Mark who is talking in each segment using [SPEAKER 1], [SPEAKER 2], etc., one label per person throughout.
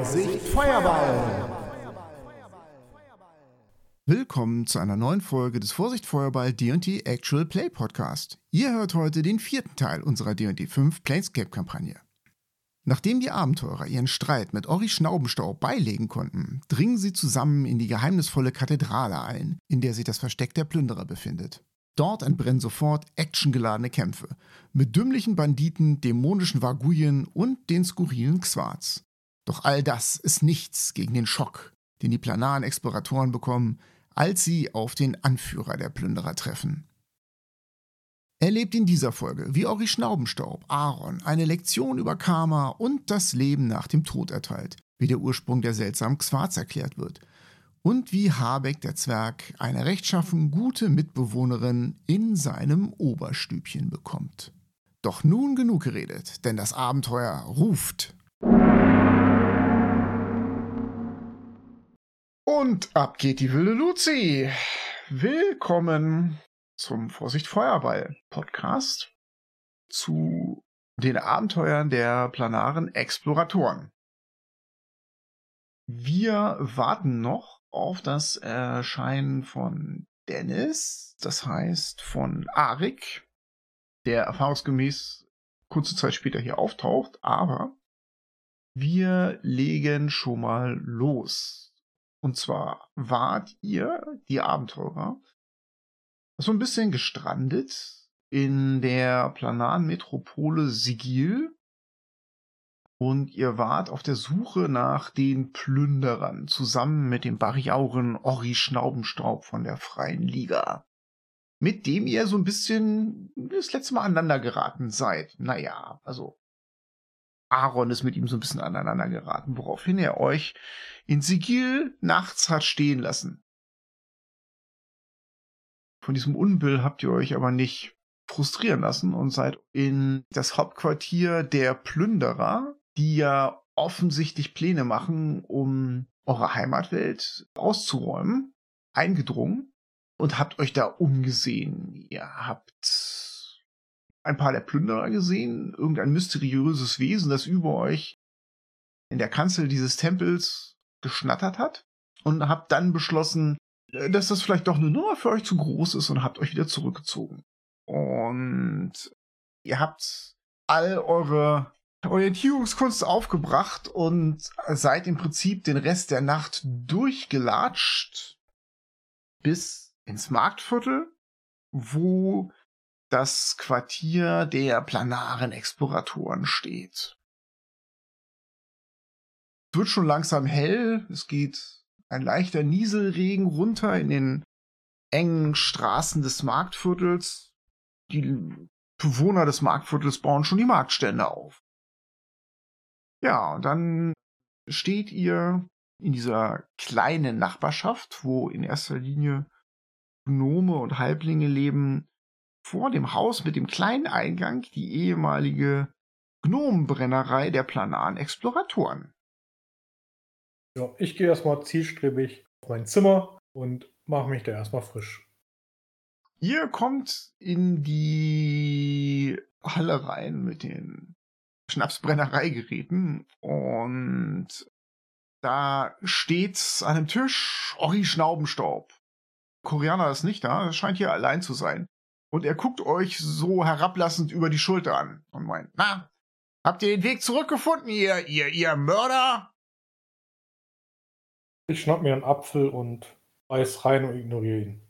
[SPEAKER 1] Vorsicht Feuerball!
[SPEAKER 2] Willkommen zu einer neuen Folge des Vorsicht Feuerball D&D Actual Play Podcast. Ihr hört heute den vierten Teil unserer D&D 5 Planescape-Kampagne. Nachdem die Abenteurer ihren Streit mit Ori Schnaubenstaub beilegen konnten, dringen sie zusammen in die geheimnisvolle Kathedrale ein, in der sich das Versteck der Plünderer befindet. Dort entbrennen sofort actiongeladene Kämpfe mit dümmlichen Banditen, dämonischen Vaguyen und den skurrilen Xwarts. Doch all das ist nichts gegen den Schock, den die planaren Exploratoren bekommen, als sie auf den Anführer der Plünderer treffen. Erlebt in dieser Folge, wie Ori Schnaubenstaub Aaron eine Lektion über Karma und das Leben nach dem Tod erteilt, wie der Ursprung der seltsamen Xwarz erklärt wird und wie Habeck der Zwerg eine rechtschaffen gute Mitbewohnerin in seinem Oberstübchen bekommt. Doch nun genug geredet, denn das Abenteuer ruft. Und ab geht die wilde Luzi. Willkommen zum Vorsicht Feuerball Podcast zu den Abenteuern der planaren Exploratoren. Wir warten noch auf das Erscheinen von Dennis, das heißt von Arik, der erfahrungsgemäß kurze Zeit später hier auftaucht, aber wir legen schon mal los. Und zwar wart ihr, die Abenteurer, so ein bisschen gestrandet in der planaren Metropole Sigil und ihr wart auf der Suche nach den Plünderern zusammen mit dem Bariauren Ori Schnaubenstaub von der Freien Liga, mit dem ihr so ein bisschen das letzte Mal aneinander geraten seid. Naja, also Aaron ist mit ihm so ein bisschen aneinander geraten, woraufhin er euch in Sigil nachts hat stehen lassen. Von diesem Unbill habt ihr euch aber nicht frustrieren lassen und seid in das Hauptquartier der Plünderer die ja offensichtlich Pläne machen, um eure Heimatwelt auszuräumen, eingedrungen und habt euch da umgesehen. Ihr habt ein paar der Plünderer gesehen, irgendein mysteriöses Wesen, das über euch in der Kanzel dieses Tempels geschnattert hat und habt dann beschlossen, äh, dass das vielleicht doch eine Nummer für euch zu groß ist und habt euch wieder zurückgezogen. Und ihr habt all eure Orientierungskunst aufgebracht und seid im Prinzip den Rest der Nacht durchgelatscht bis ins Marktviertel, wo das Quartier der planaren Exploratoren steht. Es wird schon langsam hell, es geht ein leichter Nieselregen runter in den engen Straßen des Marktviertels. Die Bewohner des Marktviertels bauen schon die Marktstände auf. Ja, und dann steht ihr in dieser kleinen Nachbarschaft, wo in erster Linie Gnome und Halblinge leben, vor dem Haus mit dem kleinen Eingang die ehemalige Gnomenbrennerei der planaren Exploratoren.
[SPEAKER 3] Ja, ich gehe erstmal zielstrebig auf mein Zimmer und mache mich da erstmal frisch.
[SPEAKER 2] Ihr kommt in die Halle rein mit den Schnapsbrennereigeräten und da steht an einem Tisch Ori Schnaubenstaub. Koreaner ist nicht da, er scheint hier allein zu sein. Und er guckt euch so herablassend über die Schulter an und meint, na, habt ihr den Weg zurückgefunden, ihr, ihr, ihr Mörder?
[SPEAKER 3] Ich schnapp mir einen Apfel und beiß rein und ignoriere ihn.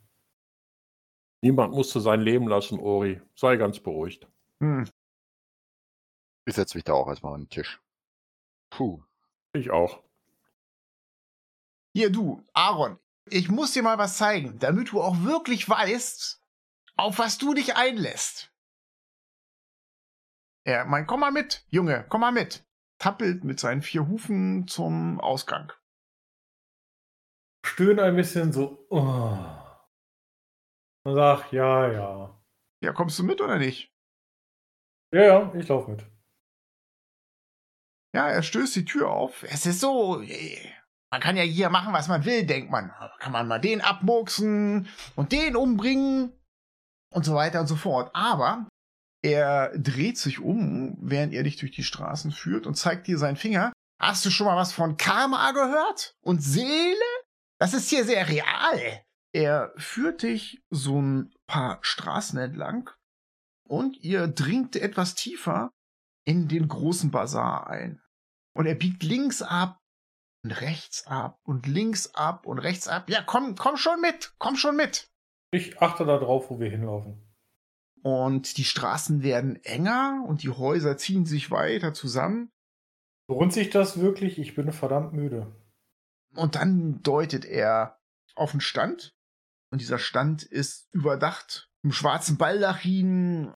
[SPEAKER 4] Niemand musste sein Leben lassen, Ori. Sei ganz beruhigt. Hm,
[SPEAKER 5] ich setze mich da auch erstmal an den Tisch.
[SPEAKER 4] Puh. Ich auch.
[SPEAKER 2] Hier, du, Aaron, ich muss dir mal was zeigen, damit du auch wirklich weißt, auf was du dich einlässt. Er meint, komm mal mit, Junge, komm mal mit. Tappelt mit seinen vier Hufen zum Ausgang.
[SPEAKER 3] Stöhne ein bisschen so. Oh. Und sag, ja, ja.
[SPEAKER 2] Ja, kommst du mit oder nicht?
[SPEAKER 3] Ja, ja, ich lauf mit.
[SPEAKER 2] Ja, er stößt die Tür auf. Es ist so, man kann ja hier machen, was man will, denkt man. Kann man mal den abmurksen und den umbringen und so weiter und so fort. Aber er dreht sich um, während er dich durch die Straßen führt und zeigt dir seinen Finger. Hast du schon mal was von Karma gehört? Und Seele? Das ist hier sehr real. Er führt dich so ein paar Straßen entlang und ihr dringt etwas tiefer in den großen Bazar ein. Und er biegt links ab und rechts ab und links ab und rechts ab. Ja, komm, komm schon mit, komm schon mit.
[SPEAKER 3] Ich achte darauf, wo wir hinlaufen.
[SPEAKER 2] Und die Straßen werden enger und die Häuser ziehen sich weiter zusammen.
[SPEAKER 3] Lohnt sich das wirklich? Ich bin verdammt müde.
[SPEAKER 2] Und dann deutet er auf einen Stand. Und dieser Stand ist überdacht im schwarzen Baldachin.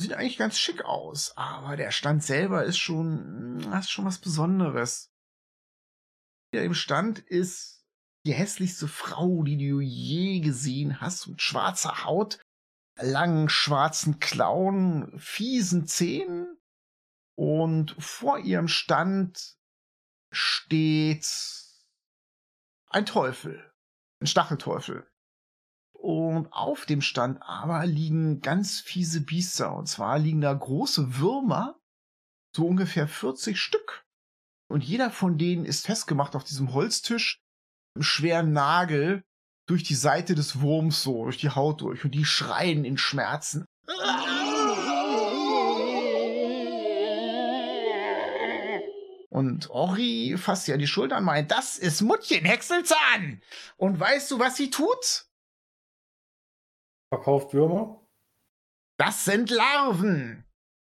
[SPEAKER 2] Sieht eigentlich ganz schick aus, aber der Stand selber ist schon, ist schon was Besonderes. Hier im Stand ist die hässlichste Frau, die du je gesehen hast, mit schwarzer Haut, langen schwarzen Klauen, fiesen Zähnen. Und vor ihrem Stand steht ein Teufel, ein Stachelteufel. Und auf dem Stand aber liegen ganz fiese Biester. Und zwar liegen da große Würmer, so ungefähr 40 Stück. Und jeder von denen ist festgemacht auf diesem Holztisch, schweren Nagel, durch die Seite des Wurms so, durch die Haut durch. Und die schreien in Schmerzen. Und Ori fasst sie an die Schulter und meint, das ist Muttchen Häckselzahn. Und weißt du, was sie tut?
[SPEAKER 3] Verkauft Würmer?
[SPEAKER 2] Das sind Larven.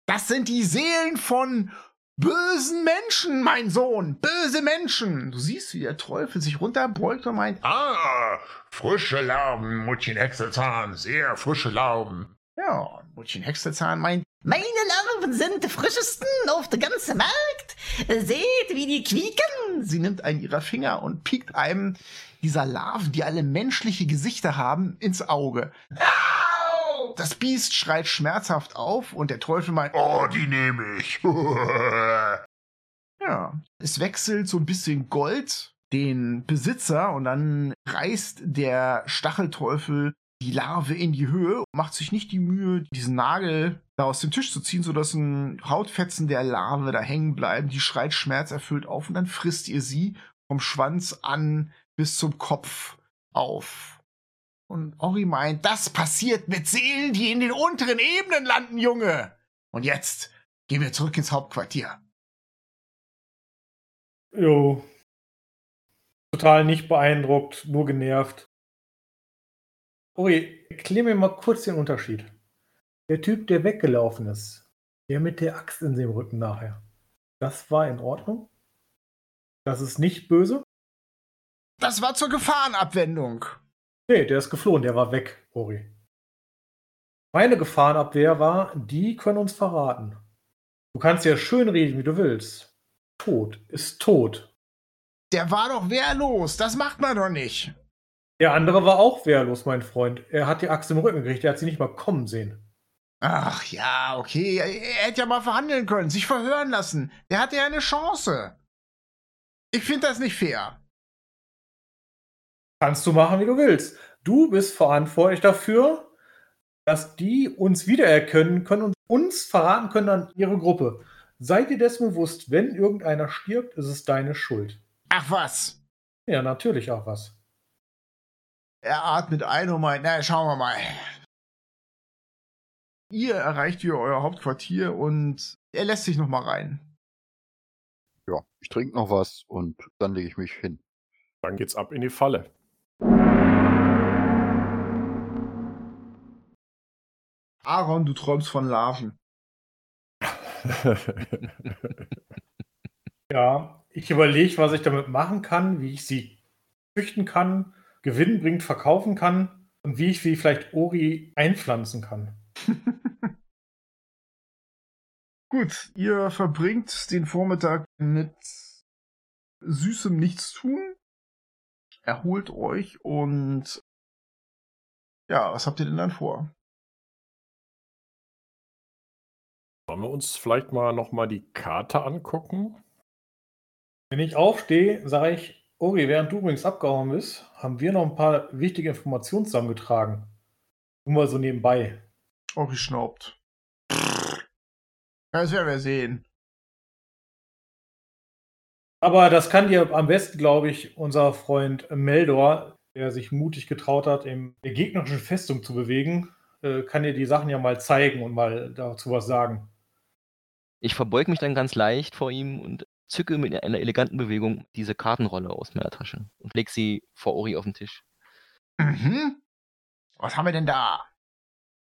[SPEAKER 2] Das sind die Seelen von bösen Menschen, mein Sohn. Böse Menschen. Du siehst, wie der Teufel sich runterbeugt und meint,
[SPEAKER 1] Ah, frische Larven, Muttchen Hexelzahn, sehr frische Larven.
[SPEAKER 2] ja, und Muttchen Häckselzahn meint,
[SPEAKER 6] Meine Larven sind die frischesten auf der ganzen Markt. Seht, wie die quieken.
[SPEAKER 2] sie nimmt einen ihrer Finger und piekt einem dieser Larven, die alle menschliche Gesichter haben, ins Auge. Au! Das Biest schreit schmerzhaft auf und der Teufel meint,
[SPEAKER 1] Oh, die nehme ich.
[SPEAKER 2] Ja, es wechselt so ein bisschen Gold den Besitzer und dann reißt der Stachelteufel die Larve in die Höhe, macht sich nicht die Mühe, diesen Nagel da aus dem Tisch zu ziehen, sodass ein Hautfetzen der Larve da hängen bleiben. Die schreit schmerzerfüllt auf und dann frisst ihr sie vom Schwanz an bis zum Kopf auf. Und Ori meint, das passiert mit Seelen, die in den unteren Ebenen landen, Junge. Und jetzt gehen wir zurück ins Hauptquartier.
[SPEAKER 3] Jo. Total nicht beeindruckt, nur genervt. Uri, erklär mir mal kurz den Unterschied. Der Typ, der weggelaufen ist, der mit der Axt in dem Rücken nachher, das war in Ordnung? Das ist nicht böse?
[SPEAKER 2] Das war zur Gefahrenabwendung.
[SPEAKER 3] Nee, der ist geflohen, der war weg, Uri. Meine Gefahrenabwehr war, die können uns verraten. Du kannst ja schön reden, wie du willst. Tod ist tot.
[SPEAKER 2] Der war doch wehrlos. Das macht man doch nicht.
[SPEAKER 3] Der andere war auch wehrlos, mein Freund. Er hat die Axt im Rücken gekriegt, er hat sie nicht mal kommen sehen.
[SPEAKER 2] Ach ja, okay. Er, er hätte ja mal verhandeln können, sich verhören lassen. Der hatte ja eine Chance. Ich finde das nicht fair.
[SPEAKER 3] Kannst du machen, wie du willst. Du bist verantwortlich dafür, dass die uns wiedererkennen können und uns verraten können an ihre Gruppe. Seid ihr dessen bewusst, wenn irgendeiner stirbt, ist es deine Schuld.
[SPEAKER 2] Ach was.
[SPEAKER 3] Ja, natürlich auch was.
[SPEAKER 2] Er atmet ein und meint, na, schauen wir mal. Ihr erreicht wieder euer Hauptquartier und er lässt sich noch mal rein.
[SPEAKER 5] Ja, ich trinke noch was und dann lege ich mich hin.
[SPEAKER 4] Dann geht's ab in die Falle.
[SPEAKER 2] Aaron, du träumst von Larven.
[SPEAKER 3] Ja, ich überlege, was ich damit machen kann, wie ich sie züchten kann, gewinnbringend verkaufen kann und wie ich sie vielleicht Ori einpflanzen kann.
[SPEAKER 2] Gut, ihr verbringt den Vormittag mit süßem Nichtstun, erholt euch und ja, was habt ihr denn dann vor?
[SPEAKER 4] Wollen wir uns vielleicht mal nochmal die Karte angucken?
[SPEAKER 3] Wenn ich aufstehe, sage ich, Ori, während du übrigens abgehauen bist, haben wir noch ein paar wichtige Informationen zusammengetragen. Nur mal so nebenbei.
[SPEAKER 2] Ori schnaubt. Das werden wir sehen.
[SPEAKER 3] Aber das kann dir am besten, glaube ich, unser Freund Meldor, der sich mutig getraut hat, in der gegnerischen Festung zu bewegen, äh, kann dir die Sachen ja mal zeigen und mal dazu was sagen.
[SPEAKER 7] Ich verbeug mich dann ganz leicht vor ihm und zücke mit einer eleganten Bewegung diese Kartenrolle aus meiner Tasche und leg sie vor Ori auf den Tisch.
[SPEAKER 2] Mhm. Was haben wir denn da?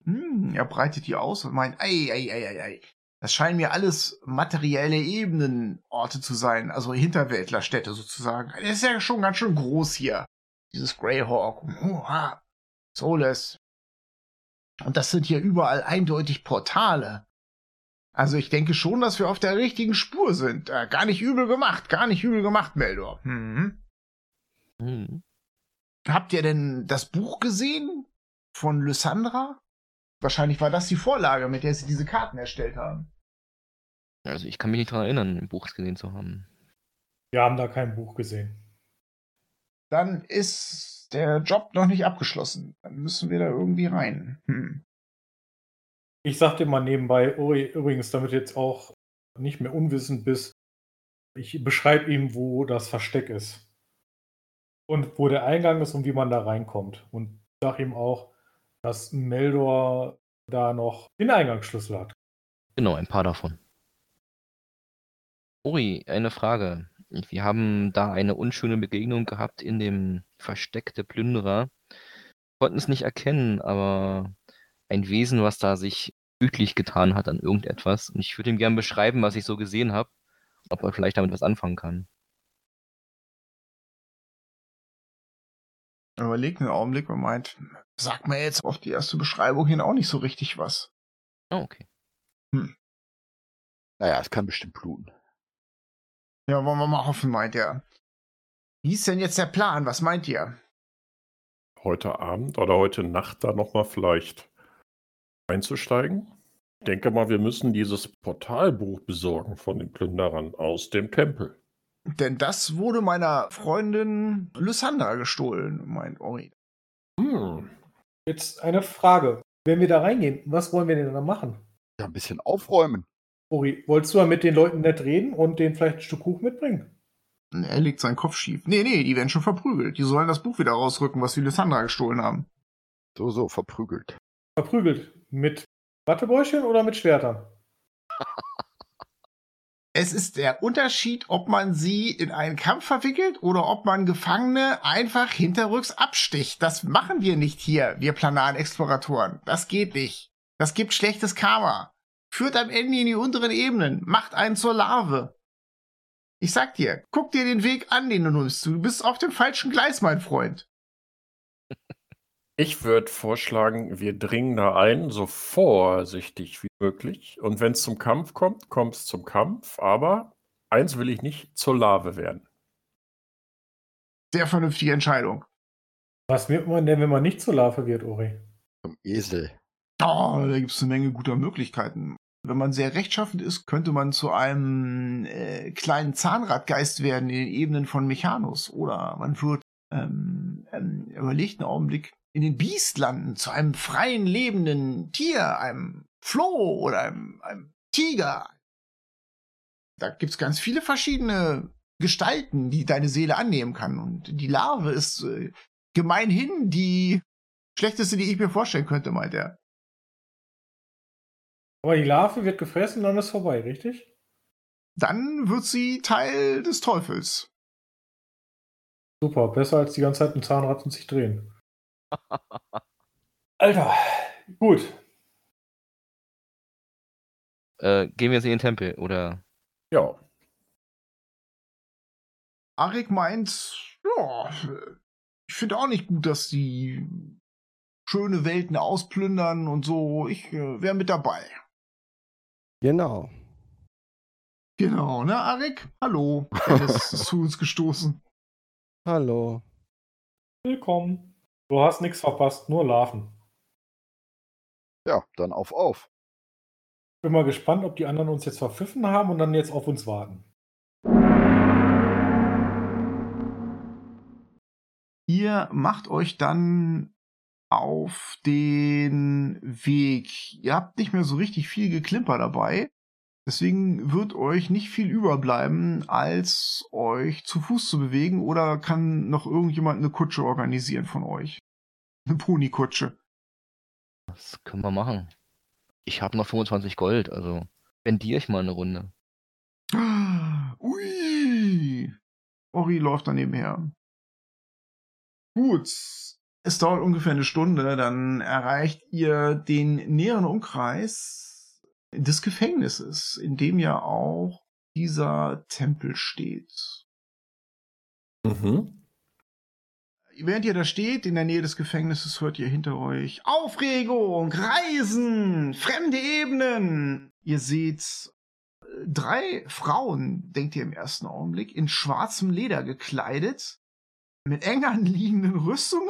[SPEAKER 2] Hm, er breitet die aus und meint, ei, ei, ei, ei, ei. Das scheinen mir alles materielle Ebenenorte zu sein, also Hinterwäldlerstädte sozusagen. Das ist ja schon ganz schön groß hier. Dieses Greyhawk, Oha, Soles. Und das sind hier überall eindeutig Portale. Also ich denke schon, dass wir auf der richtigen Spur sind. Äh, gar nicht übel gemacht, gar nicht übel gemacht, Meldor. Mhm.
[SPEAKER 7] Hm.
[SPEAKER 2] Habt ihr denn das Buch gesehen von Lysandra? Wahrscheinlich war das die Vorlage, mit der sie diese Karten erstellt haben.
[SPEAKER 7] Also ich kann mich nicht daran erinnern, ein Buch gesehen zu haben.
[SPEAKER 3] Wir haben da kein Buch gesehen.
[SPEAKER 2] Dann ist der Job noch nicht abgeschlossen. Dann müssen wir da irgendwie rein. Hm.
[SPEAKER 3] Ich sag dir mal nebenbei, Uri, übrigens, damit du jetzt auch nicht mehr unwissend bist, ich beschreibe ihm, wo das Versteck ist. Und wo der Eingang ist und wie man da reinkommt. Und sag ihm auch, dass Meldor da noch den Eingangsschlüssel hat.
[SPEAKER 7] Genau, ein paar davon. Uri, eine Frage. Wir haben da eine unschöne Begegnung gehabt in dem Versteck der Plünderer. Konnten es nicht erkennen, aber ein Wesen, was da sich gütlich getan hat an irgendetwas. Und ich würde ihm gerne beschreiben, was ich so gesehen habe. Ob er vielleicht damit was anfangen kann.
[SPEAKER 2] Er überlegt einen Augenblick und meint, sag mir jetzt auf die erste Beschreibung hin auch nicht so richtig was.
[SPEAKER 7] Oh, okay.
[SPEAKER 5] Naja, es kann bestimmt bluten.
[SPEAKER 2] Ja, wollen wir mal hoffen, meint er. Wie ist denn jetzt der Plan? Was meint ihr?
[SPEAKER 4] Heute Abend oder heute Nacht da nochmal vielleicht einzusteigen? Ich denke mal, wir müssen dieses Portalbuch besorgen von den Plünderern aus dem Tempel.
[SPEAKER 2] Denn das wurde meiner Freundin Lysandra gestohlen, meint Ori.
[SPEAKER 4] Hm.
[SPEAKER 3] Jetzt eine Frage. Wenn wir da reingehen, was wollen wir denn da machen?
[SPEAKER 5] Ja, ein bisschen aufräumen.
[SPEAKER 3] Uri, wolltest du mal mit den Leuten nett reden und denen vielleicht ein Stück Kuchen mitbringen?
[SPEAKER 2] Er legt seinen Kopf schief. Nee, nee, die werden schon verprügelt. Die sollen das Buch wieder rausrücken, was die Lysandra gestohlen haben.
[SPEAKER 5] So, so, verprügelt.
[SPEAKER 3] Verprügelt. Mit Wattebäuschen oder mit Schwertern?
[SPEAKER 2] Es ist der Unterschied, ob man sie in einen Kampf verwickelt oder ob man Gefangene einfach hinterrücks absticht. Das machen wir nicht hier, wir planaren Exploratoren. Das geht nicht. Das gibt schlechtes Karma. Führt am Ende in die unteren Ebenen. Macht einen zur Larve. Ich sag dir, guck dir den Weg an, den du nimmst. Du bist auf dem falschen Gleis, mein Freund.
[SPEAKER 4] Ich würde vorschlagen, wir dringen da ein, so vorsichtig wie möglich. Und wenn es zum Kampf kommt, kommt es zum Kampf. Aber eins will ich nicht zur Larve werden.
[SPEAKER 2] Sehr vernünftige Entscheidung.
[SPEAKER 3] Was wird man denn, wenn man nicht zur Larve wird, Uri?
[SPEAKER 5] Zum Esel.
[SPEAKER 2] Oh, da gibt es eine Menge guter Möglichkeiten. Wenn man sehr rechtschaffend ist, könnte man zu einem äh, kleinen Zahnradgeist werden in den Ebenen von Mechanus. Oder man wird, ähm, ähm, überlegt einen Augenblick, in den Biestlanden zu einem freien lebenden Tier, einem Floh oder einem, einem Tiger. Da gibt's ganz viele verschiedene Gestalten, die deine Seele annehmen kann. Und die Larve ist äh, gemeinhin die schlechteste, die ich mir vorstellen könnte, meint er.
[SPEAKER 3] Aber die Larve wird gefressen, dann ist vorbei, richtig?
[SPEAKER 2] Dann wird sie Teil des Teufels.
[SPEAKER 3] Super, besser als die ganze Zeit ein Zahnrad und sich drehen. Alter, gut.
[SPEAKER 7] Äh, gehen wir jetzt in den Tempel, oder?
[SPEAKER 4] Ja,
[SPEAKER 2] Arik meint, ja, ich finde auch nicht gut, dass die schöne Welten ausplündern und so. Ich äh, wäre mit dabei.
[SPEAKER 8] Genau.
[SPEAKER 2] Genau, ne, Arik? Hallo. Dennis ist zu uns gestoßen.
[SPEAKER 8] Hallo.
[SPEAKER 3] Willkommen. Du hast nichts verpasst, nur Larven.
[SPEAKER 5] Ja, dann auf, auf.
[SPEAKER 3] Bin mal gespannt, ob die anderen uns jetzt verpfiffen haben und dann jetzt auf uns warten.
[SPEAKER 2] Ihr macht euch dann auf den Weg. Ihr habt nicht mehr so richtig viel Geklimper dabei. Deswegen wird euch nicht viel überbleiben, als euch zu Fuß zu bewegen oder kann noch irgendjemand eine Kutsche organisieren von euch. Eine Ponykutsche.
[SPEAKER 7] Das können wir machen. Ich habe noch 25 Gold, also spendiere ich mal eine Runde.
[SPEAKER 2] Ui! Ori läuft daneben her. Gut. Es dauert ungefähr eine Stunde, dann erreicht ihr den näheren Umkreis des Gefängnisses, in dem ja auch dieser Tempel steht.
[SPEAKER 4] Mhm.
[SPEAKER 2] Während ihr da steht, in der Nähe des Gefängnisses, hört ihr hinter euch Aufregung, Reisen, fremde Ebenen. Ihr seht äh, drei Frauen, denkt ihr im ersten Augenblick, in schwarzem Leder gekleidet, mit eng anliegenden Rüstungen.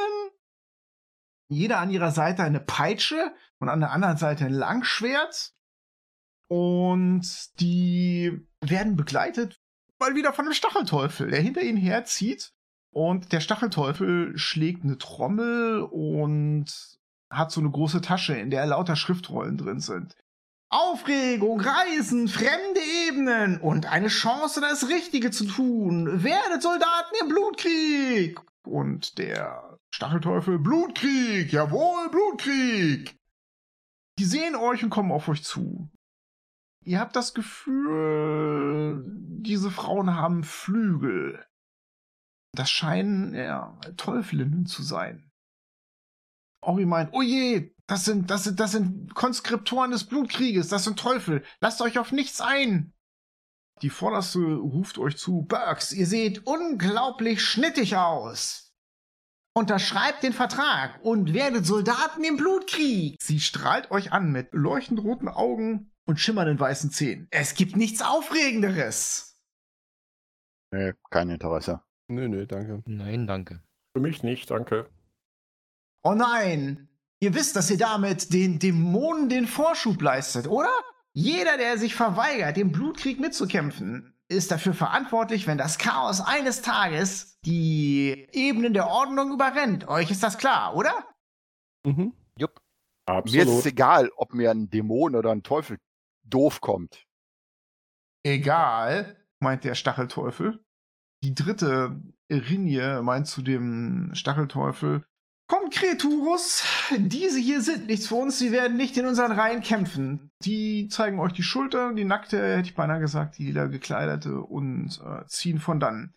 [SPEAKER 2] Jeder an ihrer Seite eine Peitsche und an der anderen Seite ein Langschwert. Und die werden begleitet mal wieder von einem Stachelteufel, der hinter ihnen herzieht. Und der Stachelteufel schlägt eine Trommel und hat so eine große Tasche, in der lauter Schriftrollen drin sind. Aufregung, Reisen, fremde Ebenen und eine Chance, das Richtige zu tun. Werdet Soldaten im Blutkrieg. Und der Stachelteufel, Blutkrieg, jawohl, Blutkrieg. Die sehen euch und kommen auf euch zu. Ihr habt das Gefühl, diese Frauen haben Flügel. Das scheinen ja, Teufelinnen zu sein. Ori meint, oh je, das sind, das sind, das sind Konskriptoren des Blutkrieges, das sind Teufel. Lasst euch auf nichts ein. Die Vorderste ruft euch zu, Burks, ihr seht unglaublich schnittig aus. Unterschreibt den Vertrag und werdet Soldaten im Blutkrieg. Sie strahlt euch an mit leuchtend roten Augen und schimmernden weißen Zähnen. Es gibt nichts Aufregenderes.
[SPEAKER 5] Nee, kein Interesse.
[SPEAKER 8] Nö, nö, danke.
[SPEAKER 7] Nein, danke.
[SPEAKER 4] Für mich nicht, danke.
[SPEAKER 2] Oh nein! Ihr wisst, dass ihr damit den Dämonen den Vorschub leistet, oder? Jeder, der sich verweigert, den Blutkrieg mitzukämpfen, ist dafür verantwortlich, wenn das Chaos eines Tages die Ebenen der Ordnung überrennt. Euch ist das klar, oder?
[SPEAKER 8] Mhm.
[SPEAKER 7] Jupp.
[SPEAKER 5] Mir ist es
[SPEAKER 4] Absolut.
[SPEAKER 5] egal, ob mir ein Dämon oder ein Teufel doof kommt.
[SPEAKER 2] Egal, meint der Stachelteufel. Die dritte Rinje meint zu dem Stachelteufel, Kommt, Kreturus, diese hier sind nichts für uns, sie werden nicht in unseren Reihen kämpfen. Die zeigen euch die Schulter, die nackte, hätte ich beinahe gesagt, die lila gekleidete und äh, ziehen von dann.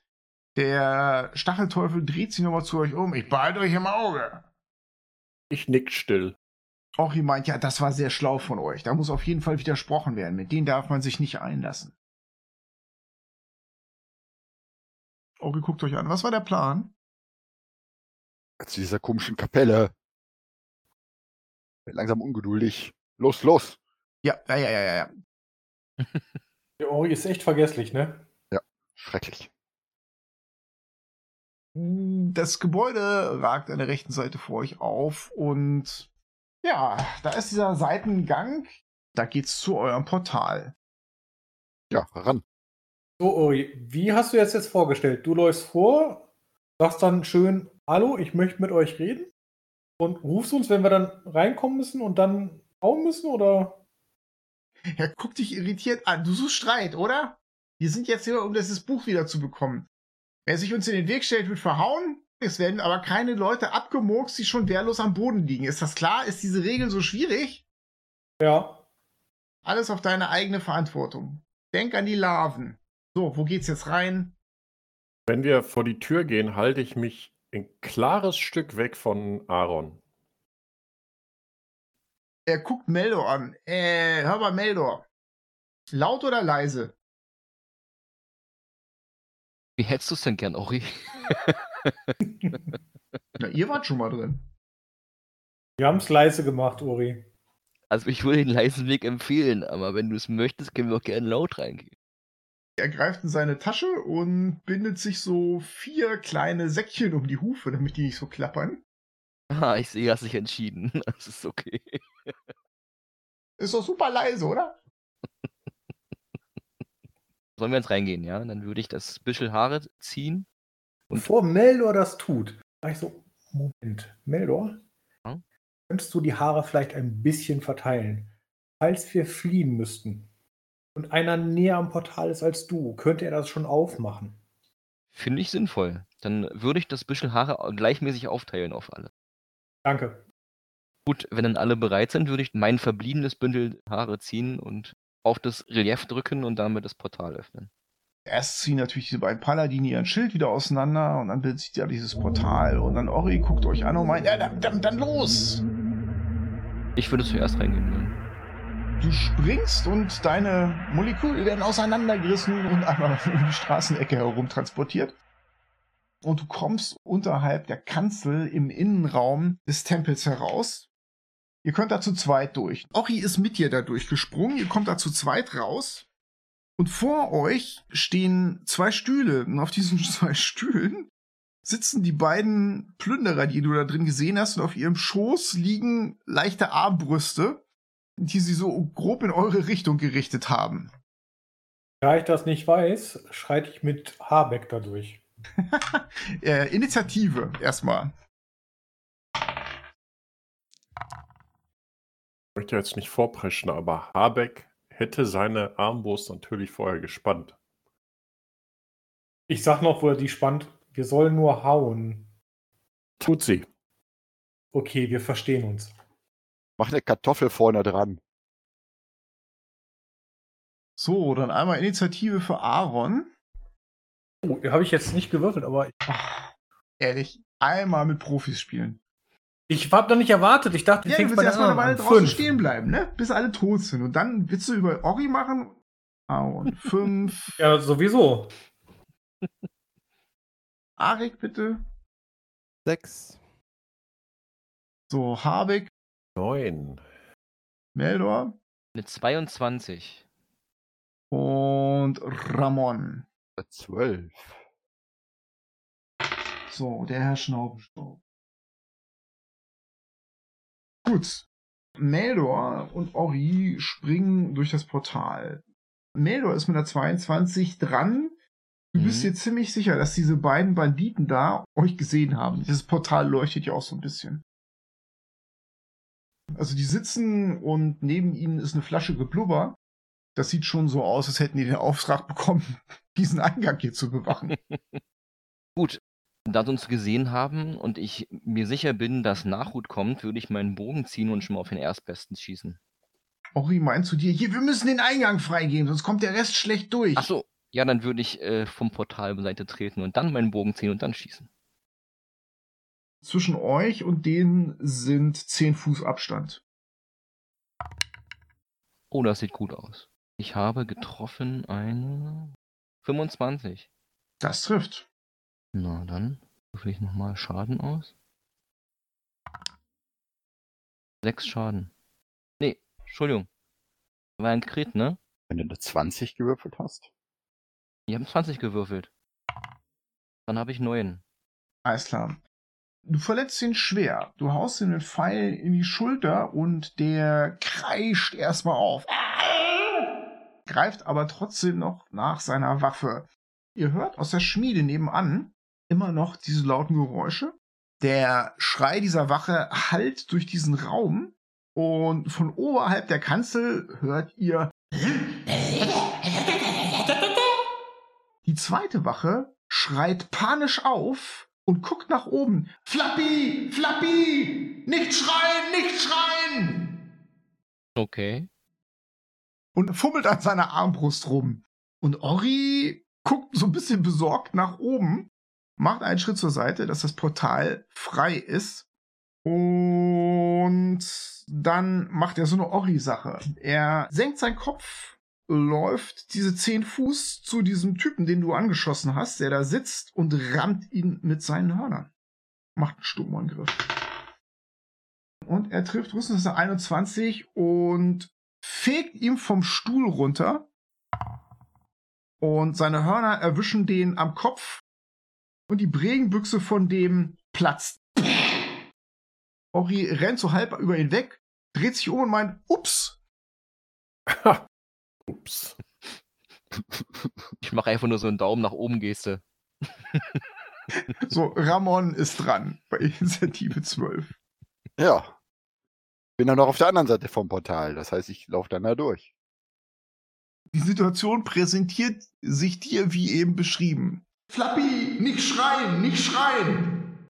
[SPEAKER 2] Der Stachelteufel dreht sich nochmal zu euch um. Ich behalte euch im Auge.
[SPEAKER 4] Ich nick still.
[SPEAKER 2] Ori meint, ja, das war sehr schlau von euch. Da muss auf jeden Fall widersprochen werden. Mit denen darf man sich nicht einlassen. Ori guckt euch an. Was war der Plan?
[SPEAKER 5] Zu dieser komischen Kapelle. Wird langsam ungeduldig. Los, los.
[SPEAKER 2] Ja, ja, ja, ja, ja, ja.
[SPEAKER 3] Der Ori ist echt vergesslich, ne?
[SPEAKER 5] Schrecklich.
[SPEAKER 2] Das Gebäude ragt an der rechten Seite vor euch auf und ja, da ist dieser Seitengang. Da geht's zu eurem Portal.
[SPEAKER 5] Ja, ran.
[SPEAKER 3] So, wie hast du jetzt jetzt vorgestellt? Du läufst vor, sagst dann schön, hallo, ich möchte mit euch reden und rufst uns, wenn wir dann reinkommen müssen und dann hauen müssen, oder?
[SPEAKER 2] Er guckt dich irritiert an. Du suchst Streit, oder? Wir sind jetzt hier, um dieses Buch wieder zu bekommen. Wer sich uns in den Weg stellt, wird verhauen. Es werden aber keine Leute abgemurkst, die schon wehrlos am Boden liegen. Ist das klar? Ist diese Regel so schwierig?
[SPEAKER 3] Ja.
[SPEAKER 2] Alles auf deine eigene Verantwortung. Denk an die Larven. So, wo geht's jetzt rein?
[SPEAKER 4] Wenn wir vor die Tür gehen, halte ich mich ein klares Stück weg von Aaron.
[SPEAKER 2] Er guckt Meldor an. Äh, hör mal, Meldor. Laut oder leise?
[SPEAKER 7] Wie hättest du es denn gern, Ori?
[SPEAKER 2] Na, ihr wart schon mal drin.
[SPEAKER 3] Wir haben es leise gemacht, Ori.
[SPEAKER 7] Also ich würde den leisen Weg empfehlen, aber wenn du es möchtest, können wir auch gerne laut reingehen.
[SPEAKER 2] Er greift in seine Tasche und bindet sich so vier kleine Säckchen um die Hufe, damit die nicht so klappern.
[SPEAKER 7] Ah, ich sehe, hast dich entschieden. Das ist okay.
[SPEAKER 2] Ist doch super leise, oder?
[SPEAKER 7] Sollen wir jetzt reingehen, ja? Dann würde ich das Büschel Haare ziehen. Und-
[SPEAKER 3] Bevor Meldor das tut, sag ich so, Moment, Meldor,
[SPEAKER 7] Ja?
[SPEAKER 3] könntest du die Haare vielleicht ein bisschen verteilen, falls wir fliehen müssten? und einer näher am Portal ist als du, könnte er das schon aufmachen.
[SPEAKER 7] Finde ich sinnvoll. Dann würde ich das Büschel Haare gleichmäßig aufteilen auf alle.
[SPEAKER 3] Danke.
[SPEAKER 7] Gut, wenn dann alle bereit sind, würde ich mein verbliebenes Bündel Haare ziehen und auf das Relief drücken und damit das Portal öffnen.
[SPEAKER 2] Erst ziehen natürlich diese beiden Paladine ihren Schild wieder auseinander und dann bildet sich ja dieses Portal und dann Ori guckt euch an und meint, ja, dann, dann, dann los!
[SPEAKER 7] Ich würde zuerst reingehen wollen.
[SPEAKER 2] Du springst und deine Moleküle werden auseinandergerissen und einmal um die Straßenecke herum transportiert. Und du kommst unterhalb der Kanzel im Innenraum des Tempels heraus. Ihr könnt da zu zweit durch. Ori ist mit dir da durchgesprungen. Ihr kommt da zu zweit raus. Und vor euch stehen zwei Stühle. Und auf diesen zwei Stühlen sitzen die beiden Plünderer, die du da drin gesehen hast. Und auf ihrem Schoß liegen leichte Armbrüste, die sie so grob in eure Richtung gerichtet haben.
[SPEAKER 3] Da ich das nicht weiß, schreite ich mit Habeck da durch.
[SPEAKER 2] äh, Initiative erstmal.
[SPEAKER 4] Ich möchte jetzt nicht vorpreschen, aber Habeck hätte seine Armbrust natürlich vorher gespannt.
[SPEAKER 3] Ich sag noch, wo er die spannt. Wir sollen nur hauen.
[SPEAKER 4] Tut sie.
[SPEAKER 3] Okay, wir verstehen uns.
[SPEAKER 5] Mach eine Kartoffel vorne dran.
[SPEAKER 2] So, dann einmal Initiative für Aaron.
[SPEAKER 3] Oh, habe ich jetzt nicht gewürfelt, aber
[SPEAKER 2] Ach, ehrlich, einmal mit Profis spielen.
[SPEAKER 3] Ich habe doch nicht erwartet. Ich dachte,
[SPEAKER 2] Ja, du willst erstmal eine Weile draußen
[SPEAKER 3] Fünf.
[SPEAKER 2] stehen bleiben, ne? Bis alle tot sind. Und dann willst du über Ori machen. Aaron, fünf.
[SPEAKER 3] Ja, sowieso.
[SPEAKER 2] Arik, bitte.
[SPEAKER 8] Sechs.
[SPEAKER 2] So, Habeck,
[SPEAKER 4] Neun.
[SPEAKER 2] Meldor
[SPEAKER 7] Eine 22.
[SPEAKER 2] und Ramon.
[SPEAKER 5] Zwölf.
[SPEAKER 2] So, der Herr Schnaubenstaub. Gut. Meldor und Ori springen durch das Portal. Meldor ist mit der 22 dran. Du bist
[SPEAKER 7] Mhm.
[SPEAKER 2] dir ziemlich sicher, dass diese beiden Banditen da euch gesehen haben. Dieses Portal leuchtet ja auch so ein bisschen. Also die sitzen und neben ihnen ist eine Flasche Geblubber. Das sieht schon so aus, als hätten die den Auftrag bekommen, diesen Eingang hier zu bewachen.
[SPEAKER 7] Gut, da sie uns gesehen haben und ich mir sicher bin, dass Nachhut kommt, würde ich meinen Bogen ziehen und schon mal auf den Erstbesten schießen.
[SPEAKER 2] Ori meint zu dir, hier, wir müssen den Eingang freigeben, sonst kommt der Rest schlecht durch.
[SPEAKER 7] Ach so, ja, dann würde ich äh, vom Portal beiseite treten und dann meinen Bogen ziehen und dann schießen.
[SPEAKER 2] Zwischen euch und denen sind 10 Fuß Abstand.
[SPEAKER 7] Oh, das sieht gut aus. Ich habe getroffen eine 25.
[SPEAKER 2] Das trifft.
[SPEAKER 7] Na, dann würfel ich nochmal Schaden aus. Sechs Schaden. Nee, Entschuldigung. War ein Crit, ne?
[SPEAKER 5] Wenn du eine 20 gewürfelt hast.
[SPEAKER 7] Ich habe 20 gewürfelt. Dann habe ich neun.
[SPEAKER 2] Alles klar. Du verletzt ihn schwer. Du haust ihm den Pfeil in die Schulter und der kreischt erstmal auf. Greift aber trotzdem noch nach seiner Waffe. Ihr hört aus der Schmiede nebenan immer noch diese lauten Geräusche. Der Schrei dieser Wache hallt durch diesen Raum und von oberhalb der Kanzel hört ihr Die zweite Wache schreit panisch auf und guckt nach oben. Flappy! Flappy! Nicht schreien! Nicht schreien!
[SPEAKER 7] Okay.
[SPEAKER 2] Und fummelt an seiner Armbrust rum. Und Ori guckt so ein bisschen besorgt nach oben, macht einen Schritt zur Seite, dass das Portal frei ist. Und dann macht er so eine Ori-Sache. Er senkt seinen Kopf, läuft diese zehn Fuß zu diesem Typen, den du angeschossen hast, der da sitzt und rammt ihn mit seinen Hörnern. Macht einen Sturmangriff. Und er trifft Rüstungsser 21 und fegt ihm vom Stuhl runter. Und seine Hörner erwischen den am Kopf. Und die Bregenbüchse von dem platzt. Ori rennt so halb über ihn weg, dreht sich um und meint, ups.
[SPEAKER 4] Ups.
[SPEAKER 7] Ich mache einfach nur so einen Daumen nach oben Geste.
[SPEAKER 2] So, Ramon ist dran bei Initiative 12.
[SPEAKER 5] Ja. Bin dann noch auf der anderen Seite vom Portal. Das heißt, ich laufe dann da durch.
[SPEAKER 2] Die Situation präsentiert sich dir wie eben beschrieben. Flappy, nicht schreien, nicht schreien!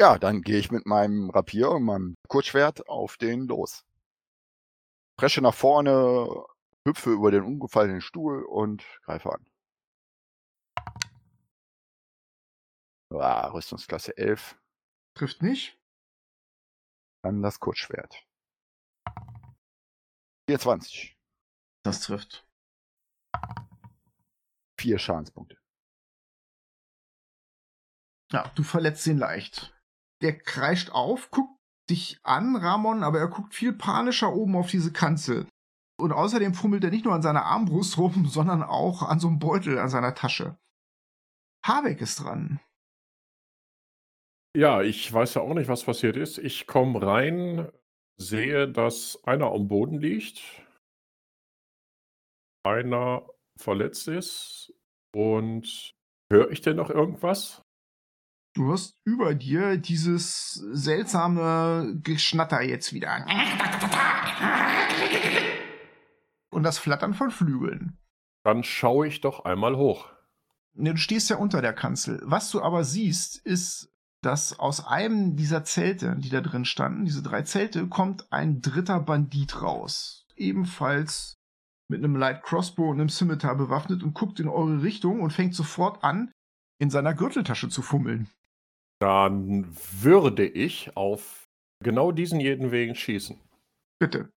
[SPEAKER 5] Ja, dann gehe ich mit meinem Rapier und meinem Kurzschwert auf den los. Presche nach vorne, hüpfe über den umgefallenen Stuhl und greife an. Ah, Rüstungsklasse 11.
[SPEAKER 2] Trifft nicht.
[SPEAKER 5] Dann das Kurzschwert. 24.
[SPEAKER 2] Das trifft.
[SPEAKER 5] Vier Schadenspunkte.
[SPEAKER 2] Ja, du verletzt ihn leicht. Der kreischt auf, guckt dich an, Ramon, aber er guckt viel panischer oben auf diese Kanzel. Und außerdem fummelt er nicht nur an seiner Armbrust rum, sondern auch an so einem Beutel an seiner Tasche. Habeck ist dran.
[SPEAKER 4] Ja, ich weiß ja auch nicht, was passiert ist. Ich komme rein, sehe, dass einer am Boden liegt, einer verletzt ist und höre ich denn noch irgendwas?
[SPEAKER 2] Du hörst über dir dieses seltsame Geschnatter jetzt wieder. Und das Flattern von Flügeln.
[SPEAKER 4] Dann schaue ich doch einmal hoch.
[SPEAKER 2] Ne, du stehst ja unter der Kanzel. Was du aber siehst, ist, dass aus einem dieser Zelte, die da drin standen, diese drei Zelte, kommt ein dritter Bandit raus. Ebenfalls mit einem Light Crossbow und einem Scimitar bewaffnet und guckt in eure Richtung und fängt sofort an, in seiner Gürteltasche zu fummeln.
[SPEAKER 4] Dann würde ich auf genau diesen jeden Wegen schießen.
[SPEAKER 2] Bitte.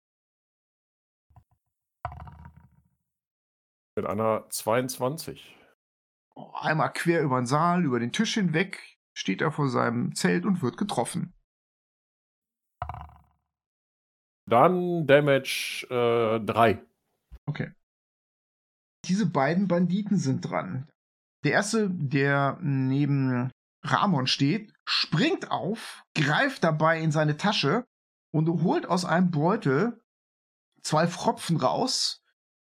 [SPEAKER 4] Mit einer 22.
[SPEAKER 2] Einmal quer über den Saal, über den Tisch hinweg, steht er vor seinem Zelt und wird getroffen.
[SPEAKER 4] Dann Damage 3. Äh,
[SPEAKER 2] okay. Diese beiden Banditen sind dran. Der erste, der neben Ramon steht, springt auf, greift dabei in seine Tasche und holt aus einem Beutel zwei Pfropfen raus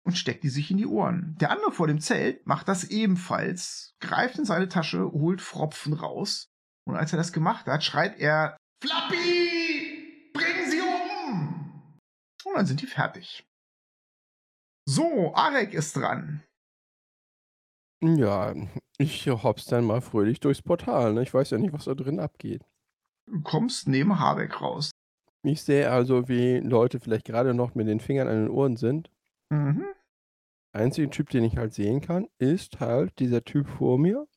[SPEAKER 2] und steckt die sich in die Ohren. Der andere vor dem Zelt macht das ebenfalls, greift in seine Tasche, holt Pfropfen raus und als er das gemacht hat, schreit er Flappy, bring sie um! Und dann sind die fertig. So, Arek ist dran.
[SPEAKER 8] Ja, ich hops dann mal fröhlich durchs Portal. Ne? Ich weiß ja nicht, was da drin abgeht.
[SPEAKER 2] Du kommst neben Habeck raus.
[SPEAKER 8] Ich sehe also, wie Leute vielleicht gerade noch mit den Fingern an den Ohren sind.
[SPEAKER 2] Mhm.
[SPEAKER 8] Einziger Typ, den ich halt sehen kann, ist halt dieser Typ vor mir.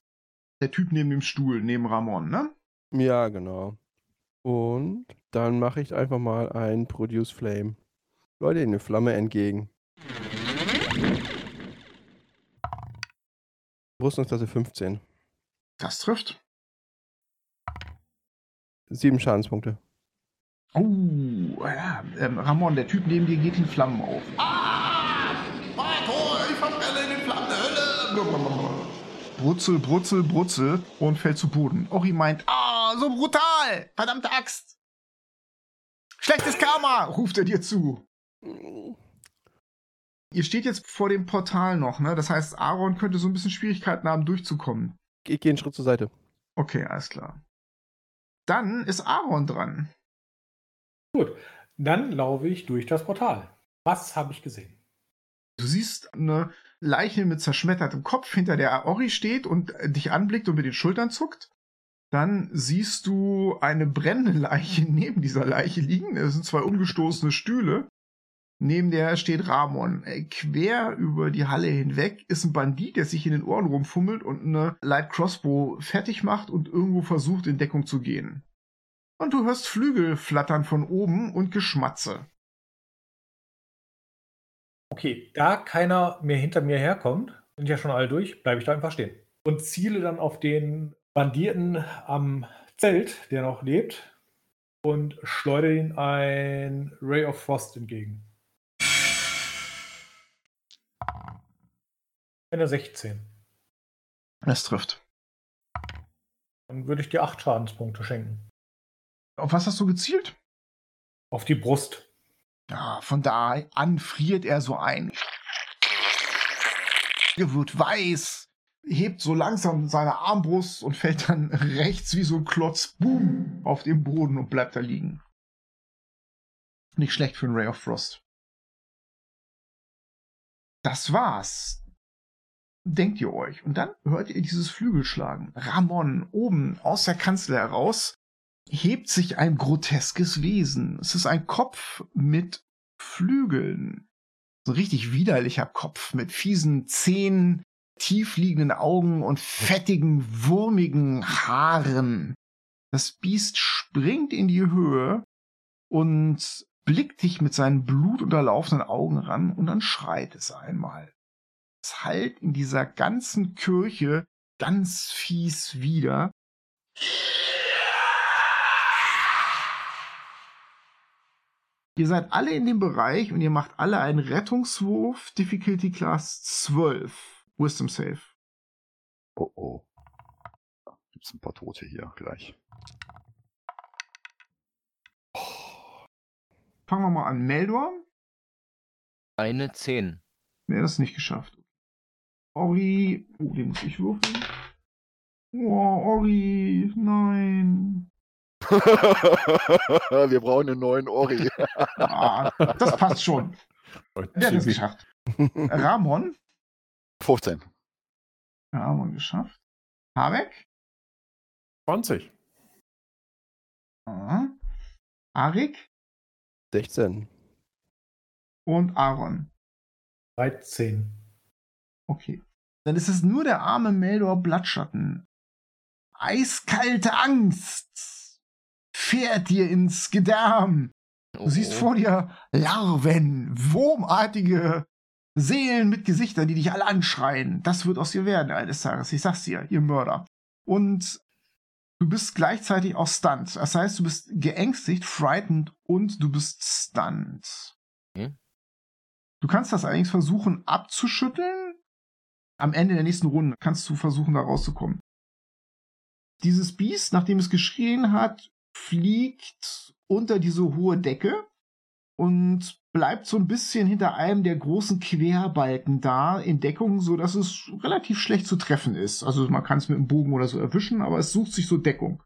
[SPEAKER 2] Der Typ neben dem Stuhl, neben Ramon, ne?
[SPEAKER 8] Ja, genau. Und dann mache ich einfach mal ein Produce Flame. Leute, eine Flamme entgegen. Rüstungsklasse 15.
[SPEAKER 2] Das trifft.
[SPEAKER 8] Sieben Schadenspunkte.
[SPEAKER 2] Oh, ja. Ähm, Ramon, der Typ neben dir geht in Flammen auf. Ah! Marco, ich verbrenne in den Flammen der Hölle! Brutzel, brutzel, brutzel und fällt zu Boden. Ori meint, ah, so brutal! Verdammte Axt! Schlechtes Karma, ruft er dir zu. Ihr steht jetzt vor dem Portal noch, ne? Das heißt, Aaron könnte so ein bisschen Schwierigkeiten haben, durchzukommen.
[SPEAKER 8] Ich gehe einen Schritt zur Seite.
[SPEAKER 2] Okay, alles klar. Dann ist Aaron dran.
[SPEAKER 3] Gut, dann laufe ich durch das Portal. Was habe ich gesehen?
[SPEAKER 2] Du siehst eine Leiche mit zerschmettertem Kopf, hinter der Ori steht und dich anblickt und mit den Schultern zuckt. Dann siehst du eine brennende Leiche neben dieser Leiche liegen. Es sind zwei umgestoßene Stühle. Neben der steht Ramon. Äh, quer über die Halle hinweg ist ein Bandit, der sich in den Ohren rumfummelt und eine Light Crossbow fertig macht und irgendwo versucht, in Deckung zu gehen. Und du hörst Flügel flattern von oben und Geschmatze.
[SPEAKER 3] Okay, da keiner mehr hinter mir herkommt, sind ja schon alle durch, bleibe ich da einfach stehen. Und ziele dann auf den Banditen am Zelt, der noch lebt, und schleudere ihn ein Ray of Frost entgegen. Eine 16.
[SPEAKER 2] Es trifft.
[SPEAKER 3] Dann würde ich dir 8 Schadenspunkte schenken.
[SPEAKER 2] Auf was hast du gezielt?
[SPEAKER 3] Auf die Brust.
[SPEAKER 2] Ja, von da an friert er so ein. Er wird weiß, hebt so langsam seine Armbrust und fällt dann rechts wie so ein Klotz, boom, auf den Boden und bleibt da liegen. Nicht schlecht für einen Ray of Frost. das war's. Denkt ihr euch. Und dann hört ihr dieses Flügelschlagen. Ramon oben aus der Kanzel heraus hebt sich ein groteskes Wesen. Es ist ein Kopf mit Flügeln. So ein richtig widerlicher Kopf mit fiesen Zähnen, tiefliegenden Augen und fettigen, wurmigen Haaren. Das Biest springt in die Höhe und blickt dich mit seinen blutunterlaufenden Augen ran und dann schreit es einmal. Es hallt in dieser ganzen Kirche ganz fies wieder. Ihr seid alle in dem Bereich und ihr macht alle einen Rettungswurf, Difficulty Class 12. Wisdom Save.
[SPEAKER 5] Oh oh. Gibt's ein paar Tote hier gleich.
[SPEAKER 2] Fangen wir mal an. Meldor?
[SPEAKER 7] Eine 10.
[SPEAKER 2] Nee, das ist nicht geschafft. Ori. Oh, den muss ich würfeln. Oh, Ori. Nein.
[SPEAKER 5] Wir brauchen einen neuen Ori.
[SPEAKER 2] Ah, das passt schon. Der hat es geschafft. Ramon?
[SPEAKER 5] 15.
[SPEAKER 2] Ramon geschafft. Habeck?
[SPEAKER 4] 20.
[SPEAKER 2] Aha. Arik?
[SPEAKER 8] 16.
[SPEAKER 2] Und Aaron.
[SPEAKER 3] 13.
[SPEAKER 2] Okay. Dann ist es nur der arme Meldor Blattschatten. Eiskalte Angst fährt dir ins Gedärm. Du siehst
[SPEAKER 7] Oh.
[SPEAKER 2] vor dir Larven, wurmartige Seelen mit Gesichtern, die dich alle anschreien. Das wird aus dir werden eines Tages. Ich sag's dir, ihr Mörder. Und du bist gleichzeitig auch stunned. Das heißt, du bist geängstigt, frightened und du bist stunned.
[SPEAKER 7] Okay.
[SPEAKER 2] Du kannst das allerdings versuchen abzuschütteln. Am Ende der nächsten Runde kannst du versuchen, da rauszukommen. Dieses Biest, nachdem es geschrien hat, fliegt unter diese hohe Decke und bleibt so ein bisschen hinter einem der großen Querbalken da in Deckung, so dass es relativ schlecht zu treffen ist. Also man kann es mit dem Bogen oder so erwischen, aber es sucht sich so Deckung.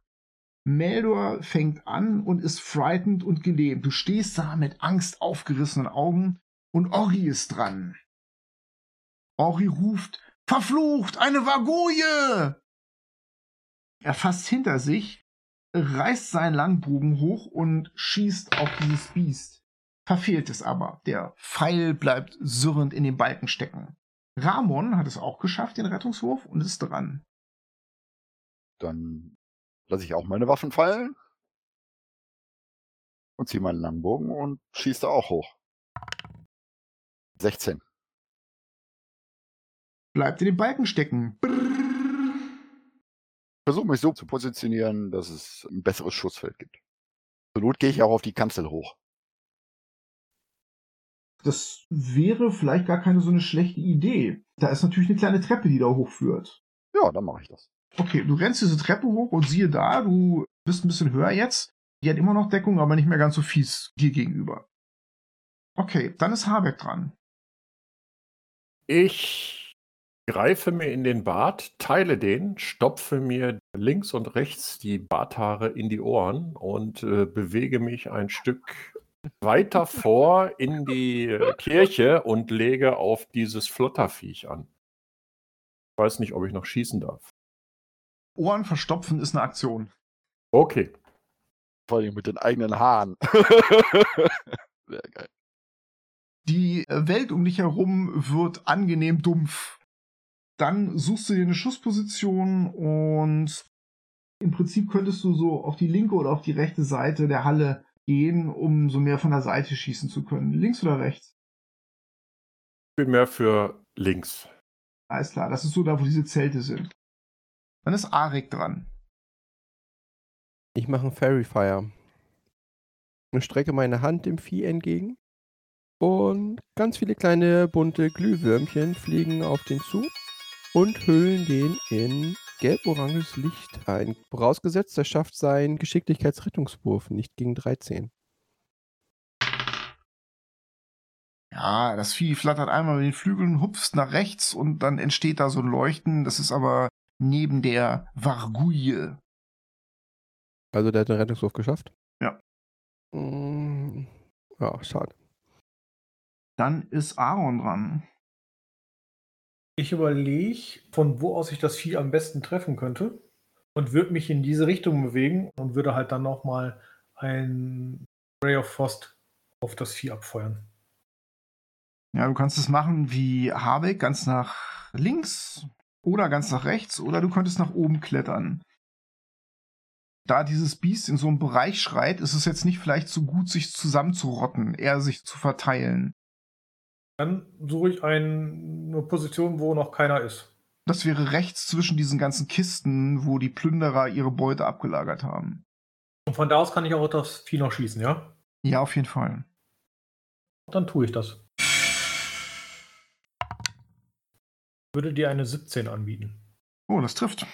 [SPEAKER 2] Meldor fängt an und ist frightened und gelähmt. Du stehst da mit Angst aufgerissenen Augen und Ori ist dran. Ori ruft, verflucht, eine Vagoje! Er fasst hinter sich, reißt seinen Langbogen hoch und schießt auf dieses Biest. Verfehlt es aber. Der Pfeil bleibt surrend in den Balken stecken. Ramon hat es auch geschafft, den Rettungswurf, und ist dran.
[SPEAKER 5] Dann lasse ich auch meine Waffen fallen. Und ziehe meinen Langbogen und schieße da auch hoch. 16.
[SPEAKER 2] Bleibt in den Balken stecken.
[SPEAKER 5] Versuche mich so zu positionieren, dass es ein besseres Schussfeld gibt. Zur Not gehe ich auch auf die Kanzel hoch.
[SPEAKER 2] Das wäre vielleicht gar keine so eine schlechte Idee. Da ist natürlich eine kleine Treppe, die da hochführt.
[SPEAKER 5] Ja, dann mache ich das.
[SPEAKER 2] Okay, du rennst diese Treppe hoch und siehe da, du bist ein bisschen höher jetzt. Die hat immer noch Deckung, aber nicht mehr ganz so fies dir gegenüber. Okay, dann ist Habeck dran.
[SPEAKER 4] Ich greife mir in den Bart, teile den, stopfe mir links und rechts die Barthaare in die Ohren und äh, bewege mich ein Stück weiter vor in die Kirche und lege auf dieses Flotterviech an. Ich weiß nicht, ob ich noch schießen darf.
[SPEAKER 2] Ohren verstopfen ist eine Aktion.
[SPEAKER 4] Okay.
[SPEAKER 5] Vor allem mit den eigenen Haaren. Sehr geil.
[SPEAKER 2] Die Welt um dich herum wird angenehm dumpf. Dann suchst du dir eine Schussposition und im Prinzip könntest du so auf die linke oder auf die rechte Seite der Halle gehen, um so mehr von der Seite schießen zu können. Links oder rechts?
[SPEAKER 4] Ich bin mehr für links.
[SPEAKER 2] Alles klar, das ist so da, wo diese Zelte sind. Dann ist Arik dran.
[SPEAKER 8] Ich mache einen Fairy Fire. Ich strecke meine Hand dem Vieh entgegen. Und ganz viele kleine bunte Glühwürmchen fliegen auf den zu und hüllen den in gelb-oranges Licht ein. Vorausgesetzt, er schafft seinen Geschicklichkeitsrettungswurf nicht gegen 13.
[SPEAKER 2] Ja, das Vieh flattert einmal mit den Flügeln, hupft nach rechts und dann entsteht da so ein Leuchten. Das ist aber neben der Vargouille.
[SPEAKER 8] Also der hat den Rettungswurf geschafft?
[SPEAKER 2] Ja.
[SPEAKER 8] Mm, Ja, schade.
[SPEAKER 2] Dann ist Aaron dran.
[SPEAKER 3] Ich überlege, von wo aus ich das Vieh am besten treffen könnte und würde mich in diese Richtung bewegen und würde halt dann nochmal ein Ray of Frost auf das Vieh abfeuern.
[SPEAKER 2] Ja, du kannst es machen wie Habeck, ganz nach links oder ganz nach rechts oder du könntest nach oben klettern. Da dieses Biest in so einem Bereich schreit, ist es jetzt nicht vielleicht so gut, sich zusammenzurotten, eher sich zu verteilen.
[SPEAKER 3] Dann suche ich ein, eine Position, wo noch keiner ist.
[SPEAKER 2] Das wäre rechts zwischen diesen ganzen Kisten, wo die Plünderer ihre Beute abgelagert haben.
[SPEAKER 3] Und von da aus kann ich auch das Vieh noch schießen, ja?
[SPEAKER 2] Ja, auf jeden Fall.
[SPEAKER 3] Dann tue ich das. Würde dir eine 17 anbieten.
[SPEAKER 2] Oh, das trifft.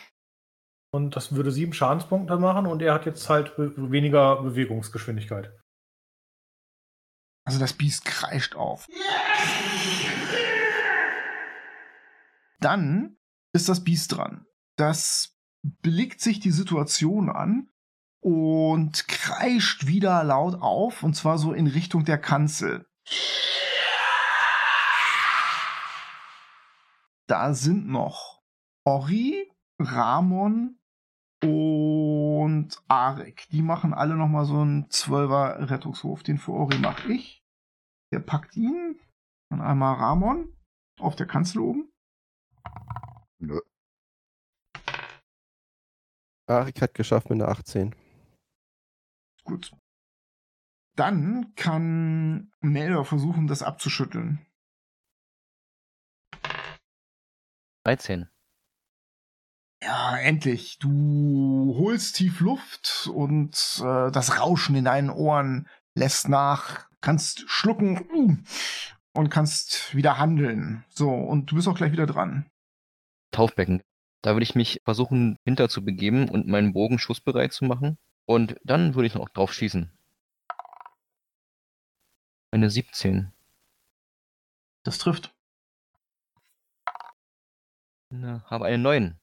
[SPEAKER 3] Und das würde sieben Schadenspunkte machen und er hat jetzt halt weniger Bewegungsgeschwindigkeit.
[SPEAKER 2] Also das Biest kreischt auf. Dann ist das Biest dran. Das blickt sich die Situation an und kreischt wieder laut auf, und zwar so in Richtung der Kanzel. Da sind noch Ori, Ramon und Arek. Die machen alle noch mal so einen Zwölfer Rettungswurf. Den für Ori mache ich. Der packt ihn. Dann einmal Ramon auf der Kanzel oben.
[SPEAKER 5] Nö.
[SPEAKER 8] Arik hat geschafft mit einer 18.
[SPEAKER 2] Gut. Dann kann Melder versuchen, das abzuschütteln.
[SPEAKER 7] 13.
[SPEAKER 2] Ja, endlich. Du holst tief Luft und äh, das Rauschen in deinen Ohren lässt nach. Kannst schlucken und kannst wieder handeln. So, und du bist auch gleich wieder dran.
[SPEAKER 7] Taufbecken. Da würde ich mich versuchen, hinter zu begeben und meinen Bogen schussbereit zu machen. Und dann würde ich noch drauf schießen. Eine 17.
[SPEAKER 2] Das trifft.
[SPEAKER 7] Na, habe eine 9.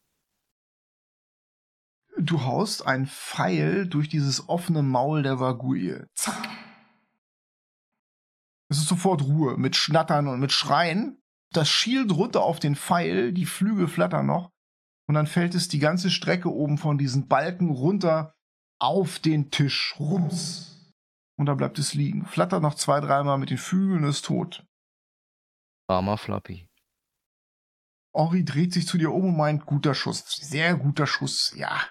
[SPEAKER 2] Du haust ein Pfeil durch dieses offene Maul der Vaguie. Zack. Es ist sofort Ruhe, mit Schnattern und mit Schreien. Das schielt runter auf den Pfeil, die Flügel flattern noch. Und dann fällt es die ganze Strecke oben von diesen Balken runter auf den Tisch. Rums. Und da bleibt es liegen. Flattert noch zwei, dreimal mit den Flügeln ist tot.
[SPEAKER 7] Armer Flappy.
[SPEAKER 2] Ori dreht sich zu dir um und meint, guter Schuss. Sehr guter Schuss, ja.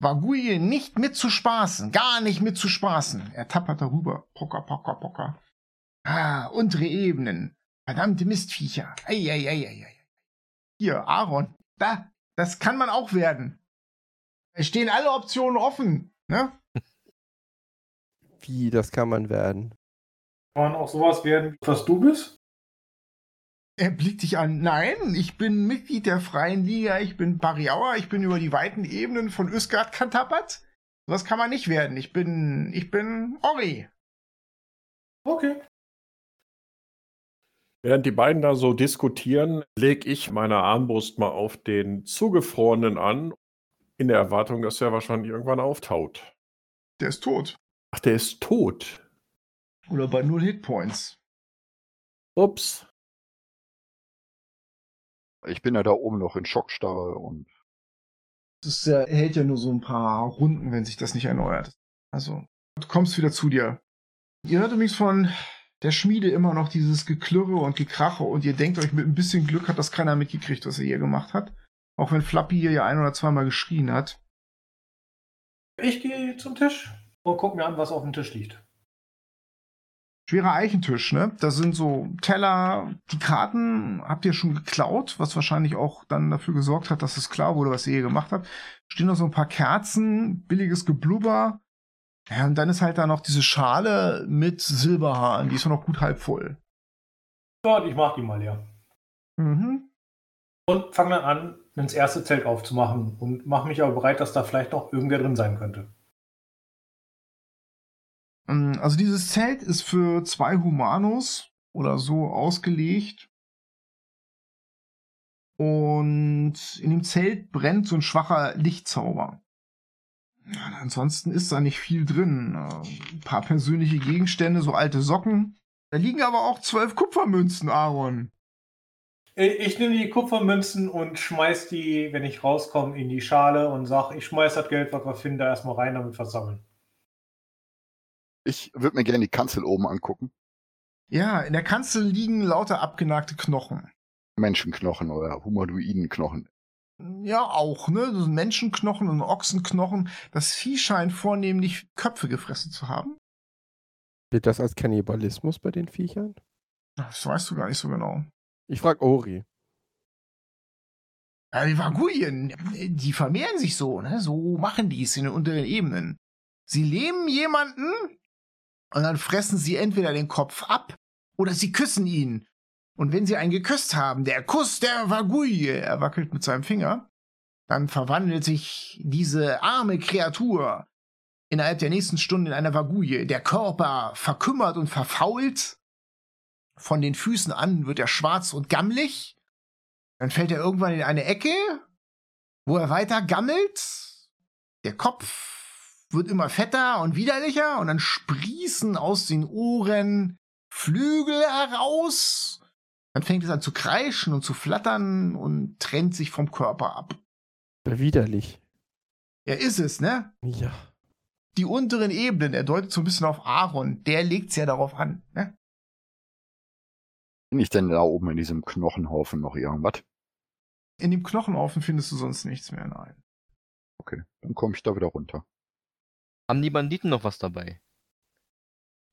[SPEAKER 2] Vaguie nicht mit zu spaßen, gar nicht mit zu spaßen. Er tappert darüber. Pocker, pocker, pocker. Ah, untere Ebenen. Verdammte Mistviecher. Eieieiei. Hier, Aaron. Da, das kann man auch werden. Es stehen alle Optionen offen, ne?
[SPEAKER 8] Wie, das kann man werden.
[SPEAKER 3] Kann man auch sowas werden, was du bist?
[SPEAKER 2] Er blickt dich an. Nein, ich bin Mitglied der Freien Liga, ich bin Bariauer, ich bin über die weiten Ebenen von Ösgard kantappert. Was kann man nicht werden? Ich bin, ich bin Ori.
[SPEAKER 3] Okay.
[SPEAKER 4] Während die beiden da so diskutieren, lege ich meine Armbrust mal auf den Zugefrorenen an, in der Erwartung, dass er wahrscheinlich irgendwann auftaut.
[SPEAKER 2] Der ist tot.
[SPEAKER 4] Ach, der ist tot.
[SPEAKER 2] Oder bei null Hitpoints.
[SPEAKER 4] Ups.
[SPEAKER 5] Ich bin ja da oben noch in Schockstarre und
[SPEAKER 2] Das ist ja, hält ja nur so ein paar Runden, wenn sich das nicht erneuert. Also, du kommst wieder zu dir. Ihr hört übrigens von der Schmiede immer noch dieses Geklirre und Gekrache und ihr denkt euch, mit ein bisschen Glück hat das keiner mitgekriegt, was er hier gemacht hat. Auch wenn Flappy hier ja ein oder zweimal geschrien hat.
[SPEAKER 3] Ich gehe zum Tisch und gucke mir an, was auf dem Tisch liegt.
[SPEAKER 2] Schwerer Eichentisch, ne? Da sind so Teller, die Karten habt ihr schon geklaut, was wahrscheinlich auch dann dafür gesorgt hat, dass es klar wurde, was ihr hier gemacht habt. Stehen noch so ein paar Kerzen, billiges Geblubber. Ja, und dann ist halt da noch diese Schale mit Silberhaaren, die ist noch gut halb voll.
[SPEAKER 3] Ja, ich mach die mal leer.
[SPEAKER 2] Mhm.
[SPEAKER 3] Und fange dann an, ins erste Zelt aufzumachen und mache mich aber bereit, dass da vielleicht noch irgendwer drin sein könnte.
[SPEAKER 2] Ähm, Also dieses Zelt ist für zwei Humanos oder so ausgelegt. Und in dem Zelt brennt so ein schwacher Lichtzauber. Ansonsten ist da nicht viel drin. Äh, Ein paar persönliche Gegenstände, so alte Socken. Da liegen aber auch zwölf Kupfermünzen, Aaron.
[SPEAKER 3] Ich, ich nehme die Kupfermünzen und schmeiß die, wenn ich rauskomme, in die Schale und sage, ich schmeiß das Geld, was wir finden, da erstmal rein, damit wir sammeln.
[SPEAKER 5] Ich würde mir gerne die Kanzel oben angucken.
[SPEAKER 2] Ja, in der Kanzel liegen lauter abgenagte Knochen.
[SPEAKER 5] Menschenknochen oder Humanoidenknochen.
[SPEAKER 2] Ja, auch, ne? Das sind Menschenknochen und Ochsenknochen. Das Vieh scheint vornehmlich Köpfe gefressen zu haben.
[SPEAKER 8] Gilt das als Kannibalismus bei den Viechern?
[SPEAKER 2] Das weißt du gar nicht so genau.
[SPEAKER 8] Ich frag Ori.
[SPEAKER 2] Ja, die Vaguyen, die vermehren sich so, ne? So machen die es in den unteren Ebenen. Sie lähmen jemanden und dann fressen sie entweder den Kopf ab oder sie küssen ihn. Und wenn sie einen geküsst haben, der Kuss der Vaguye, er wackelt mit seinem Finger, dann verwandelt sich diese arme Kreatur innerhalb der nächsten Stunden in einer Vaguye. Der Körper verkümmert und verfault. Von den Füßen an wird er schwarz und gammelig. Dann fällt er irgendwann in eine Ecke, wo er weiter gammelt. Der Kopf wird immer fetter und widerlicher und dann sprießen aus den Ohren Flügel heraus. Dann fängt es an zu kreischen und zu flattern und trennt sich vom Körper ab.
[SPEAKER 8] Widerlich.
[SPEAKER 2] Er ist es, ne?
[SPEAKER 8] Ja.
[SPEAKER 2] Die unteren Ebenen, er deutet so ein bisschen auf Aaron, der legt's ja darauf an, ne?
[SPEAKER 5] Bin ich denn da oben in diesem Knochenhaufen noch irgendwas?
[SPEAKER 2] In dem Knochenhaufen findest du sonst nichts mehr, nein.
[SPEAKER 5] Okay, dann komme ich da wieder runter.
[SPEAKER 7] Haben die Banditen noch was dabei?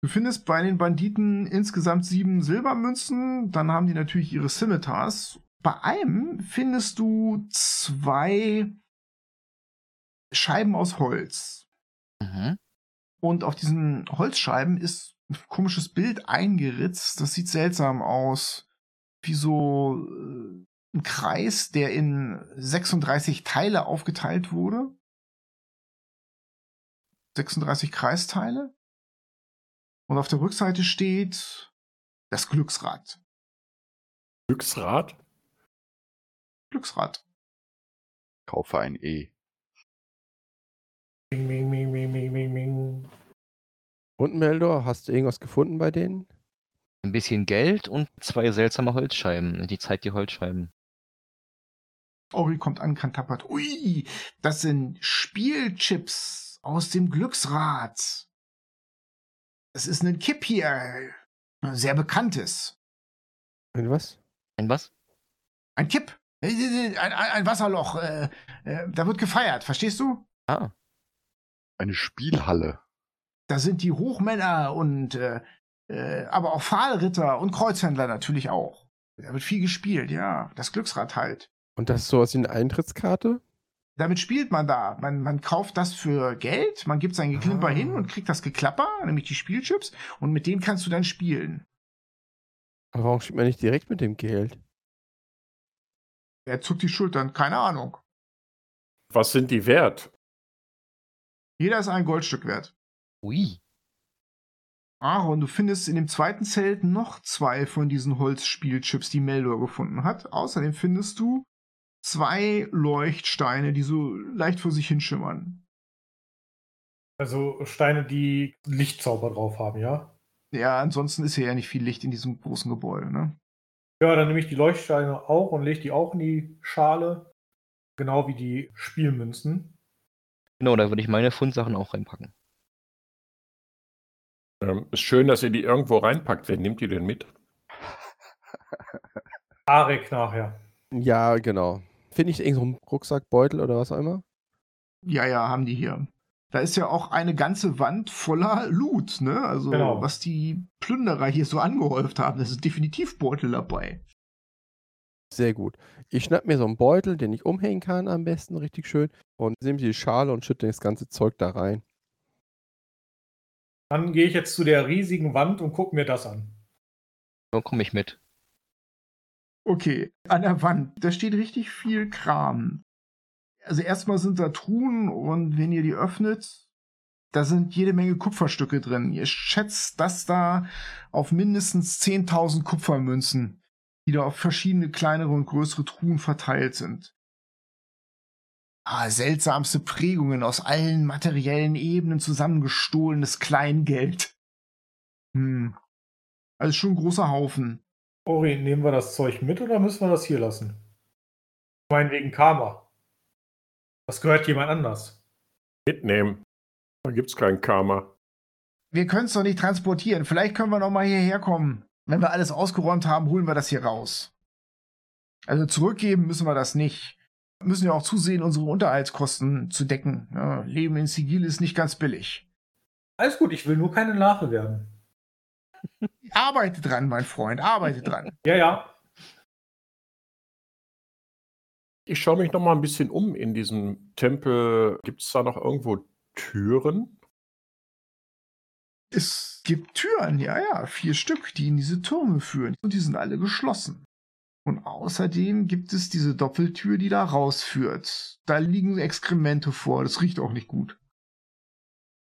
[SPEAKER 2] Du findest bei den Banditen insgesamt sieben Silbermünzen, dann haben die natürlich ihre Scimitars. Bei einem findest du zwei Scheiben aus Holz.
[SPEAKER 7] Mhm.
[SPEAKER 2] Und auf diesen Holzscheiben ist ein komisches Bild eingeritzt. Das sieht seltsam aus. Wie so äh, ein Kreis, der in 36 Teile aufgeteilt wurde. 36 Kreisteile. Und auf der Rückseite steht das Glücksrad.
[SPEAKER 4] Glücksrad?
[SPEAKER 2] Glücksrad.
[SPEAKER 5] Kaufe ein E.
[SPEAKER 3] Ming, ming, ming, ming, ming, ming, ming.
[SPEAKER 8] Und Meldor, hast du irgendwas gefunden bei denen?
[SPEAKER 7] Ein bisschen Geld und zwei seltsame Holzscheiben. Die zeigt die Holzscheiben.
[SPEAKER 2] Ori kommt an, kann tappert. Ui, das sind Spielchips aus dem Glücksrad. Das ist ein Kipp hier. Ein Sehr bekanntes.
[SPEAKER 8] Ein was?
[SPEAKER 7] Ein was?
[SPEAKER 2] Ein Kipp. Ein, ein, ein Wasserloch. Äh, äh, da wird gefeiert, verstehst du?
[SPEAKER 7] Ah,
[SPEAKER 5] Eine Spielhalle.
[SPEAKER 2] Da sind die Hochmänner und äh, äh, aber auch Pfahlritter und Kreuzhändler natürlich auch. Da wird viel gespielt, ja. Das Glücksrad halt.
[SPEAKER 8] Und das ist sowas wie eine Eintrittskarte?
[SPEAKER 2] Damit spielt man da. Man, man kauft das für Geld, man gibt sein Geklimper
[SPEAKER 8] Ah.
[SPEAKER 2] hin und kriegt das Geklapper, nämlich die Spielchips, und mit denen kannst du dann spielen.
[SPEAKER 8] Aber warum spielt man nicht direkt mit dem Geld?
[SPEAKER 2] Er zuckt die Schultern, keine Ahnung.
[SPEAKER 4] Was sind die wert?
[SPEAKER 2] Jeder ist ein Goldstück wert.
[SPEAKER 7] ui.
[SPEAKER 2] Aaron, du findest in dem zweiten Zelt noch zwei von diesen Holzspielchips, die Meldor gefunden hat. Außerdem findest du zwei Leuchtsteine, die so leicht vor sich hinschimmern.
[SPEAKER 3] Also Steine, die Lichtzauber drauf haben, ja?
[SPEAKER 2] Ja, ansonsten ist hier ja nicht viel Licht in diesem großen Gebäude, ne?
[SPEAKER 3] Ja, dann nehme ich die Leuchtsteine auch und lege die auch in die Schale. Genau wie die Spielmünzen.
[SPEAKER 7] Genau, da würde ich meine Fundsachen auch reinpacken.
[SPEAKER 4] Ähm, ist schön, dass ihr die irgendwo reinpackt. Wer nimmt die denn mit?
[SPEAKER 3] Arek nachher.
[SPEAKER 8] Ja, genau. Finde ich irgendeinen so einen Rucksackbeutel oder was auch immer?
[SPEAKER 2] Ja, ja, haben die hier. Da ist ja auch eine ganze Wand voller Loot, ne? Also,
[SPEAKER 3] Genau.
[SPEAKER 2] was die Plünderer hier so angehäuft haben, das ist definitiv Beutel dabei.
[SPEAKER 8] Sehr gut. Ich schnapp mir so einen Beutel, den ich umhängen kann am besten, richtig schön. Und nehme die Schale und schütte das ganze Zeug da rein.
[SPEAKER 3] Dann gehe ich jetzt zu der riesigen Wand und gucke mir das an.
[SPEAKER 7] Dann komme ich mit.
[SPEAKER 2] Okay, an der Wand, da steht richtig viel Kram. Also erstmal sind da Truhen und wenn ihr die öffnet, da sind jede Menge Kupferstücke drin. Ihr schätzt das da auf mindestens 10.000 Kupfermünzen, die da auf verschiedene kleinere und größere Truhen verteilt sind. Ah, seltsamste Prägungen aus allen materiellen Ebenen zusammengestohlenes Kleingeld. Hm. Also schon ein großer Haufen.
[SPEAKER 3] Ori, nehmen wir das Zeug mit oder müssen wir das hier lassen? Ich meine, wegen Karma. Das gehört jemand anders.
[SPEAKER 4] Mitnehmen. Da gibt's kein Karma.
[SPEAKER 2] Wir können es doch nicht transportieren. Vielleicht können wir noch mal hierher kommen. Wenn wir alles ausgeräumt haben, holen wir das hier raus. Also zurückgeben müssen wir das nicht. Wir müssen ja auch zusehen, unsere Unterhaltskosten zu decken. Ja, Leben in Sigil ist nicht ganz billig.
[SPEAKER 3] Alles gut, ich will nur keine Larve werden.
[SPEAKER 2] Arbeite dran, mein Freund, arbeite dran.
[SPEAKER 3] Ja, ja.
[SPEAKER 4] Ich schaue mich noch mal ein bisschen um in diesem Tempel. Gibt's da noch irgendwo Türen?
[SPEAKER 2] Es gibt Türen, ja, ja, vier Stück, die in diese Türme führen. Und die sind alle geschlossen. Und außerdem gibt es diese Doppeltür, die da rausführt. Da liegen Exkremente vor, das riecht auch nicht gut.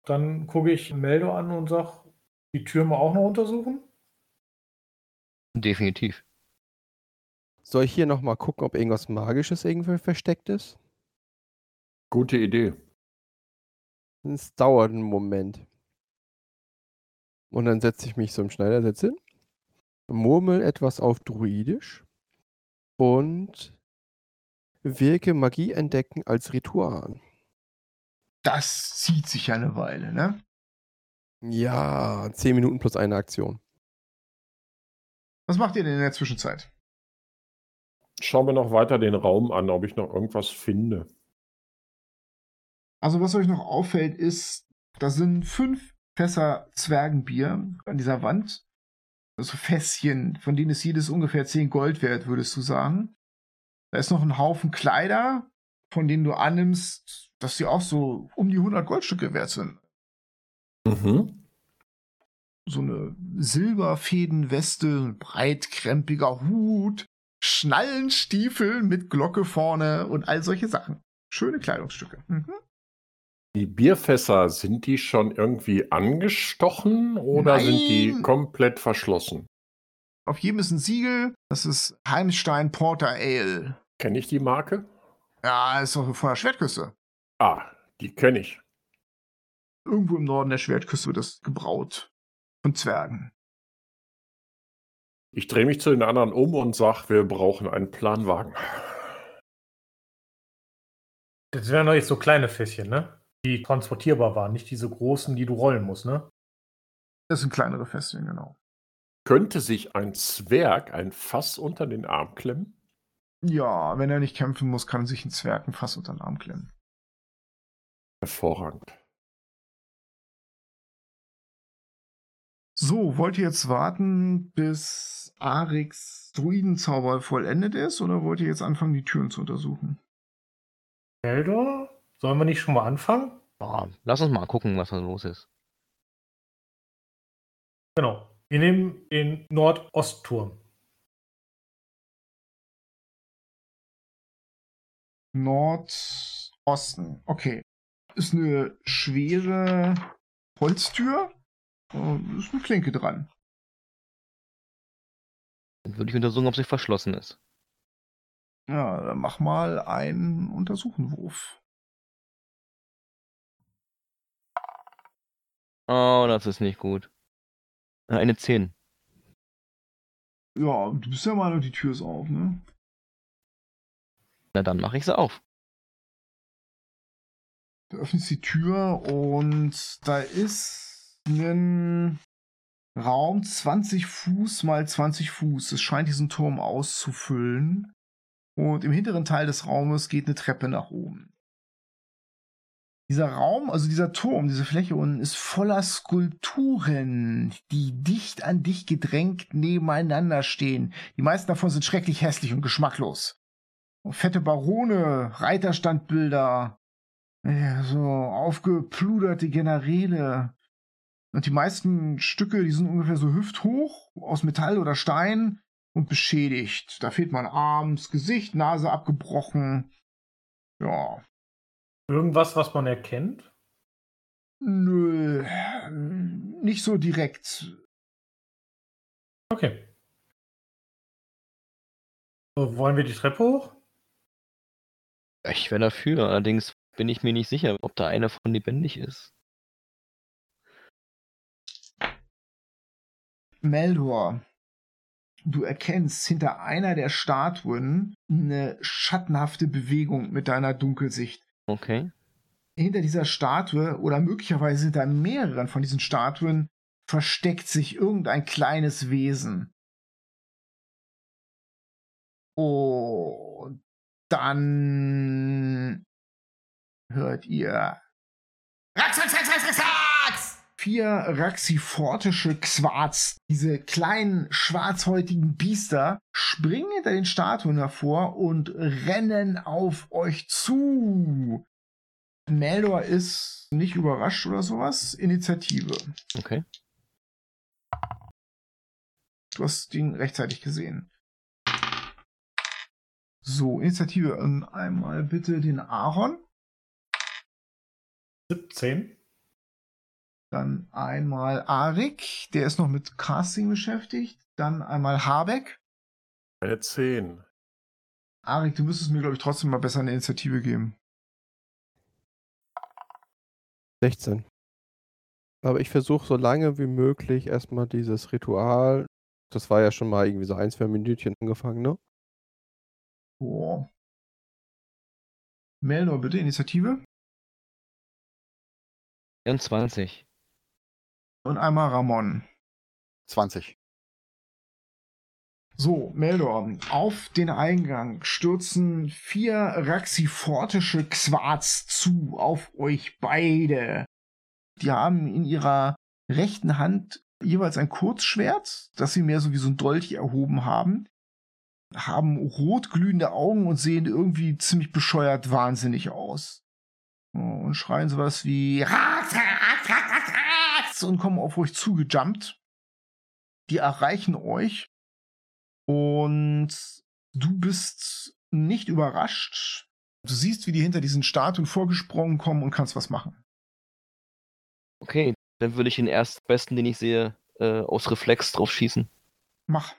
[SPEAKER 3] Dann gucke ich Meldo an und sage, die Tür mal auch noch untersuchen.
[SPEAKER 7] Definitiv.
[SPEAKER 8] Soll ich hier nochmal gucken, ob irgendwas Magisches irgendwo versteckt ist?
[SPEAKER 4] Gute Idee.
[SPEAKER 8] Es dauert einen Moment. Und dann setze ich mich so im Schneidersitz hin, murmel etwas auf Druidisch und wirke Magie entdecken als Ritual an.
[SPEAKER 2] Das zieht sich ja eine Weile, ne?
[SPEAKER 8] Ja, 10 Minuten plus eine Aktion.
[SPEAKER 2] Was macht ihr denn in der Zwischenzeit?
[SPEAKER 4] Schauen wir noch weiter den Raum an, ob ich noch irgendwas finde.
[SPEAKER 2] Also, was euch noch auffällt, ist, da sind fünf Fässer Zwergenbier an dieser Wand. Also Fässchen, von denen ist jedes ungefähr 10 Gold wert, würdest du sagen. Da ist noch ein Haufen Kleider, von denen du annimmst, dass sie auch so um die 100 Goldstücke wert sind.
[SPEAKER 4] Mhm.
[SPEAKER 2] So eine Silberfädenweste, ein breitkrempiger Hut, Schnallenstiefel mit Glocke vorne und all solche Sachen. Schöne Kleidungsstücke. Mhm.
[SPEAKER 4] Die Bierfässer, sind die schon irgendwie angestochen oder sind die
[SPEAKER 2] Nein.
[SPEAKER 4] komplett verschlossen?
[SPEAKER 2] Auf jedem ist ein Siegel. Das ist Heimstein Porter Ale.
[SPEAKER 4] Kenne ich die Marke?
[SPEAKER 2] Ja, ist doch von der Schwertküste.
[SPEAKER 4] Ah, die kenne ich.
[SPEAKER 2] Irgendwo im Norden der Schwertküste wird das gebraut. Von Zwergen.
[SPEAKER 4] Ich drehe mich zu den anderen um und sage, wir brauchen einen Planwagen.
[SPEAKER 3] Das wären doch jetzt so kleine Fässchen, ne? Die transportierbar waren, nicht diese großen, die du rollen musst, ne?
[SPEAKER 2] Das sind kleinere Fässchen, genau.
[SPEAKER 4] Könnte sich ein Zwerg ein Fass unter den Arm klemmen?
[SPEAKER 2] Ja, wenn er nicht kämpfen muss, kann sich ein Zwerg ein Fass unter den Arm klemmen.
[SPEAKER 4] Hervorragend.
[SPEAKER 2] So, wollt ihr jetzt warten, bis Arix Druidenzauber vollendet ist, oder wollt ihr jetzt anfangen, die Türen zu untersuchen?
[SPEAKER 3] Eldor? Sollen wir nicht schon mal anfangen?
[SPEAKER 7] Ja, lass uns mal gucken, was da los ist.
[SPEAKER 3] Genau. Wir nehmen den Nordostturm.
[SPEAKER 2] Nordosten. Okay. Ist eine schwere Holztür. Oh, Ist eine Klinke dran.
[SPEAKER 7] Dann würde ich untersuchen, ob sie verschlossen ist.
[SPEAKER 2] Ja, dann mach mal einen Untersuchenwurf.
[SPEAKER 7] Oh, das ist nicht gut. Eine 10.
[SPEAKER 2] Ja, du bist ja mal die Tür ist auf, ne?
[SPEAKER 7] Na, dann mache ich sie auf.
[SPEAKER 2] Du öffnest die Tür und da ist ein Raum 20 Fuß mal 20 Fuß. Es scheint diesen Turm auszufüllen. Und im hinteren Teil des Raumes geht eine Treppe nach oben. Dieser Raum, also dieser Turm, diese Fläche unten, ist voller Skulpturen, die dicht an dicht gedrängt nebeneinander stehen. Die meisten davon sind schrecklich hässlich und geschmacklos. Fette Barone, Reiterstandbilder, ja, so aufgepluderte Generäle. Und die meisten Stücke, die sind ungefähr so hüfthoch, aus Metall oder Stein und beschädigt. Da fehlt mal ein Arm, das Gesicht, Nase abgebrochen. Ja,
[SPEAKER 3] Irgendwas, was man erkennt?
[SPEAKER 2] nö, nicht so direkt.
[SPEAKER 3] Okay. So, wollen wir die Treppe hoch?
[SPEAKER 7] Ich wäre dafür, allerdings bin ich mir nicht sicher, ob da einer von lebendig ist.
[SPEAKER 2] Meldor, Du erkennst hinter einer der Statuen eine schattenhafte Bewegung mit deiner Dunkelsicht.
[SPEAKER 7] Okay.
[SPEAKER 2] Hinter dieser Statue oder möglicherweise hinter mehreren von diesen Statuen versteckt sich irgendein kleines Wesen. Und dann hört ihr
[SPEAKER 6] Rax, rax, rax!
[SPEAKER 2] Vier raxifortische Quarz. Diese kleinen schwarzhäutigen Biester springen hinter den Statuen hervor und rennen auf euch zu. Meldor ist nicht überrascht oder sowas. Initiative.
[SPEAKER 7] Okay.
[SPEAKER 2] Du hast ihn rechtzeitig gesehen. So, Initiative. Ähm, Einmal bitte den Aaron.
[SPEAKER 3] 17.
[SPEAKER 2] Dann einmal Arik, der ist noch mit Casting beschäftigt. Dann einmal Habeck.
[SPEAKER 4] Eine 10.
[SPEAKER 2] Arik, du müsstest mir, glaube ich, trotzdem mal besser eine Initiative geben.
[SPEAKER 8] 16. Aber ich versuche so lange wie möglich erstmal dieses Ritual. Das war ja schon mal irgendwie so ein, zwei Minütchen angefangen, ne?
[SPEAKER 2] Boah. Melnor, bitte, Initiative.
[SPEAKER 7] 24.
[SPEAKER 2] Und einmal Ramon.
[SPEAKER 5] 20.
[SPEAKER 2] So, Meldor, auf den Eingang stürzen vier raxifortische Quarz zu auf euch beide. Die haben in ihrer rechten Hand jeweils ein Kurzschwert, das sie mehr so wie so ein Dolch erhoben haben, haben rotglühende Augen und sehen irgendwie ziemlich bescheuert wahnsinnig aus. Und schreien sowas wie Rax, Rax, Rax, Rax und kommen auf euch zugejumpt. Die erreichen euch und du bist nicht überrascht. Du siehst, wie die hinter diesen Statuen vorgesprungen kommen und kannst was machen.
[SPEAKER 7] Okay, dann würde ich den erstbesten, den ich sehe, äh, aus Reflex drauf schießen.
[SPEAKER 2] Mach.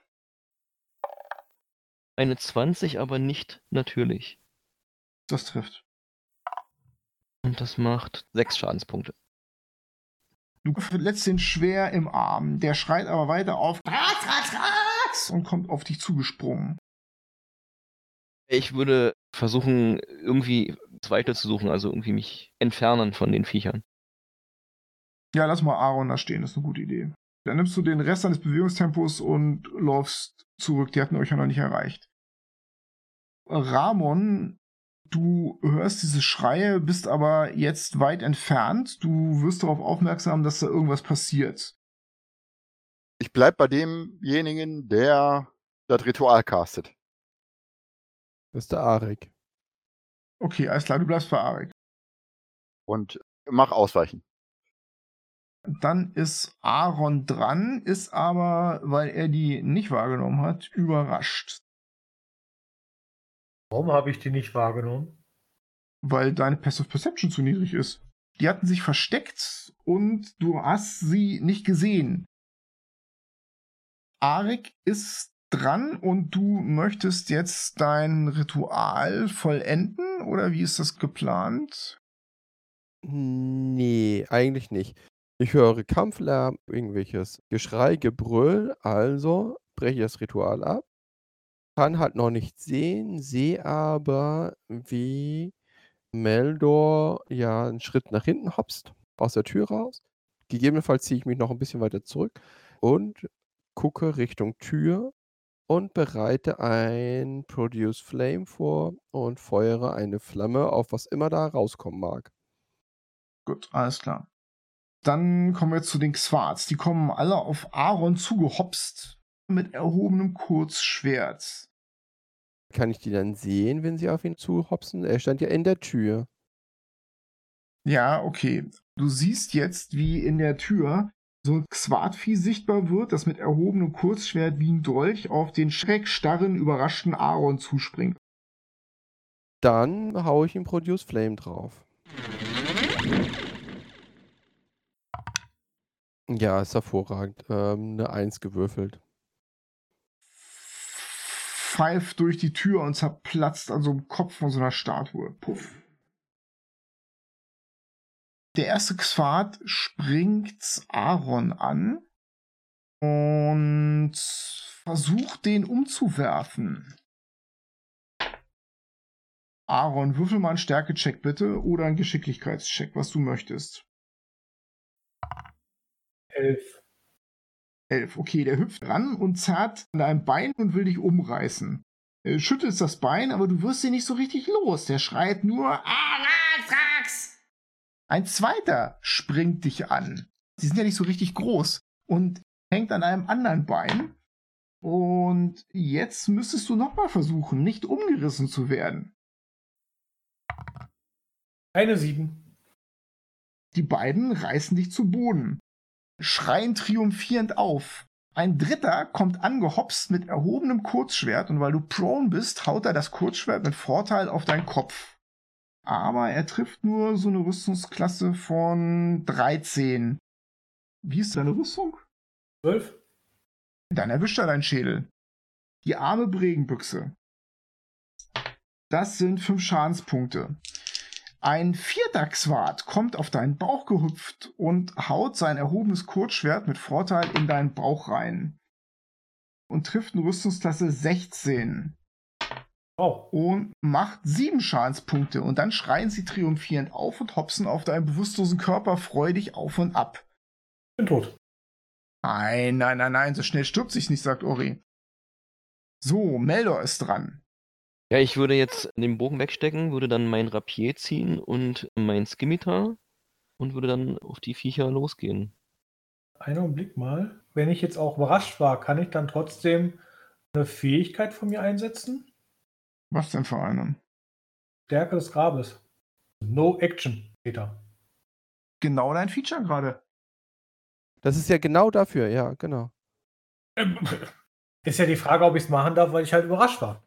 [SPEAKER 7] Eine 20, aber nicht natürlich.
[SPEAKER 2] Das trifft.
[SPEAKER 7] Und das macht sechs Schadenspunkte.
[SPEAKER 2] Du verletzt den schwer im Arm. Der schreit aber weiter auf
[SPEAKER 6] Rax, rax, rax!
[SPEAKER 2] und kommt auf dich zugesprungen.
[SPEAKER 7] Ich würde versuchen, irgendwie weiter zu suchen, also irgendwie mich entfernen von den Viechern.
[SPEAKER 2] Ja, lass mal Aaron da stehen, das ist eine gute Idee. Dann nimmst du den Rest deines Bewegungstempos und läufst zurück. Die hatten euch ja noch nicht erreicht. Ramon, du hörst diese Schreie, bist aber jetzt weit entfernt. Du wirst darauf aufmerksam, dass da irgendwas passiert.
[SPEAKER 5] Ich bleib bei demjenigen, der das Ritual castet.
[SPEAKER 8] Das ist der Arik.
[SPEAKER 2] Okay, alles klar, du bleibst bei Arik.
[SPEAKER 5] Und mach ausweichen.
[SPEAKER 2] Dann ist Aaron dran, ist aber, weil er die nicht wahrgenommen hat, überrascht.
[SPEAKER 3] Warum habe ich die nicht wahrgenommen?
[SPEAKER 2] Weil deine Passive Perception zu niedrig ist. Die hatten sich versteckt und du hast sie nicht gesehen. Arik ist dran und du möchtest jetzt dein Ritual vollenden oder wie ist das geplant?
[SPEAKER 8] Nee, eigentlich nicht. Ich höre Kampflärm, irgendwelches Geschrei, Gebrüll, also breche ich das Ritual ab. Kann halt noch nicht sehen, sehe aber, wie Meldor ja einen Schritt nach hinten hopst, aus der Tür raus. Gegebenenfalls ziehe ich mich noch ein bisschen weiter zurück und gucke Richtung Tür und bereite ein Produce Flame vor und feuere eine Flamme auf was immer da rauskommen mag.
[SPEAKER 2] Gut, alles klar. Dann kommen wir zu den Quarz. Die kommen alle auf Aaron zugehopst mit erhobenem Kurzschwert.
[SPEAKER 8] Kann ich die dann sehen, wenn sie auf ihn zuhopsen? Er stand ja in der Tür.
[SPEAKER 2] Ja, okay. Du siehst jetzt, wie in der Tür so ein Quadvieh sichtbar wird, das mit erhobenem Kurzschwert wie ein Dolch auf den schreckstarren, überraschten Aaron zuspringt.
[SPEAKER 8] Dann haue ich ihm Produce Flame drauf. Ja, ist hervorragend. Ähm, eine 1 gewürfelt.
[SPEAKER 2] Pfeift durch die Tür und zerplatzt an so einem Kopf von so einer Statue. Puff. Der erste Quad springt Aaron an und Versuch, den umzuwerfen. Aaron, würfel mal einen Stärkecheck bitte oder einen Geschicklichkeitscheck, was du möchtest.
[SPEAKER 3] Elf.
[SPEAKER 2] Elf. Okay, der hüpft ran und zerrt an deinem Bein und will dich umreißen. Er schüttelst das Bein, aber du wirst ihn nicht so richtig los. Der schreit nur Ah, Rax, Rax! Ein zweiter springt dich an. Die sind ja nicht so richtig groß und hängt an einem anderen Bein. Und jetzt müsstest du nochmal versuchen, nicht umgerissen zu werden.
[SPEAKER 3] Eine sieben.
[SPEAKER 2] Die beiden reißen dich zu Boden, schreien triumphierend auf. Ein dritter kommt angehopst mit erhobenem Kurzschwert und weil du prone bist, haut er das Kurzschwert mit Vorteil auf deinen Kopf. Aber er trifft nur so eine Rüstungsklasse von 13. Wie ist deine Rüstung?
[SPEAKER 3] Zwölf.
[SPEAKER 2] Dann erwischt er deinen Schädel. Die arme Bregenbüchse. Das sind fünf Schadenspunkte. Ein vierter Quad kommt auf deinen Bauch gehüpft und haut sein erhobenes Kurzschwert mit Vorteil in deinen Bauch rein. Und trifft eine Rüstungsklasse 16.
[SPEAKER 3] Oh.
[SPEAKER 2] Und macht sieben Schadenspunkte. Und dann schreien sie triumphierend auf und hopsen auf deinen bewusstlosen Körper freudig auf und ab.
[SPEAKER 3] Bin tot.
[SPEAKER 2] Nein, nein, nein, nein, so schnell stirbt sich nicht, sagt Ori. So, Meldor ist dran.
[SPEAKER 7] Ja, ich würde jetzt den Bogen wegstecken, würde dann mein Rapier ziehen und mein Skimitar und würde dann auf die Viecher losgehen.
[SPEAKER 3] Einen Augenblick mal. Wenn ich jetzt auch überrascht war, kann ich dann trotzdem eine Fähigkeit von mir einsetzen?
[SPEAKER 2] Was denn für einen?
[SPEAKER 3] Stärke des Grabes. No Action, Peter.
[SPEAKER 2] Genau dein Feature gerade.
[SPEAKER 8] Das ist ja genau dafür, ja, genau.
[SPEAKER 3] Ähm, Ist ja die Frage, ob ich es machen darf, weil ich halt überrascht war.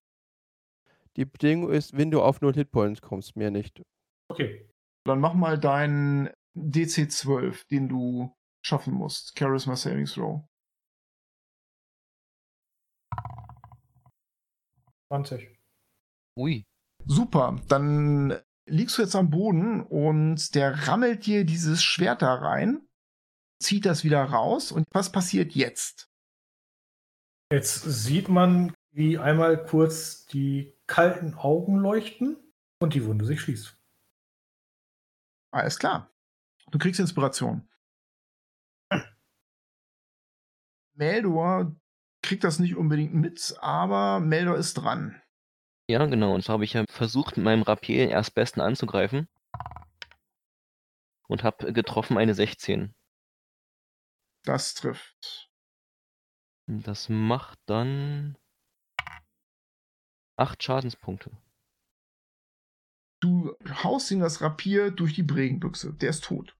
[SPEAKER 8] Die Bedingung ist, wenn du auf 0 Hitpoints kommst, mehr nicht.
[SPEAKER 3] Okay.
[SPEAKER 2] Dann mach mal deinen DC 12, den du schaffen musst. Charisma Saving Throw.
[SPEAKER 3] 20.
[SPEAKER 7] Ui.
[SPEAKER 2] Super, dann liegst du jetzt am Boden und der rammelt dir dieses Schwert da rein, zieht das wieder raus und was passiert jetzt?
[SPEAKER 3] Jetzt sieht man, wie einmal kurz die kalten Augen leuchten und die Wunde sich schließt.
[SPEAKER 2] Alles klar. Du kriegst Inspiration. Meldor kriegt das nicht unbedingt mit, aber Meldor ist dran.
[SPEAKER 7] Ja, genau. Und so habe ich ja versucht, mit meinem Rapier den Erstbesten anzugreifen. Und habe getroffen eine 16.
[SPEAKER 2] Das trifft.
[SPEAKER 7] Das macht dann 8 Schadenspunkte.
[SPEAKER 2] Du haust ihm das Rapier durch die Bregenbüchse. Der ist tot.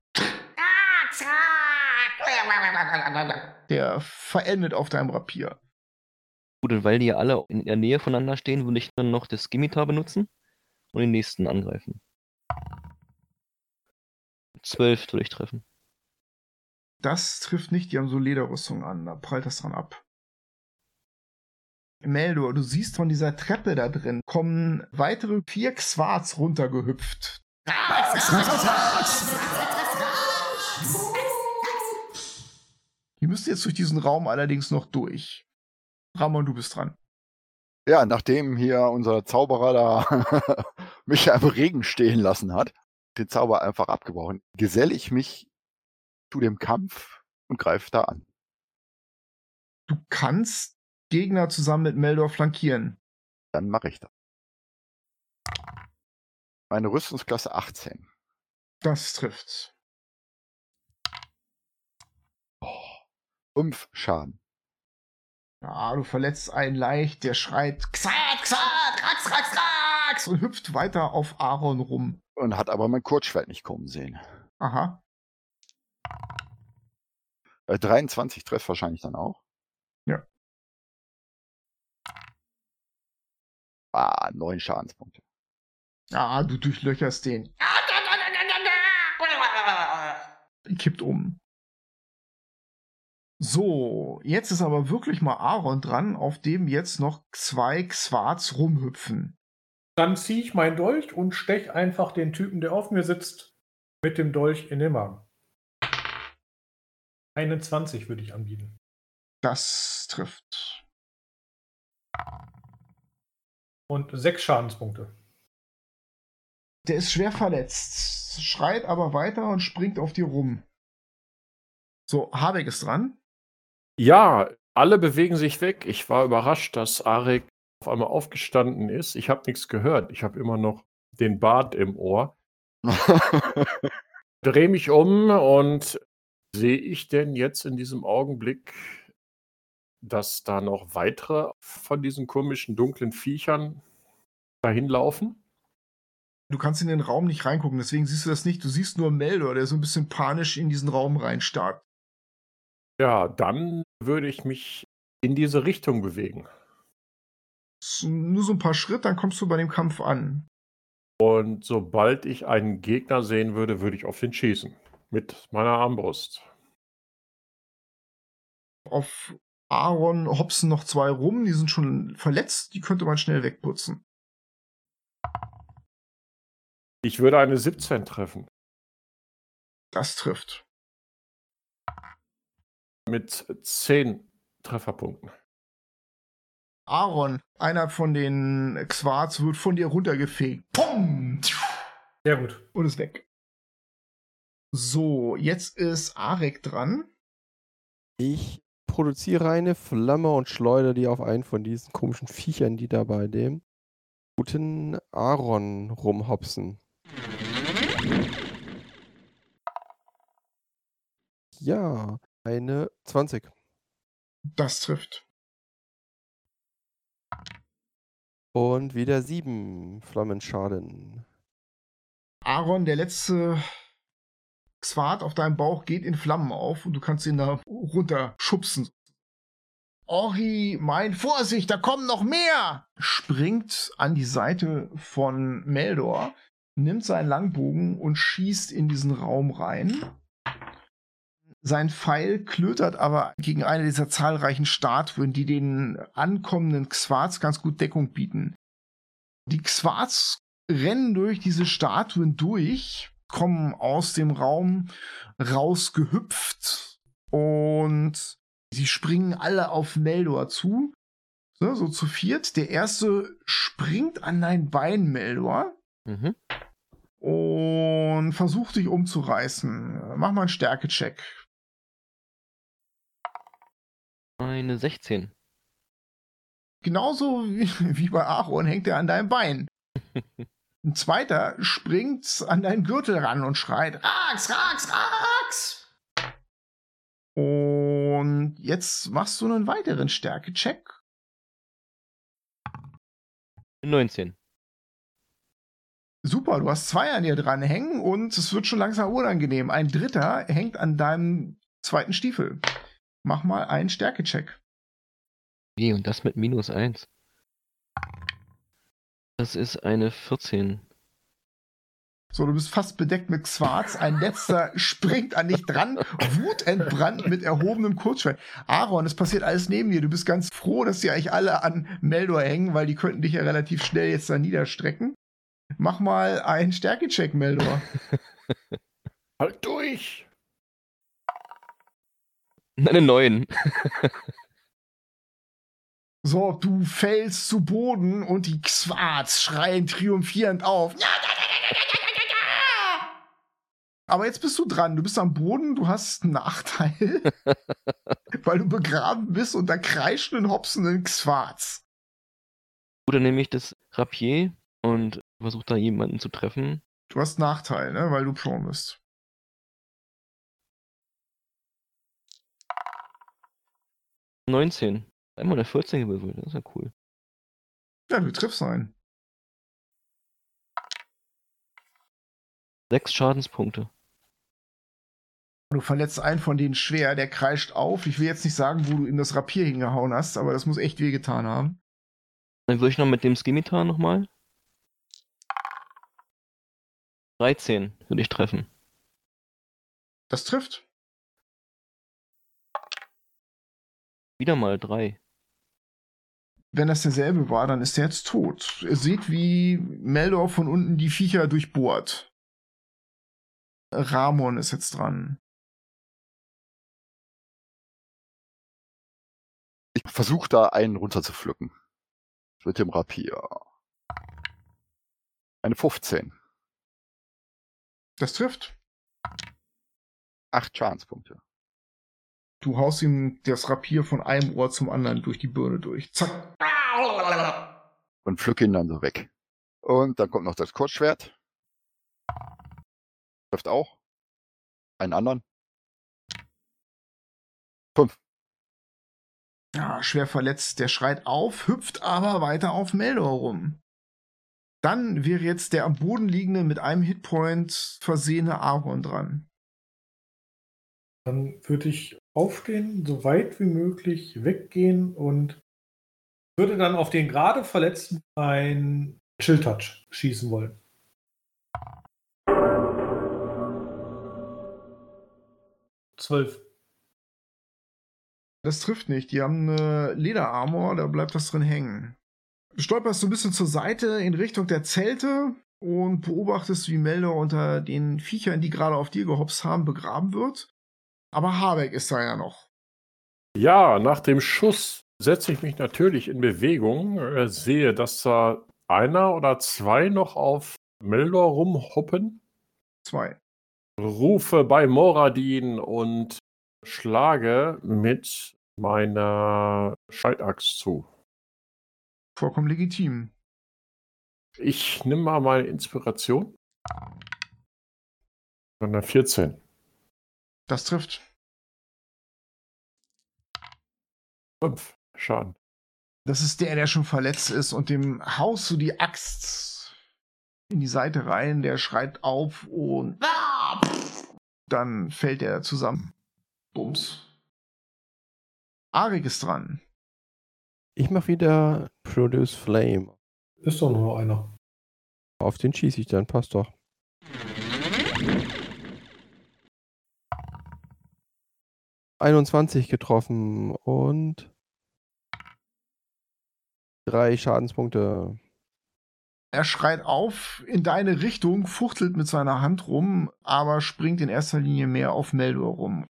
[SPEAKER 2] Der verendet auf deinem Rapier.
[SPEAKER 7] Gut, und weil die ja alle in der Nähe voneinander stehen, würde ich dann noch das Skimitar benutzen und den nächsten angreifen. 12 würde ich treffen.
[SPEAKER 2] Das trifft nicht, die haben so Lederrüstung an, da prallt das dran ab. Meldor, du siehst von dieser Treppe da drin kommen weitere vier Quarz runtergehüpft. Die müsst jetzt durch diesen Raum allerdings noch durch. Ramon, du bist dran.
[SPEAKER 5] Ja, nachdem hier unser Zauberer da mich im Regen stehen lassen hat, den Zauber einfach abgebrochen, geselle ich mich zu dem Kampf und greife da an.
[SPEAKER 2] Du kannst Gegner zusammen mit Meldor flankieren.
[SPEAKER 5] Dann mache ich das. Meine Rüstungsklasse 18.
[SPEAKER 2] Das trifft.
[SPEAKER 5] Oh, fünf Schaden.
[SPEAKER 2] Ja, du verletzt einen leicht, der schreit Xat, Xat, Rax, Rax, Rax und hüpft weiter auf Aaron rum.
[SPEAKER 5] Und hat aber mein Kurzschwert nicht kommen sehen.
[SPEAKER 2] Aha.
[SPEAKER 5] Äh, 23 trifft wahrscheinlich dann auch.
[SPEAKER 2] Ja.
[SPEAKER 5] Ah, neun Schadenspunkte.
[SPEAKER 2] Ja, du durchlöcherst den. Kippt um. So, jetzt ist aber wirklich mal Aaron dran, auf dem jetzt noch zwei Quarz rumhüpfen.
[SPEAKER 3] Dann ziehe ich meinen Dolch und stech einfach den Typen, der auf mir sitzt, mit dem Dolch in den Magen. 21 würde ich anbieten.
[SPEAKER 2] Das trifft.
[SPEAKER 3] Und sechs Schadenspunkte.
[SPEAKER 2] Der ist schwer verletzt, schreit aber weiter und springt auf dir rum. So, Habeck ist dran.
[SPEAKER 4] Ja, alle bewegen sich weg. Ich war überrascht, dass Arik auf einmal aufgestanden ist. Ich habe nichts gehört. Ich habe immer noch den Bart im Ohr. Drehe mich um und sehe ich denn jetzt in diesem Augenblick, dass da noch weitere von diesen komischen dunklen Viechern dahin laufen?
[SPEAKER 2] Du kannst in den Raum nicht reingucken, deswegen siehst du das nicht. Du siehst nur Meldor, der so ein bisschen panisch in diesen Raum reinstarrt.
[SPEAKER 4] Ja, dann würde ich mich in diese Richtung bewegen.
[SPEAKER 2] Nur so ein paar Schritte, dann kommst du bei dem Kampf an.
[SPEAKER 4] Und sobald ich einen Gegner sehen würde, würde ich auf den schießen. Mit meiner Armbrust.
[SPEAKER 2] Auf Aaron hopsen noch zwei rum, die sind schon verletzt, die könnte man schnell wegputzen.
[SPEAKER 4] Ich würde eine 17 treffen.
[SPEAKER 2] Das trifft.
[SPEAKER 4] Mit 10 Trefferpunkten.
[SPEAKER 2] Aaron, einer von den Quarz, wird von dir runtergefegt. Pum!
[SPEAKER 3] Sehr gut.
[SPEAKER 2] Und ist weg. So, jetzt ist Arek dran.
[SPEAKER 8] Ich produziere eine Flamme und schleudere die auf einen von diesen komischen Viechern, die da bei dem guten Aaron rumhopsen. Ja, eine 20.
[SPEAKER 2] Das trifft.
[SPEAKER 8] Und wieder 7 Flammenschaden.
[SPEAKER 2] Aaron, der letzte Xwart auf deinem Bauch geht in Flammen auf und du kannst ihn da runterschubsen. Ori, mein Vorsicht, da kommen noch mehr! Springt an die Seite von Meldor, nimmt seinen Langbogen und schießt in diesen Raum rein. Sein Pfeil klötert aber gegen eine dieser zahlreichen Statuen, die den ankommenden Xwarz ganz gut Deckung bieten. Die Xwarz rennen durch diese Statuen durch, kommen aus dem Raum rausgehüpft und sie springen alle auf Meldor zu. So, so zu viert. Der erste springt an dein Bein, Meldor.
[SPEAKER 7] Mhm.
[SPEAKER 2] Und versucht dich umzureißen. Mach mal einen Stärke-Check.
[SPEAKER 7] Eine 16.
[SPEAKER 2] Genauso wie, wie bei Aaron hängt er an deinem Bein. Ein zweiter springt an deinen Gürtel ran und schreit: Rax, Rax, Rax! Und jetzt machst du einen weiteren Stärke-Check.
[SPEAKER 7] 19.
[SPEAKER 2] Super, du hast zwei an dir dran hängen und es wird schon langsam unangenehm. Ein dritter hängt an deinem zweiten Stiefel. Mach mal einen Stärke-Check.
[SPEAKER 7] Und das mit minus 1. Das ist eine 14.
[SPEAKER 2] So, du bist fast bedeckt mit Schwarz. Ein letzter springt an dich dran, wutentbrannt mit erhobenem Kurzschwert. Aaron, es passiert alles neben dir. Du bist ganz froh, dass die eigentlich alle an Meldor hängen, weil die könnten dich ja relativ schnell jetzt da niederstrecken. Mach mal einen Stärkecheck, Meldor.
[SPEAKER 4] Halt durch!
[SPEAKER 7] Eine 9.
[SPEAKER 2] So, du fällst zu Boden und die Xwarz schreien triumphierend auf. Aber jetzt bist du dran. Du bist am Boden, du hast einen Nachteil, weil du begraben bist unter kreischenden, hopsenden Xwarz.
[SPEAKER 7] Oder nehme ich das Rapier und versuche da jemanden zu treffen.
[SPEAKER 2] Du hast Nachteil, ne, weil du prone bist.
[SPEAKER 7] Neunzehn. Einmal eine 14 gewürfelt, das ist ja cool.
[SPEAKER 2] Ja, du triffst einen.
[SPEAKER 7] Sechs Schadenspunkte.
[SPEAKER 2] Du verletzt einen von denen schwer, der kreischt auf. Ich will jetzt nicht sagen, wo du ihm das Rapier hingehauen hast, aber das muss echt wehgetan haben.
[SPEAKER 7] Dann würde ich noch mit dem Skimitar nochmal. 13 würde ich treffen.
[SPEAKER 2] Das trifft.
[SPEAKER 7] Wieder mal 3.
[SPEAKER 2] Wenn das derselbe war, dann ist er jetzt tot. Ihr seht, wie Meldor von unten die Viecher durchbohrt. Ramon ist jetzt dran.
[SPEAKER 5] Ich versuche da einen runterzupflücken. Mit dem Rapier. Eine 15.
[SPEAKER 2] Das trifft.
[SPEAKER 5] Acht Schadenspunkte.
[SPEAKER 2] Du haust ihm das Rapier von einem Ohr zum anderen durch die Birne durch. Zack.
[SPEAKER 5] Und pflück ihn dann so weg. Und dann kommt noch das Kurzschwert. Trifft auch. Einen anderen. Fünf.
[SPEAKER 2] Ja, schwer verletzt. Der schreit auf, hüpft aber weiter auf Meldor rum. Dann wäre jetzt der am Boden liegende, mit einem Hitpoint versehene Aaron dran.
[SPEAKER 3] Dann würde ich aufstehen, so weit wie möglich weggehen und würde dann auf den gerade Verletzten ein Chill-Touch schießen wollen. Zwölf.
[SPEAKER 2] Das trifft nicht. Die haben eine Lederarmor, da bleibt das drin hängen. Du stolperst so ein bisschen zur Seite in Richtung der Zelte und beobachtest, wie Meldor unter den Viechern, die gerade auf dir gehopst haben, begraben wird. Aber Habeck ist da ja noch.
[SPEAKER 4] Ja, nach dem Schuss setze ich mich natürlich in Bewegung, äh, sehe, dass da einer oder zwei noch auf Meldor rumhoppen,
[SPEAKER 2] Zwei.
[SPEAKER 4] rufe bei Moradin und schlage mit meiner Scheitaxt zu.
[SPEAKER 2] Vollkommen legitim.
[SPEAKER 4] Ich nehme mal meine Inspiration. Von der 14.
[SPEAKER 2] Das trifft.
[SPEAKER 4] 5 Schaden.
[SPEAKER 2] Das ist der, der schon verletzt ist und dem haust du die Axt in die Seite rein. Der schreit auf und
[SPEAKER 6] Ah,
[SPEAKER 2] dann fällt er zusammen. Bums. Arik ist dran.
[SPEAKER 8] Ich mache wieder Produce Flame.
[SPEAKER 3] Ist doch nur einer.
[SPEAKER 8] Auf den schieße ich dann, passt doch. Einundzwanzig getroffen und drei Schadenspunkte.
[SPEAKER 2] Er schreit auf in deine Richtung, fuchtelt mit seiner Hand rum, aber springt in erster Linie mehr auf Meldor rum.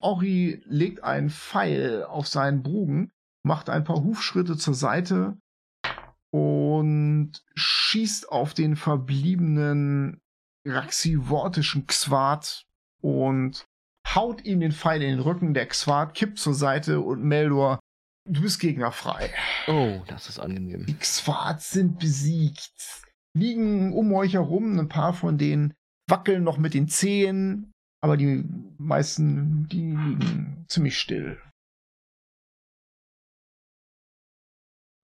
[SPEAKER 2] Ori legt einen Pfeil auf seinen Bogen, macht ein paar Hufschritte zur Seite und schießt auf den verbliebenen raxivortischen Xwat und haut ihm den Pfeil in den Rücken. Der Xwat kippt zur Seite und Meldor, du bist gegnerfrei.
[SPEAKER 7] Oh, das ist angenehm.
[SPEAKER 2] Die Xwats sind besiegt. Liegen um euch herum, ein paar von denen wackeln noch mit den Zehen, aber die meisten, die liegen ziemlich still.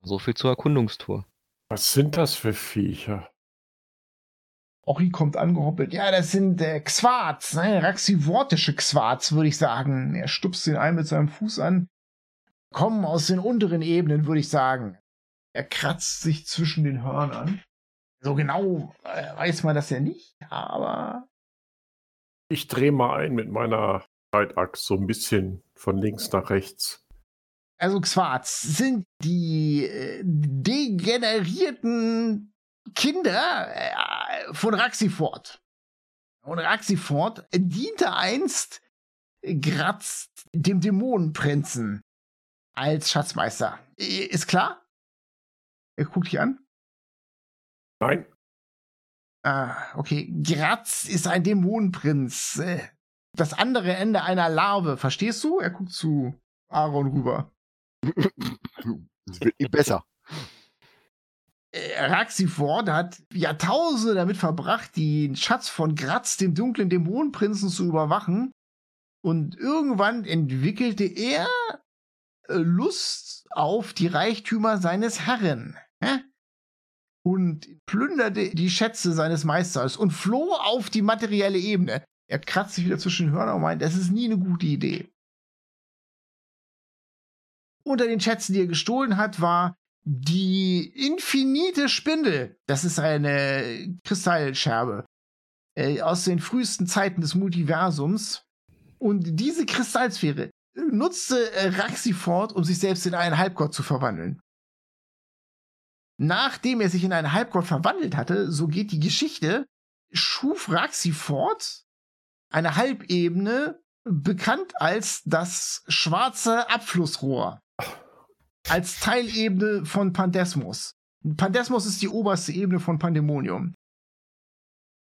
[SPEAKER 7] So viel zur Erkundungstour.
[SPEAKER 4] Was sind das für Viecher?
[SPEAKER 2] Ori kommt angehoppelt. Ja, das sind äh, Xwats, ne? raxivortische Xwats, würde ich sagen. Er stupst den einen mit seinem Fuß an. Kommen aus den unteren Ebenen, würde ich sagen. Er kratzt sich zwischen den Hörnern. So genau äh, weiß man das ja nicht, aber
[SPEAKER 4] Ich drehe mal ein mit meiner Scheitaxt so ein bisschen von links nach rechts.
[SPEAKER 2] Also Xwats sind die äh, degenerierten Kinder äh, von Raxiford. Und Raxiford diente einst Graz, dem Dämonenprinzen, als Schatzmeister. Ist klar? Er guckt dich an.
[SPEAKER 4] Nein,
[SPEAKER 2] Ah, okay. Graz ist ein Dämonenprinz. Äh, Das andere Ende einer Larve. Verstehst du? Er guckt zu Aaron rüber.
[SPEAKER 5] Es wird nie besser.
[SPEAKER 2] Äh, Raxiford hat Jahrtausende damit verbracht, den Schatz von Graz, dem dunklen Dämonenprinzen, zu überwachen. Und irgendwann entwickelte er äh, Lust auf die Reichtümer seines Herren. Und plünderte die Schätze seines Meisters und floh auf die materielle Ebene. Er kratzt sich wieder zwischen den Hörnern und meint, das ist nie eine gute Idee. Unter den Schätzen, die er gestohlen hat, war die infinite Spindel. Das ist eine Kristallscherbe äh, aus den frühesten Zeiten des Multiversums. Und diese Kristallsphäre nutzte äh, Raxiford, um sich selbst in einen Halbgott zu verwandeln. Nachdem er sich in einen Halbgott verwandelt hatte, so geht die Geschichte, schuf Raxiford eine Halbebene, bekannt als das schwarze Abflussrohr als Teilebene von Pandesmos. Pandesmos ist die oberste Ebene von Pandemonium.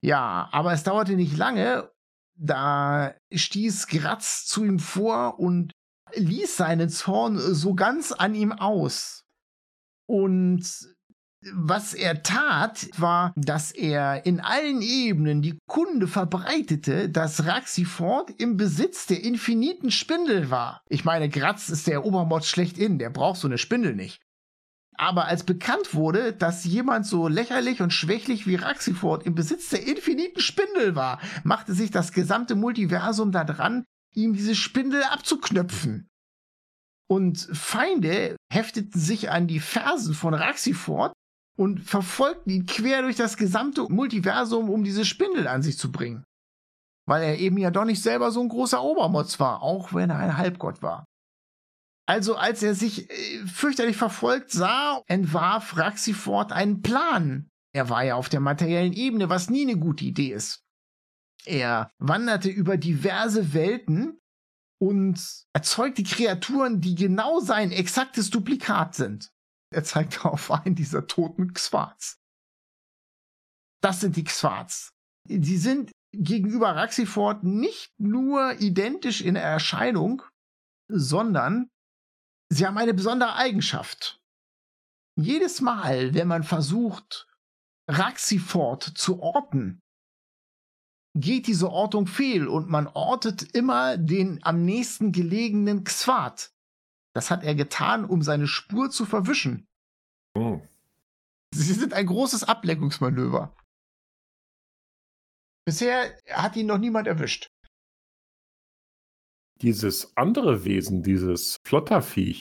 [SPEAKER 2] Ja, aber es dauerte nicht lange. Da stieß Gratz zu ihm vor und ließ seinen Zorn so ganz an ihm aus. Und was er tat, war, dass er in allen Ebenen die Kunde verbreitete, dass Raxiford im Besitz der infiniten Spindel war. Ich meine, Gratz ist der Obermord schlechthin, der braucht so eine Spindel nicht. Aber als bekannt wurde, dass jemand so lächerlich und schwächlich wie Raxiford im Besitz der infiniten Spindel war, machte sich das gesamte Multiversum daran, ihm diese Spindel abzuknöpfen. Und Feinde hefteten sich an die Fersen von Raxiford und verfolgten ihn quer durch das gesamte Multiversum, um diese Spindel an sich zu bringen. Weil er eben ja doch nicht selber so ein großer Obermotz war, auch wenn er ein Halbgott war. Also als er sich äh, fürchterlich verfolgt sah, entwarf Raxiford einen Plan. Er war ja auf der materiellen Ebene, was nie eine gute Idee ist. Er wanderte über diverse Welten und erzeugte Kreaturen, die genau sein exaktes Duplikat sind. Er zeigt auf einen dieser toten Xwarts. Das sind die Xwarts. Sie sind gegenüber Raxiford nicht nur identisch in Erscheinung, sondern Sie haben eine besondere Eigenschaft. Jedes Mal, wenn man versucht, Raxiford zu orten, geht diese Ortung fehl und man ortet immer den am nächsten gelegenen Xwat. Das hat er getan, um seine Spur zu verwischen.
[SPEAKER 4] Oh.
[SPEAKER 2] Sie sind ein großes Ablenkungsmanöver. Bisher hat ihn noch niemand erwischt.
[SPEAKER 4] Dieses andere Wesen, dieses Flotterviech,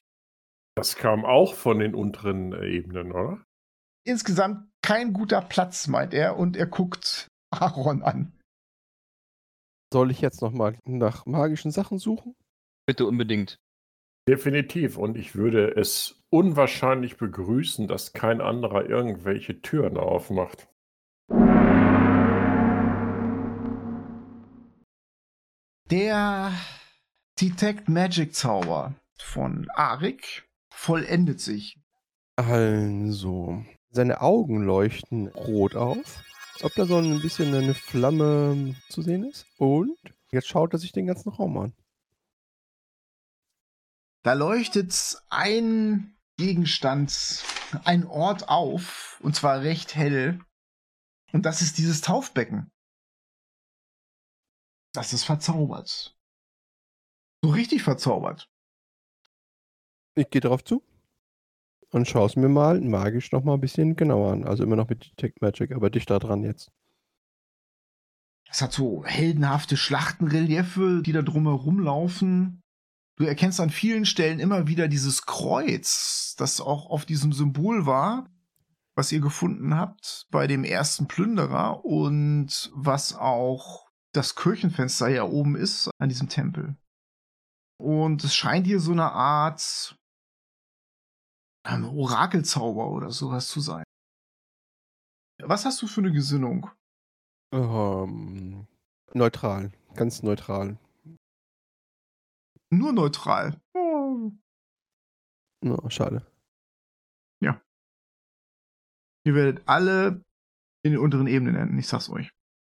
[SPEAKER 4] das kam auch von den unteren Ebenen, oder?
[SPEAKER 2] Insgesamt kein guter Platz, meint er, und er guckt Aaron an.
[SPEAKER 8] Soll ich jetzt nochmal nach magischen Sachen suchen?
[SPEAKER 7] Bitte unbedingt.
[SPEAKER 4] Definitiv. Und ich würde es unwahrscheinlich begrüßen, dass kein anderer irgendwelche Türen aufmacht.
[SPEAKER 2] Der Detect Magic Zauber von Arik vollendet sich.
[SPEAKER 8] Also, seine Augen leuchten rot auf, als ob da so ein bisschen eine Flamme zu sehen ist. Und jetzt schaut er sich den ganzen Raum an.
[SPEAKER 2] Da leuchtet ein Gegenstand, ein Ort auf, und zwar recht hell. Und das ist dieses Taufbecken. Das ist verzaubert. So richtig verzaubert.
[SPEAKER 8] Ich gehe drauf zu und schaue es mir mal magisch noch mal ein bisschen genauer an. Also immer noch mit Detect Magic, aber dichter dran jetzt.
[SPEAKER 2] Es hat so heldenhafte Schlachtenreliefe, die da drumherum laufen. Du erkennst an vielen Stellen immer wieder dieses Kreuz, das auch auf diesem Symbol war, was ihr gefunden habt bei dem ersten Plünderer und was auch das Kirchenfenster ja oben ist an diesem Tempel. Und es scheint hier so eine Art ähm, Orakelzauber oder sowas zu sein. Was hast du für eine Gesinnung?
[SPEAKER 8] Ähm, neutral, ganz neutral.
[SPEAKER 2] Nur neutral. Oh.
[SPEAKER 8] No, schade.
[SPEAKER 2] Ja. Ihr werdet alle in den unteren Ebenen enden, ich sag's euch.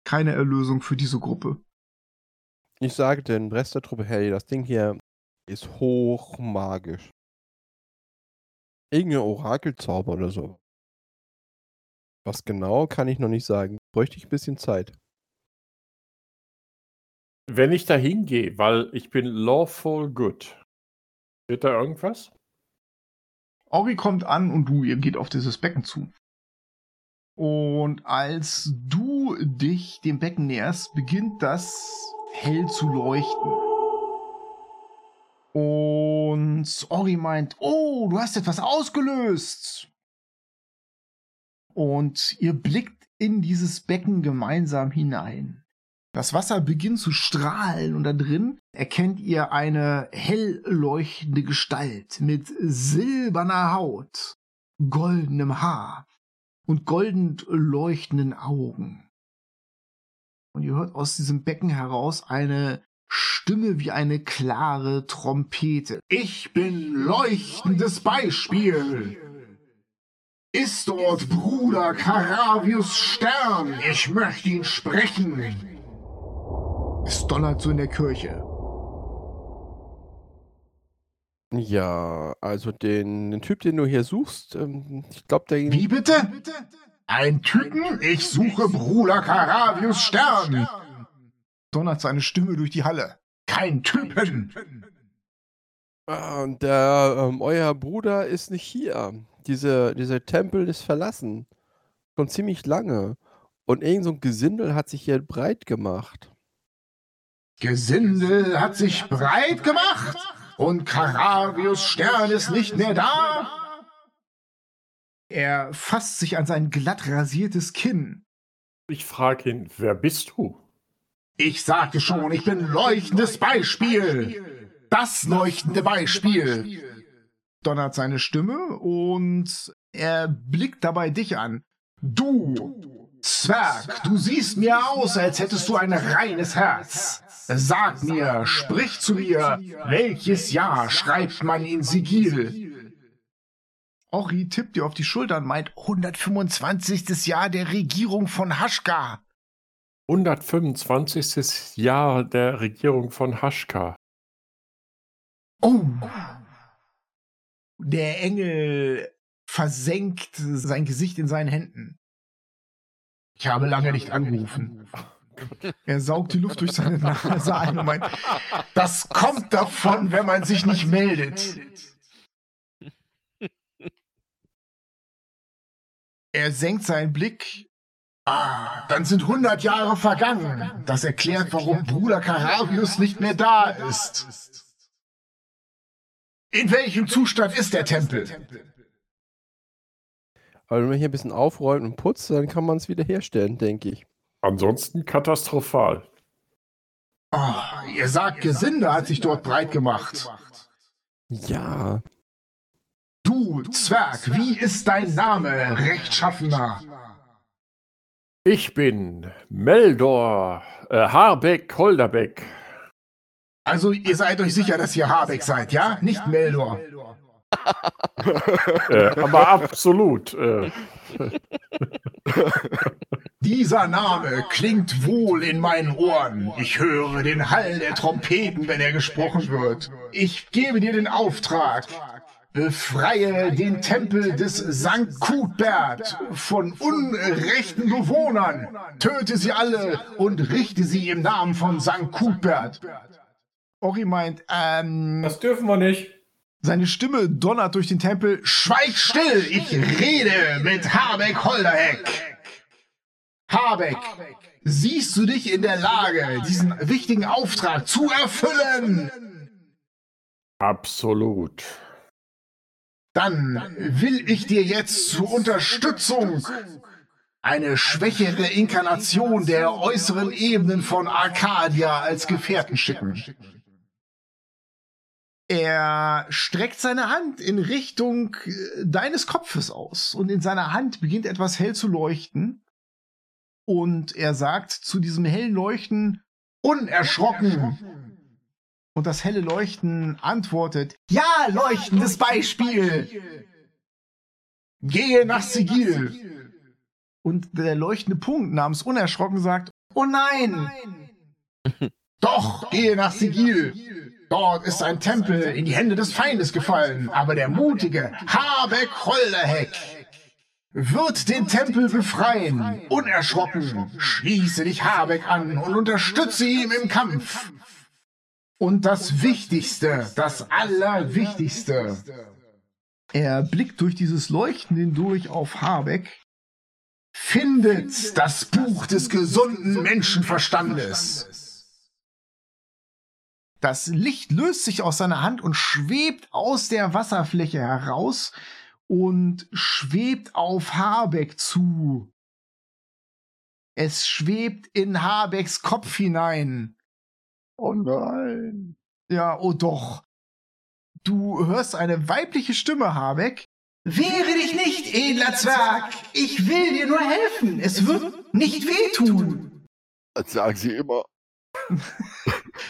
[SPEAKER 2] Keine Erlösung für diese Gruppe.
[SPEAKER 8] Ich sage den Rest der Truppe, hey, das Ding hier ist hochmagisch. Irgendein Orakelzauber oder so. Was genau, kann ich noch nicht sagen. Bräuchte ich ein bisschen Zeit.
[SPEAKER 4] Wenn ich da hingehe, weil ich bin lawful good, wird da irgendwas?
[SPEAKER 2] Ori kommt an und du, ihr geht auf dieses Becken zu. Und als du dich dem Becken näherst, beginnt das hell zu leuchten. Und Ori meint, oh, du hast etwas ausgelöst. Und ihr blickt in dieses Becken gemeinsam hinein. Das Wasser beginnt zu strahlen und da drin erkennt ihr eine hell leuchtende Gestalt mit silberner Haut, goldenem Haar und golden leuchtenden Augen. Und ihr hört aus diesem Becken heraus eine Stimme wie eine klare Trompete. Ich bin leuchtendes Beispiel. Ist dort Bruder Caravius Stern? Ich möchte ihn sprechen. Es donnert so in der Kirche.
[SPEAKER 8] Ja, also den, den Typ, den du hier suchst, ähm, ich glaube, der...
[SPEAKER 2] Wie bitte? Ein Typen? Ich suche Bruder Caravius Stern. Donnert seine Stimme durch die Halle. Kein Typen.
[SPEAKER 8] Ah, und der, ähm, euer Bruder ist nicht hier. Diese, dieser Tempel ist verlassen. Schon ziemlich lange. Und irgend so ein Gesindel hat sich hier breit gemacht.
[SPEAKER 2] Gesindel hat sich breit gemacht und Caravius Stern ist nicht mehr da. Er fasst sich an sein glatt rasiertes Kinn.
[SPEAKER 4] Ich frage ihn, wer bist du?
[SPEAKER 2] Ich sagte schon, ich bin leuchtendes Beispiel. Das leuchtende Beispiel. Donnert seine Stimme und er blickt dabei dich an. Du, Zwerg, du siehst mir aus, als hättest du ein reines Herz. Sag mir, sprich zu mir, welches Jahr schreibt man in Sigil? Ori tippt dir auf die Schulter und meint 125. Jahr der Regierung von Haschka.
[SPEAKER 4] 125. Jahr der Regierung von Haschka.
[SPEAKER 2] Oh! Der Engel versenkt sein Gesicht in seinen Händen. Ich habe lange nicht angerufen. Er saugt die Luft durch seine Nase ein und meint, das kommt davon, wenn man sich nicht meldet. Er senkt seinen Blick. Ah, dann sind 100 Jahre vergangen. Das erklärt, warum Bruder Caravius nicht mehr da ist. In welchem Zustand ist der Tempel?
[SPEAKER 8] Aber wenn man hier ein bisschen aufräumt und putzt, dann kann man es wieder herstellen, denke ich.
[SPEAKER 4] Ansonsten katastrophal.
[SPEAKER 2] Oh, ihr sagt, Gesinde hat sich dort breit gemacht.
[SPEAKER 8] Ja.
[SPEAKER 2] Du, Zwerg, wie ist dein Name, Rechtschaffener?
[SPEAKER 4] Ich bin Meldor äh, Harbeck Holderbeck.
[SPEAKER 2] Also, ihr seid euch sicher, dass ihr Habeck seid, ja? Nicht Meldor.
[SPEAKER 4] äh, aber absolut. Äh.
[SPEAKER 2] Dieser Name klingt wohl in meinen Ohren. Ich höre den Hall der Trompeten, wenn er gesprochen wird. Ich gebe dir den Auftrag. Befreie den Tempel des St. Cuthbert von unrechten Bewohnern. Töte sie alle und richte sie im Namen von St. Cuthbert. Ori meint, ähm.
[SPEAKER 3] Das dürfen wir nicht.
[SPEAKER 2] Seine Stimme donnert durch den Tempel. Schweig still! Ich rede mit Habeck Holderheck! Habeck, siehst du dich in der Lage, diesen wichtigen Auftrag zu erfüllen?
[SPEAKER 4] Absolut.
[SPEAKER 2] Dann will ich dir jetzt zur Unterstützung eine schwächere Inkarnation der äußeren Ebenen von Arcadia als Gefährten schicken. Er streckt seine Hand in Richtung äh, deines Kopfes aus und in seiner Hand beginnt etwas hell zu leuchten. Und er sagt zu diesem hellen Leuchten, unerschrocken. Und das helle Leuchten antwortet, ja, leuchtendes Beispiel. Gehe nach Sigil. Und der leuchtende Punkt namens Unerschrocken sagt, oh nein. Doch, gehe nach Sigil. Dort ist ein Tempel in die Hände des Feindes gefallen, aber der mutige Habeck Holderheck wird den Tempel befreien. Unerschrocken schließe dich Habeck an und unterstütze ihn im Kampf. Und das Wichtigste, das Allerwichtigste. Er blickt durch dieses Leuchten hindurch auf Habeck. Findet das Buch des gesunden Menschenverstandes. Das Licht löst sich aus seiner Hand und schwebt aus der Wasserfläche heraus und schwebt auf Habeck zu. Es schwebt in Habecks Kopf hinein.
[SPEAKER 5] Oh nein.
[SPEAKER 2] Ja, oh doch. Du hörst eine weibliche Stimme, Habeck. Wehre dich nicht, edler Zwerg. Ich will dir nur helfen. Es wird nicht wehtun.
[SPEAKER 5] Das sagen sie immer.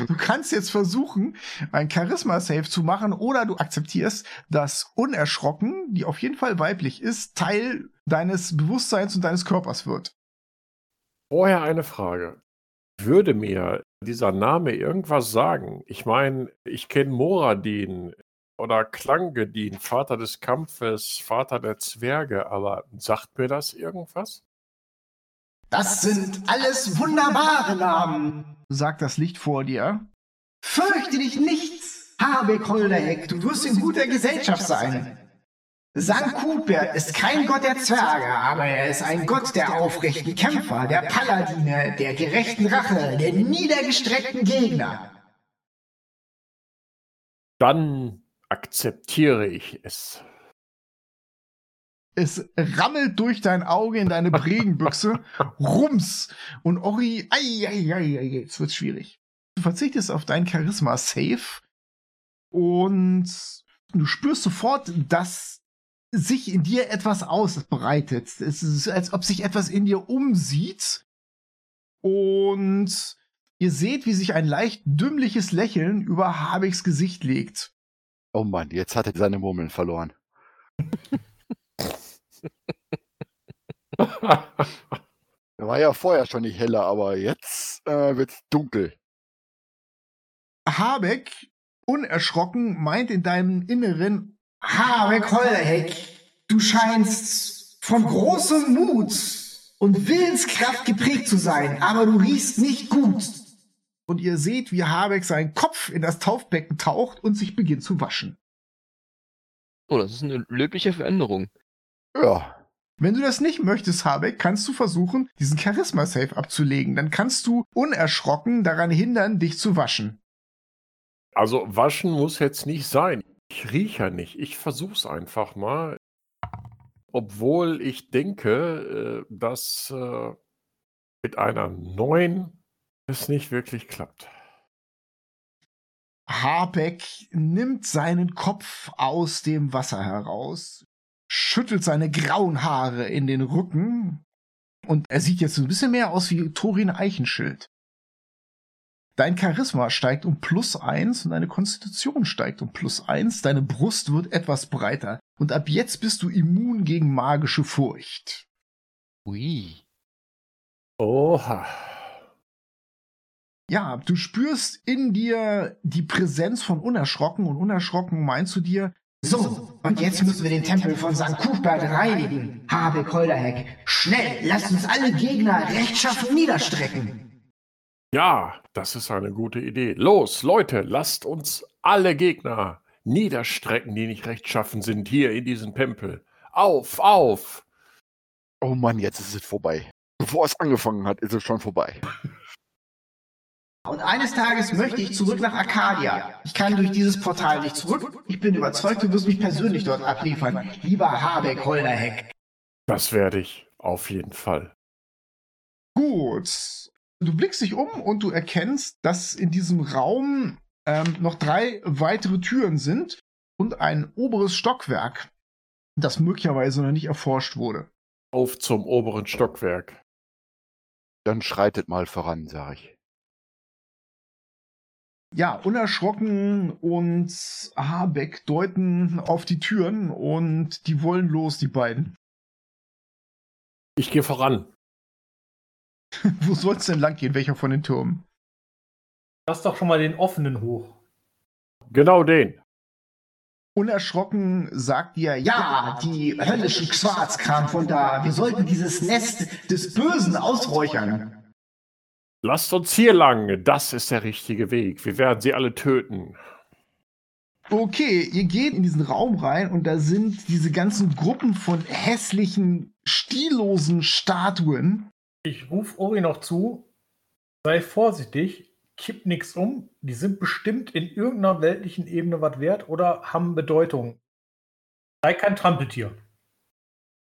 [SPEAKER 2] Du kannst jetzt versuchen, ein Charisma-Save zu machen oder du akzeptierst, dass unerschrocken, die auf jeden Fall weiblich ist, Teil deines Bewusstseins und deines Körpers wird.
[SPEAKER 4] Vorher eine Frage. Würde mir dieser Name irgendwas sagen? Ich meine, ich kenne Moradin oder Klangedin, Vater des Kampfes, Vater der Zwerge, aber sagt mir das irgendwas?
[SPEAKER 2] Das sind alles wunderbare Namen, sagt das Licht vor dir. Fürchte dich nichts, Habeck Holderheck, du wirst in guter Gesellschaft sein. Sankt Kuper ist kein Gott der Zwerge, aber er ist ein Gott der aufrechten Kämpfer, der Paladine, der gerechten Rache, der niedergestreckten Gegner.
[SPEAKER 4] Dann akzeptiere ich es.
[SPEAKER 2] Es rammelt durch dein Auge in deine Bregenbüchse. Rums. Und Ori, ei, ei, ei, ei, jetzt wird's schwierig. Du verzichtest auf dein Charisma-Save und du spürst sofort, dass sich in dir etwas ausbreitet. Es ist, als ob sich etwas in dir umsieht. Und ihr seht, wie sich ein leicht dümmliches Lächeln über Habecks Gesicht legt.
[SPEAKER 5] Oh Mann, jetzt hat er seine Murmeln verloren. Er war ja vorher schon nicht heller, aber jetzt äh, wird's dunkel.
[SPEAKER 2] Habeck, unerschrocken, meint in deinem Inneren, Habeck Hollerheck, du scheinst von großem Mut und Willenskraft geprägt zu sein, aber du riechst nicht gut. Und ihr seht, wie Habeck seinen Kopf in das Taufbecken taucht und sich beginnt zu waschen.
[SPEAKER 7] Oh, das ist eine löbliche Veränderung.
[SPEAKER 5] Ja,
[SPEAKER 2] Wenn du das nicht möchtest, Habeck, kannst du versuchen, diesen Charisma-Save abzulegen. Dann kannst du unerschrocken daran hindern, dich zu waschen.
[SPEAKER 4] Also waschen muss jetzt nicht sein. Ich rieche ja nicht. Ich versuch's einfach mal. Obwohl ich denke, äh, dass äh, mit einer neuen es nicht wirklich klappt.
[SPEAKER 2] Habeck nimmt seinen Kopf aus dem Wasser heraus, schüttelt seine grauen Haare in den Rücken und er sieht jetzt ein bisschen mehr aus wie Thorin Eichenschild. Dein Charisma steigt um plus eins und deine Konstitution steigt um plus eins. Deine Brust wird etwas breiter und ab jetzt bist du immun gegen magische Furcht.
[SPEAKER 7] Ui.
[SPEAKER 4] Oha.
[SPEAKER 2] Ja, du spürst in dir die Präsenz von Unerschrocken und Unerschrocken meinst du dir,
[SPEAKER 6] So, und jetzt müssen wir den Tempel von St. Kuchberg reinigen. Habeck Holderheck, schnell, lasst uns alle Gegner rechtschaffen niederstrecken.
[SPEAKER 4] Ja, das ist eine gute Idee. Los, Leute, lasst uns alle Gegner niederstrecken, die nicht rechtschaffen sind, hier in diesem Tempel. Auf, auf!
[SPEAKER 5] oh Mann, jetzt ist es vorbei. Bevor es angefangen hat, ist es schon vorbei.
[SPEAKER 6] Und eines Tages möchte ich zurück nach Arcadia. Ich kann durch dieses Portal nicht zurück. Ich bin überzeugt, du wirst mich persönlich dort abliefern. Lieber Habeck Holderheck.
[SPEAKER 4] Das werde ich auf jeden Fall.
[SPEAKER 2] Gut. Du blickst dich um und du erkennst, dass in diesem Raum ähm, noch drei weitere Türen sind und ein oberes Stockwerk, das möglicherweise noch nicht erforscht wurde.
[SPEAKER 4] Auf zum oberen Stockwerk.
[SPEAKER 5] Dann schreitet mal voran, sag ich.
[SPEAKER 2] Ja, unerschrocken und Habeck deuten auf die Türen und die wollen los, die beiden.
[SPEAKER 4] Ich gehe voran.
[SPEAKER 2] Wo soll's denn lang gehen? Welcher von den Türmen?
[SPEAKER 3] Lass doch schon mal den offenen hoch.
[SPEAKER 4] Genau den.
[SPEAKER 2] Unerschrocken sagt dir,
[SPEAKER 6] Ja, die höllischen Quarz kam von da. Wir sollten dieses Nest des Bösen ausräuchern.
[SPEAKER 4] Lasst uns hier lang. Das ist der richtige Weg. Wir werden sie alle töten.
[SPEAKER 2] Okay, ihr geht in diesen Raum rein und da sind diese ganzen Gruppen von hässlichen, stillosen Statuen.
[SPEAKER 3] Ich rufe Ori noch zu. Sei vorsichtig, kipp nichts um. Die sind bestimmt in irgendeiner weltlichen Ebene was wert oder haben Bedeutung. Sei kein Trampeltier.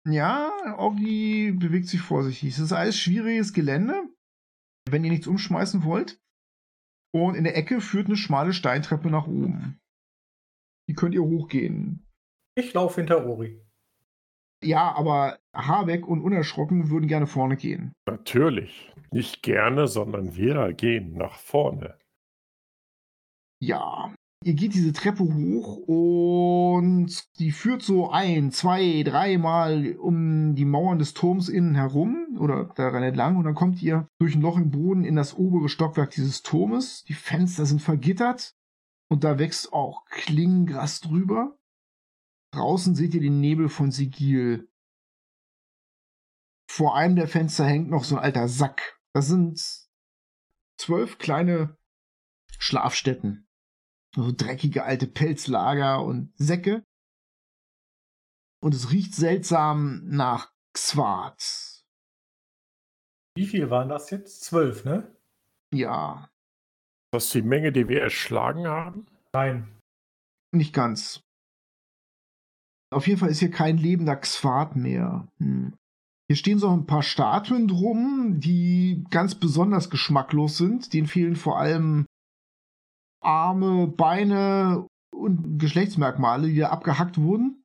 [SPEAKER 2] Ja, Oggi bewegt sich vorsichtig. Es ist alles schwieriges Gelände, wenn ihr nichts umschmeißen wollt. Und in der Ecke führt eine schmale Steintreppe nach oben. Die könnt ihr hochgehen.
[SPEAKER 3] Ich laufe hinter Ori.
[SPEAKER 2] Ja, aber Habeck und Unerschrocken würden gerne vorne gehen.
[SPEAKER 4] Natürlich. Nicht gerne, sondern wir gehen nach vorne.
[SPEAKER 2] Ja, ihr geht diese Treppe hoch und die führt so ein, zwei, dreimal um die Mauern des Turms innen herum oder daran entlang und dann kommt ihr durch ein Loch im Boden in das obere Stockwerk dieses Turmes. Die Fenster sind vergittert und da wächst auch Klingengras drüber. Draußen seht ihr den Nebel von Sigil. Vor einem der Fenster hängt noch so ein alter Sack. Das sind zwölf kleine Schlafstätten. So dreckige alte Pelzlager und Säcke. Und es riecht seltsam nach Xwart.
[SPEAKER 3] Wie viel waren das jetzt? Zwölf, ne?
[SPEAKER 2] Ja,
[SPEAKER 4] Das ist die Menge, die wir erschlagen haben?
[SPEAKER 3] Nein.
[SPEAKER 2] nicht ganz. Auf jeden Fall ist hier kein lebender Xwart mehr. Hm. Hier stehen so ein paar Statuen drum, die ganz besonders geschmacklos sind. Denen fehlen vor allem Arme, Beine und Geschlechtsmerkmale, die da abgehackt wurden.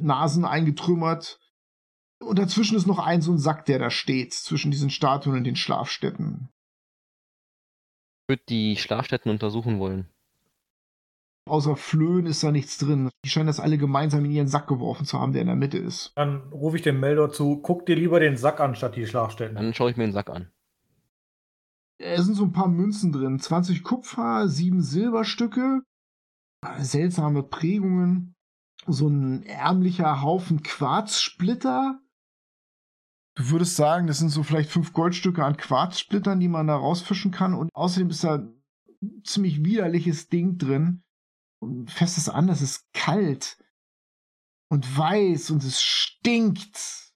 [SPEAKER 2] Nasen eingetrümmert. Und dazwischen ist noch ein so ein Sack, der da steht, zwischen diesen Statuen und den Schlafstätten.
[SPEAKER 7] Ich würde die Schlafstätten untersuchen wollen.
[SPEAKER 2] Außer Flöhen ist da nichts drin. Die scheinen das alle gemeinsam in ihren Sack geworfen zu haben, der in der Mitte ist.
[SPEAKER 3] Dann rufe ich dem Melder zu, guck dir lieber den Sack an, statt die Schlafstätten.
[SPEAKER 7] Dann schaue ich mir den Sack an.
[SPEAKER 2] Es sind so ein paar Münzen drin. 20 Kupfer, 7 Silberstücke, seltsame Prägungen, so ein ärmlicher Haufen Quarzsplitter. Du würdest sagen, das sind so vielleicht 5 Goldstücke an Quarzsplittern, die man da rausfischen kann. Und außerdem ist da ein ziemlich widerliches Ding drin. Und fest es an, es ist kalt und weiß und es stinkt.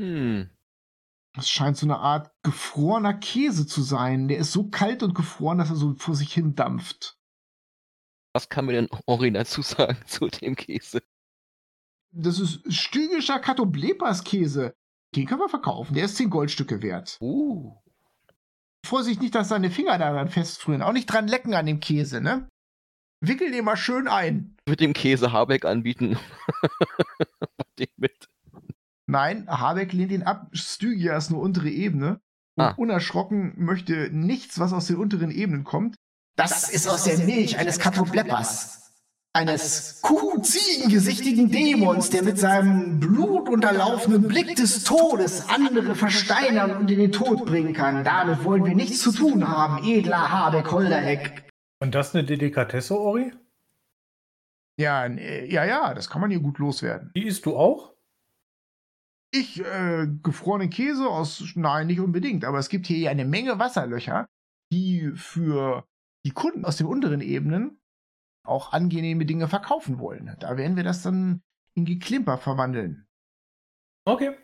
[SPEAKER 7] Hm.
[SPEAKER 2] Das scheint so eine Art gefrorener Käse zu sein. Der ist so kalt und gefroren, dass er so vor sich hin dampft.
[SPEAKER 7] Was kann mir denn Ori dazu sagen zu dem Käse?
[SPEAKER 2] Das ist stygischer Katoblepas Käse. Den können wir verkaufen. Der ist 10 Goldstücke wert.
[SPEAKER 7] Uh.
[SPEAKER 2] Vorsicht nicht, dass deine Finger daran festfrieren. Auch nicht dran lecken an dem Käse, ne? Wickel den mal schön ein.
[SPEAKER 7] Ich würde dem Käse Habeck anbieten. Den mit.
[SPEAKER 2] Nein, Habeck lehnt ihn ab. Stygia ist nur untere Ebene. Und
[SPEAKER 7] Ah.
[SPEAKER 2] unerschrocken möchte nichts, was aus den unteren Ebenen kommt.
[SPEAKER 6] Das ist aus der Milch eines Katobleppers. Eines kuh-ziegengesichtigen Dämons, der mit seinem blutunterlaufenden Blick des Todes andere versteinern und in den Tod bringen kann. Damit wollen wir nichts zu tun haben, edler Habeck Holdereck.
[SPEAKER 3] Und das eine Delikatesse, Ori?
[SPEAKER 2] Ja, äh, ja, ja, das kann man hier gut loswerden.
[SPEAKER 3] Die isst du auch?
[SPEAKER 2] Ich, äh, gefrorenen Käse aus, nein, nicht unbedingt, aber es gibt hier eine Menge Wasserlöcher, die für die Kunden aus den unteren Ebenen auch angenehme Dinge verkaufen wollen. Da werden wir das dann in Geklimper verwandeln.
[SPEAKER 3] Okay.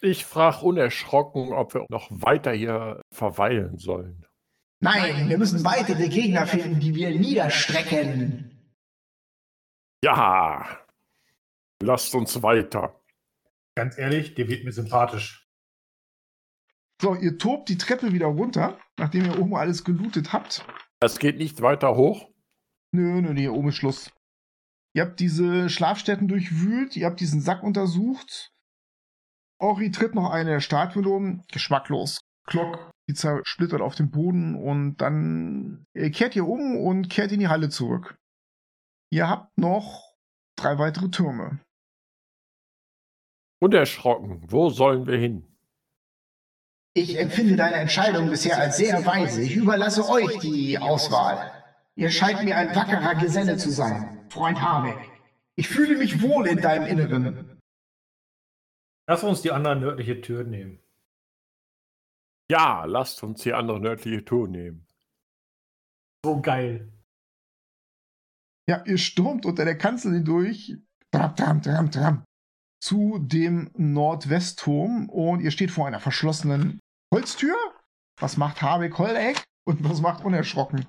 [SPEAKER 4] Ich frage unerschrocken, ob wir noch weiter hier verweilen sollen.
[SPEAKER 6] Nein, wir müssen weitere Gegner finden, die wir niederstrecken.
[SPEAKER 4] Ja, lasst uns weiter.
[SPEAKER 3] Ganz ehrlich, der wird mir sympathisch.
[SPEAKER 2] So, ihr tobt die Treppe wieder runter, nachdem ihr oben alles gelootet habt.
[SPEAKER 4] Es geht nicht weiter hoch.
[SPEAKER 2] Nö, nö, hier oben ist Schluss. Ihr habt diese Schlafstätten durchwühlt, ihr habt diesen Sack untersucht. Ori tritt noch eine der Statuen um, geschmacklos. Glock, die zersplittert auf dem Boden und dann kehrt ihr um und kehrt in die Halle zurück. Ihr habt noch drei weitere Türme.
[SPEAKER 4] Unerschrocken, wo sollen wir hin?
[SPEAKER 6] Ich empfinde deine Entscheidung bisher als sehr weise. Ich überlasse euch die Auswahl. Ihr scheint mir ein wackerer Geselle zu sein, Freund Habeck. Ich fühle mich wohl in deinem Inneren.
[SPEAKER 3] Lass uns die andere nördliche Tür nehmen.
[SPEAKER 4] Ja, lasst uns die andere nördliche Tour nehmen.
[SPEAKER 3] So geil.
[SPEAKER 2] Ja, ihr stürmt unter der Kanzel hindurch. Tram, tram, tram, tram. Zu dem Nordwestturm und ihr steht vor einer verschlossenen Holztür. Was macht Habeck Holleck und was macht Unerschrocken?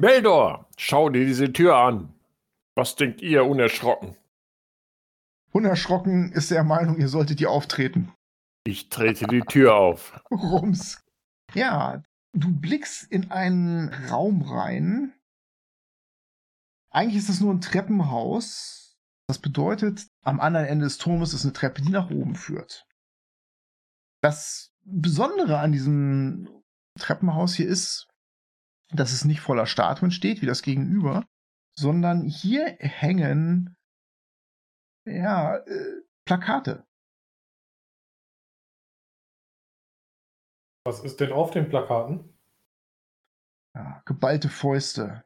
[SPEAKER 4] Meldor, schau dir diese Tür an. Was denkt ihr unerschrocken?
[SPEAKER 2] Unerschrocken ist der Meinung, ihr solltet hier auftreten.
[SPEAKER 4] Ich trete die Tür auf.
[SPEAKER 2] Rums. Ja, du blickst in einen Raum rein. Eigentlich ist es nur ein Treppenhaus. Das bedeutet, am anderen Ende des Turmes ist eine Treppe, die nach oben führt. Das Besondere an diesem Treppenhaus hier ist, dass es nicht voller Statuen steht, wie das Gegenüber, sondern hier hängen ja, äh, Plakate.
[SPEAKER 3] Was ist denn auf den Plakaten?
[SPEAKER 2] Ja, geballte Fäuste.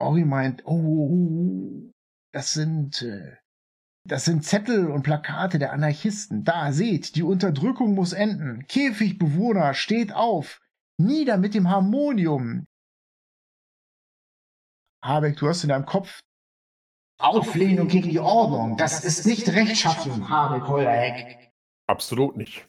[SPEAKER 2] Ori meint, oh, das sind, äh, das sind Zettel und Plakate der Anarchisten. Da, seht, die Unterdrückung muss enden. Käfigbewohner, steht auf. Nieder mit dem Harmonium. Habeck, du hast in deinem Kopf
[SPEAKER 6] Auflehnung gegen die Ordnung, das ist nicht rechtschaffen, Habeck Hollerheck.
[SPEAKER 4] Absolut nicht.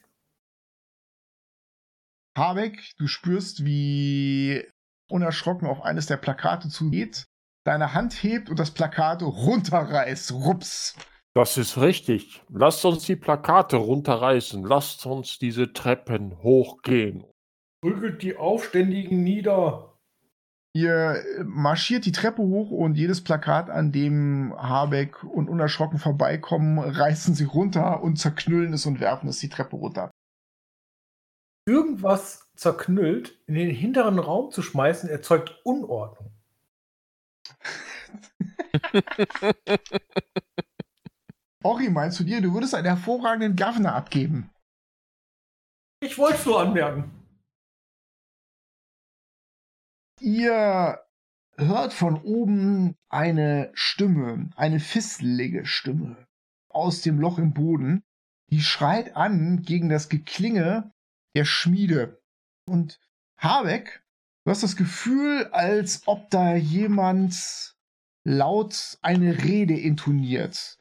[SPEAKER 2] Habeck, du spürst, wie unerschrocken auf eines der Plakate zugeht, deine Hand hebt und das Plakat runterreißt. Rups.
[SPEAKER 4] Das ist richtig. Lasst uns die Plakate runterreißen. Lasst uns diese Treppen hochgehen.
[SPEAKER 3] Prügelt die Aufständigen nieder.
[SPEAKER 2] Ihr marschiert die Treppe hoch und jedes Plakat, an dem Habeck und unerschrocken vorbeikommen, reißen sie runter und zerknüllen es und werfen es die Treppe runter.
[SPEAKER 3] Irgendwas zerknüllt in den hinteren Raum zu schmeißen, erzeugt Unordnung.
[SPEAKER 2] Ori, meinst du dir, du würdest einen hervorragenden Governor abgeben?
[SPEAKER 3] Ich wollte es nur anmerken.
[SPEAKER 2] Ihr hört von oben eine Stimme, eine fisselige Stimme aus dem Loch im Boden, die schreit an gegen das Geklinge der Schmiede. Und Habeck, du hast das Gefühl, als ob da jemand laut eine Rede intoniert.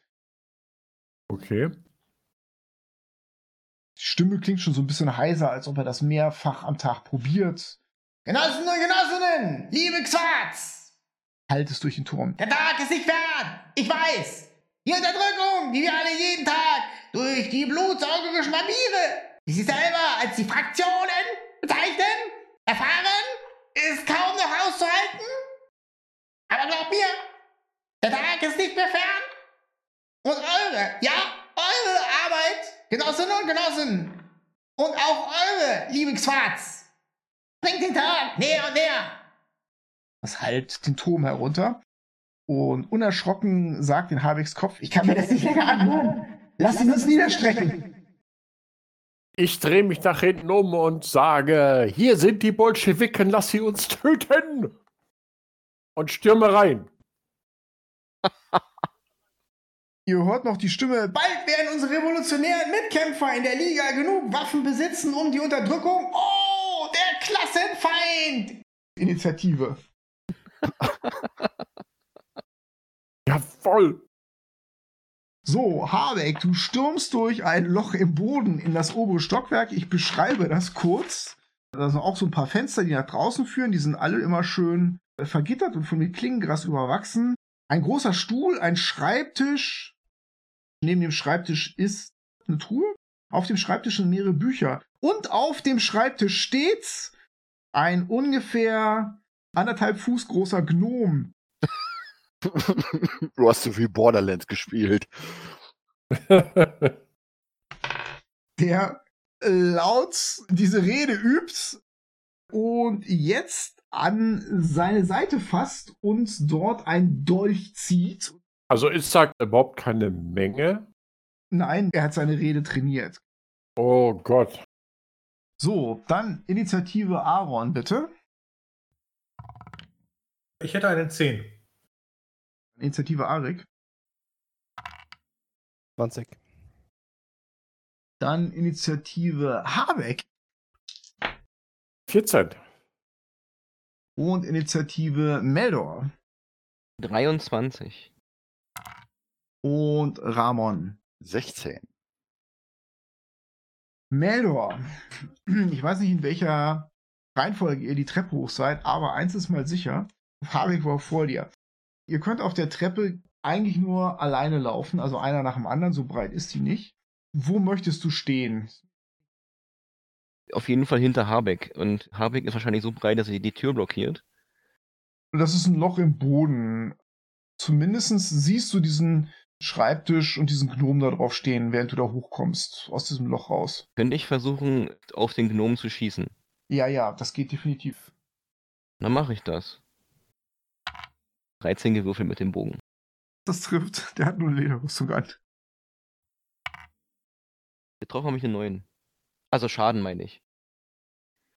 [SPEAKER 4] Okay.
[SPEAKER 2] Die Stimme klingt schon so ein bisschen heiser, als ob er das mehrfach am Tag probiert.
[SPEAKER 6] Genossen und Genossinnen, liebe Xarts,
[SPEAKER 2] Halt es durch den Turm.
[SPEAKER 6] der Tag ist nicht fern. Ich weiß. Die Unterdrückung, die wir alle jeden Tag durch die blutsaugende Schmamiere, die sie selber als die Fraktionen bezeichnen, erfahren, ist kaum noch auszuhalten. Aber glaubt mir, der Tag ist nicht mehr fern. Und eure, ja, eure Arbeit, Genossinnen und Genossen, und auch eure, liebe Xarts, bringt den Tag näher und näher.
[SPEAKER 2] Das halt den Turm herunter. Und unerschrocken sagt in Habecks Kopf, ich
[SPEAKER 6] Ich kann mir das nicht länger anhören. Lass ihn uns niederstrecken.
[SPEAKER 4] Ich drehe mich nach hinten um und sage, hier sind die Bolschewiken, lass sie uns töten. Und stürme rein.
[SPEAKER 2] Ihr hört noch die Stimme,
[SPEAKER 6] Bald werden unsere revolutionären Mitkämpfer in der Liga genug Waffen besitzen, um die Unterdrückung. Oh, der Klassenfeind!
[SPEAKER 2] Initiative.
[SPEAKER 4] Jawoll.
[SPEAKER 2] So, Habeck, du stürmst durch ein Loch im Boden in das obere Stockwerk. Ich beschreibe das kurz. Da sind auch so ein paar Fenster, die nach draußen führen. Die sind alle immer schön äh, vergittert und von mit Klingengras überwachsen. Ein großer Stuhl, ein Schreibtisch. Neben dem Schreibtisch ist eine Truhe. Auf dem Schreibtisch sind mehrere Bücher. Und auf dem Schreibtisch steht ein ungefähr anderthalb Fuß großer Gnom.
[SPEAKER 5] Du hast zu viel Borderlands gespielt.
[SPEAKER 2] der laut diese Rede übt und jetzt an seine Seite fasst und dort ein Dolch zieht.
[SPEAKER 4] Also ist da überhaupt keine Menge?
[SPEAKER 2] Nein, er hat seine Rede trainiert.
[SPEAKER 4] Oh Gott.
[SPEAKER 2] So, dann Initiative Aaron, bitte.
[SPEAKER 3] Ich hätte einen 10.
[SPEAKER 2] Initiative Arik.
[SPEAKER 8] 20.
[SPEAKER 2] Dann Initiative Habeck
[SPEAKER 4] 14.
[SPEAKER 2] und Initiative Meldor
[SPEAKER 7] 23.
[SPEAKER 2] und Ramon.
[SPEAKER 5] 16.
[SPEAKER 2] Meldor, ich weiß nicht, in welcher Reihenfolge ihr die Treppe hoch seid, aber eins ist mal sicher, Habeck war vor dir. Ihr könnt auf der Treppe eigentlich nur alleine laufen, also einer nach dem anderen, so breit ist die nicht. Wo möchtest du stehen?
[SPEAKER 7] Auf jeden Fall hinter Habeck. Und Habeck ist wahrscheinlich so breit, dass er die Tür blockiert.
[SPEAKER 2] Das ist ein Loch im Boden. Zumindest siehst du diesen Schreibtisch und diesen Gnom da drauf stehen, während du da hochkommst, aus diesem Loch raus.
[SPEAKER 7] Könnte ich versuchen, auf den Gnomen zu schießen?
[SPEAKER 2] Ja, ja, das geht definitiv.
[SPEAKER 7] Dann mache ich das. 13 gewürfelt mit dem Bogen.
[SPEAKER 2] Das trifft. Der hat nur eine Lederrüstung an.
[SPEAKER 7] Getroffen habe ich einen neuen. Also Schaden, meine ich.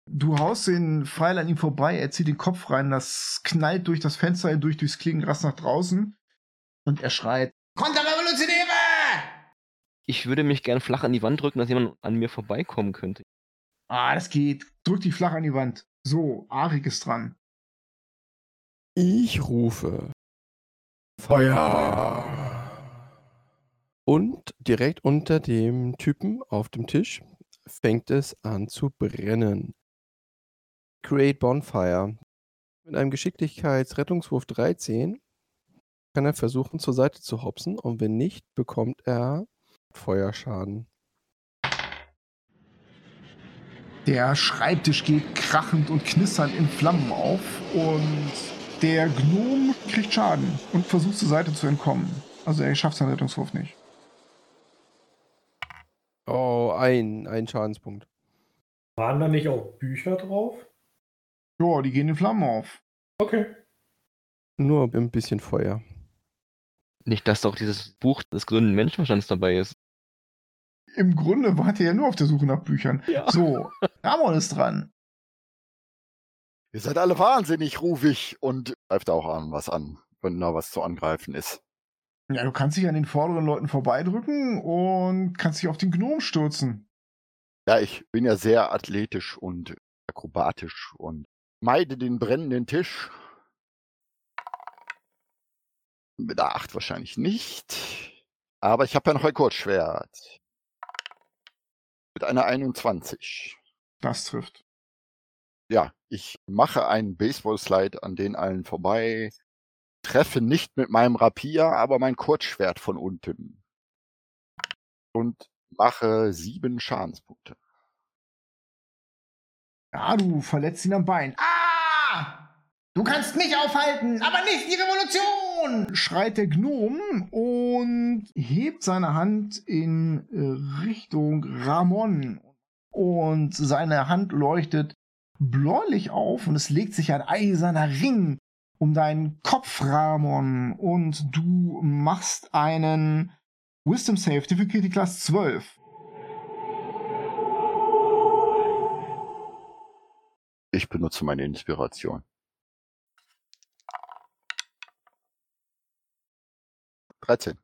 [SPEAKER 2] Du haust den Pfeil an ihm vorbei, er zieht den Kopf rein, das knallt durch das Fenster hindurch, durchs Klingenrass nach draußen und er schreit: Konterrevolutionäre!
[SPEAKER 7] Ich würde mich gern flach an die Wand drücken, dass jemand an mir vorbeikommen könnte.
[SPEAKER 2] Ah, das geht. Drück dich flach an die Wand. So, Arik ist dran.
[SPEAKER 8] Ich rufe Feuer. Und direkt unter dem Typen auf dem Tisch fängt es an zu brennen. Create Bonfire. Mit einem Geschicklichkeitsrettungswurf 13 kann er versuchen, zur Seite zu hopsen und wenn nicht, bekommt er Feuerschaden.
[SPEAKER 2] Der Schreibtisch geht krachend und knisternd in Flammen auf und der Gnom kriegt Schaden und versucht zur Seite zu entkommen. Also er schafft seinen Rettungswurf nicht.
[SPEAKER 8] Oh, ein, ein Schadenspunkt.
[SPEAKER 3] Waren da nicht auch Bücher drauf?
[SPEAKER 2] Ja, die gehen in Flammen auf.
[SPEAKER 3] Okay.
[SPEAKER 8] Nur ein bisschen Feuer.
[SPEAKER 7] Nicht, dass doch dieses Buch des grünen Menschenverstands dabei ist.
[SPEAKER 2] Im Grunde wart ihr ja nur auf der Suche nach Büchern.
[SPEAKER 7] Ja.
[SPEAKER 2] So, Ramon ist dran.
[SPEAKER 5] Ihr seid alle wahnsinnig, rufe ich und greift auch an was an, wenn da was zu angreifen ist.
[SPEAKER 2] Ja, du kannst dich an den vorderen Leuten vorbeidrücken und kannst dich auf den Gnom stürzen.
[SPEAKER 5] Ja, ich bin ja sehr athletisch und akrobatisch und meide den brennenden Tisch. Mit der 8 wahrscheinlich nicht. Aber ich habe ja noch ein Kurzschwert. Mit einer 21.
[SPEAKER 2] Das trifft.
[SPEAKER 5] Ja, ich mache einen Baseball-Slide an den allen vorbei. Treffe nicht mit meinem Rapier, aber mein Kurzschwert von unten. Und mache sieben Schadenspunkte.
[SPEAKER 2] Ja, du verletzt ihn am Bein.
[SPEAKER 6] Ah! Du kannst mich aufhalten, aber nicht die Revolution!
[SPEAKER 2] Schreit der Gnom und hebt seine Hand in äh, Richtung Ramon. Und seine Hand leuchtet bläulich auf und es legt sich ein eiserner Ring um deinen Kopf, Ramon. Und du machst einen Wisdom Save, Difficulty Class 12.
[SPEAKER 5] Ich benutze meine Inspiration. 13.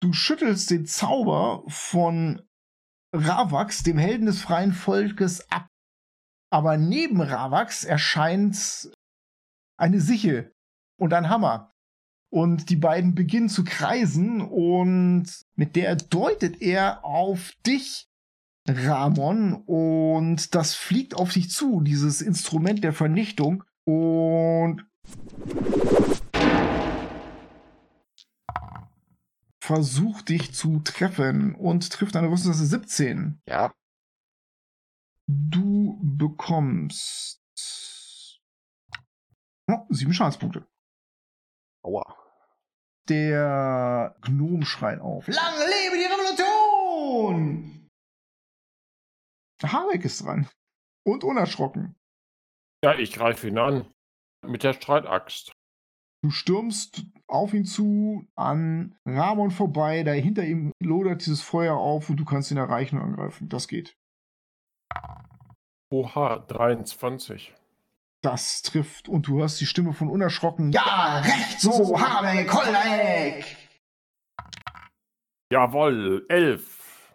[SPEAKER 2] Du schüttelst den Zauber von Ravax, dem Helden des freien Volkes, ab. Aber neben Ravax erscheint eine Sichel und ein Hammer. Und die beiden beginnen zu kreisen und mit der deutet er auf dich, Ramon, und das fliegt auf dich zu, dieses Instrument der Vernichtung. Und versucht dich zu treffen und trifft eine Rüstungsklasse 17.
[SPEAKER 5] Ja,
[SPEAKER 2] Du bekommst oh, sieben Schadenspunkte.
[SPEAKER 5] aua.
[SPEAKER 2] Der Gnom schreit auf. Lang lebe die Revolution! Harek ist dran. Und unerschrocken.
[SPEAKER 4] Ja, ich greife ihn an. Mit der Streitaxt.
[SPEAKER 2] Du stürmst auf ihn zu, an Ramon vorbei, da hinter ihm lodert dieses Feuer auf und du kannst ihn erreichen und angreifen. Das geht.
[SPEAKER 4] Oha, 23.
[SPEAKER 2] Das trifft und du hörst die Stimme von unerschrocken.
[SPEAKER 6] Ja, recht so, Habeck, Hollereck!
[SPEAKER 4] Jawohl, 11.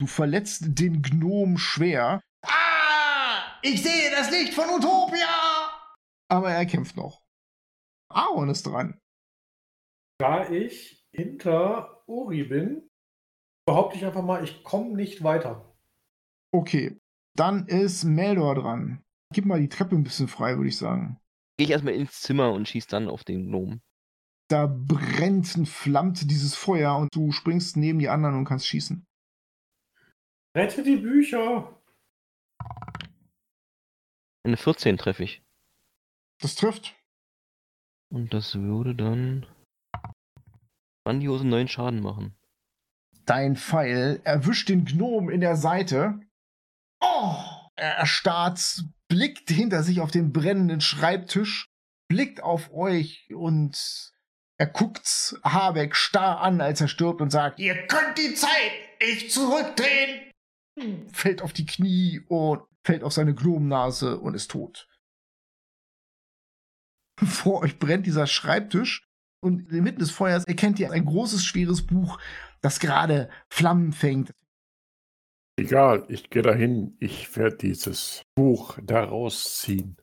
[SPEAKER 2] Du verletzt den Gnom schwer,
[SPEAKER 6] Ah! Ich sehe das Licht von Utopia!
[SPEAKER 2] aber er kämpft noch. Aaron ist dran.
[SPEAKER 3] Da ich hinter Uri bin, behaupte ich einfach mal, ich komme nicht weiter.
[SPEAKER 2] Okay, dann ist Meldor dran. Gib mal die Treppe ein bisschen frei, würde ich sagen.
[SPEAKER 7] Gehe ich erstmal ins Zimmer und schieß dann auf den Gnomen.
[SPEAKER 2] Da brennt und flammt dieses Feuer und du springst neben die anderen und kannst schießen.
[SPEAKER 3] Rette die Bücher.
[SPEAKER 7] Eine 14 treffe ich.
[SPEAKER 2] Das trifft.
[SPEAKER 7] Und das würde dann grandiose 9 Schaden machen.
[SPEAKER 2] Dein Pfeil erwischt den Gnom in der Seite. Oh! Er erstarrt, blickt hinter sich auf den brennenden Schreibtisch, blickt auf euch und er guckt Habeck starr an, als er stirbt und sagt,
[SPEAKER 6] Ihr könnt die Zeit nicht zurückdrehen.
[SPEAKER 2] fällt auf die Knie und fällt auf seine Gnomennase und ist tot. Vor euch brennt dieser Schreibtisch und inmitten des Feuers erkennt ihr ein großes, schweres Buch, das gerade Flammen fängt.
[SPEAKER 4] Egal, ich gehe dahin. Ich werde dieses Buch da rausziehen.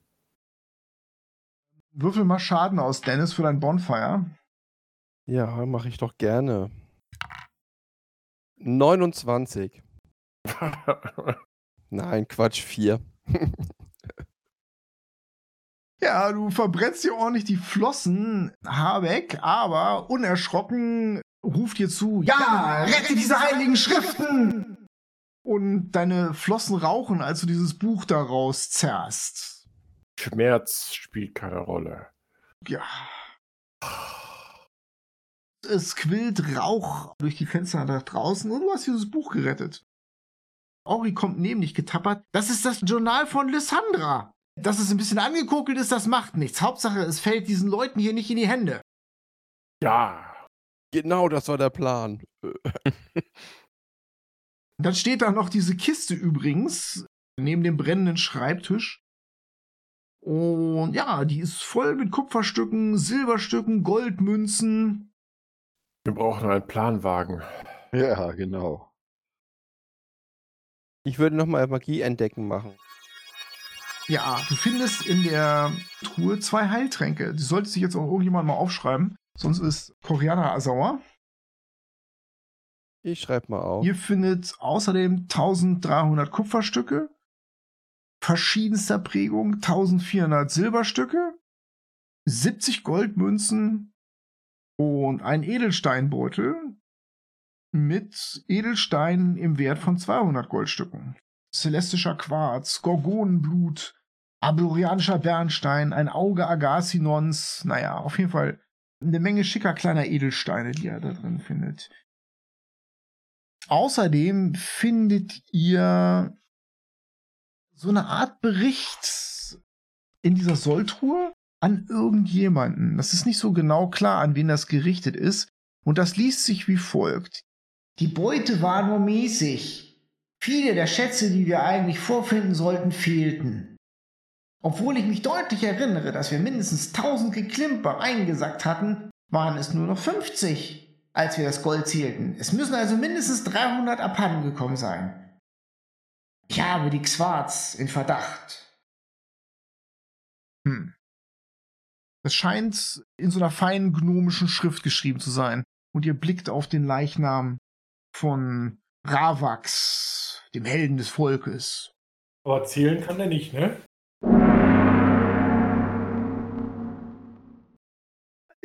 [SPEAKER 2] Würfel mal Schaden aus, Dennis, für dein Bonfire.
[SPEAKER 8] Ja, mache ich doch gerne. 29. Nein, Quatsch, 4.
[SPEAKER 2] Ja, du verbrennst dir ordentlich die Flossen, Habeck, aber unerschrocken ruft dir zu,
[SPEAKER 6] Ja, rette diese heiligen Schriften.
[SPEAKER 2] und deine Flossen rauchen, als du dieses Buch da rauszerrst.
[SPEAKER 4] Schmerz spielt keine Rolle.
[SPEAKER 2] Ja. Es quillt Rauch durch die Fenster nach draußen und du hast dieses Buch gerettet. Ori kommt neben dich getappert. Das ist das Journal von Lysandra. Dass es ein bisschen angekokelt ist, das macht nichts. Hauptsache, es fällt diesen Leuten hier nicht in die Hände.
[SPEAKER 4] Ja,
[SPEAKER 8] Genau, das war der Plan.
[SPEAKER 2] Dann steht da noch diese Kiste übrigens, neben dem brennenden Schreibtisch. Und ja, die ist voll mit Kupferstücken, Silberstücken, Goldmünzen.
[SPEAKER 4] wir brauchen einen Planwagen.
[SPEAKER 5] Ja, genau.
[SPEAKER 8] Ich würde nochmal Magie entdecken machen.
[SPEAKER 2] Ja, du findest in der Truhe zwei Heiltränke. Die sollte sich jetzt auch irgendjemand mal aufschreiben. Sonst ist Koreaner sauer.
[SPEAKER 8] Ich schreibe mal auf.
[SPEAKER 2] Ihr findet außerdem 1300 Kupferstücke, verschiedenster Prägung, 1400 Silberstücke, 70 Goldmünzen und ein Edelsteinbeutel mit Edelsteinen im Wert von 200 Goldstücken. Celestischer Quarz, Gorgonenblut, aborianischer Bernstein, ein Auge Agassinons, naja, auf jeden Fall eine Menge schicker kleiner Edelsteine, die ihr da drin findet. Außerdem findet ihr so eine Art Bericht in dieser Solltruhe an irgendjemanden. Das ist nicht so genau klar, an wen das gerichtet ist. Und das liest sich wie folgt.
[SPEAKER 6] Die Beute war nur mäßig. Viele der Schätze, die wir eigentlich vorfinden sollten, fehlten. Obwohl ich mich deutlich erinnere, dass wir mindestens 1000 Geklimper eingesackt hatten, waren es nur noch 50, als wir das Gold zählten. Es müssen also mindestens 300 abhanden gekommen sein. Ich habe die Xwarz in Verdacht.
[SPEAKER 2] Hm. Es scheint in so einer feinen gnomischen Schrift geschrieben zu sein. Und ihr blickt auf den Leichnam von Ravax, dem Helden des Volkes.
[SPEAKER 3] Aber zählen kann er nicht, ne?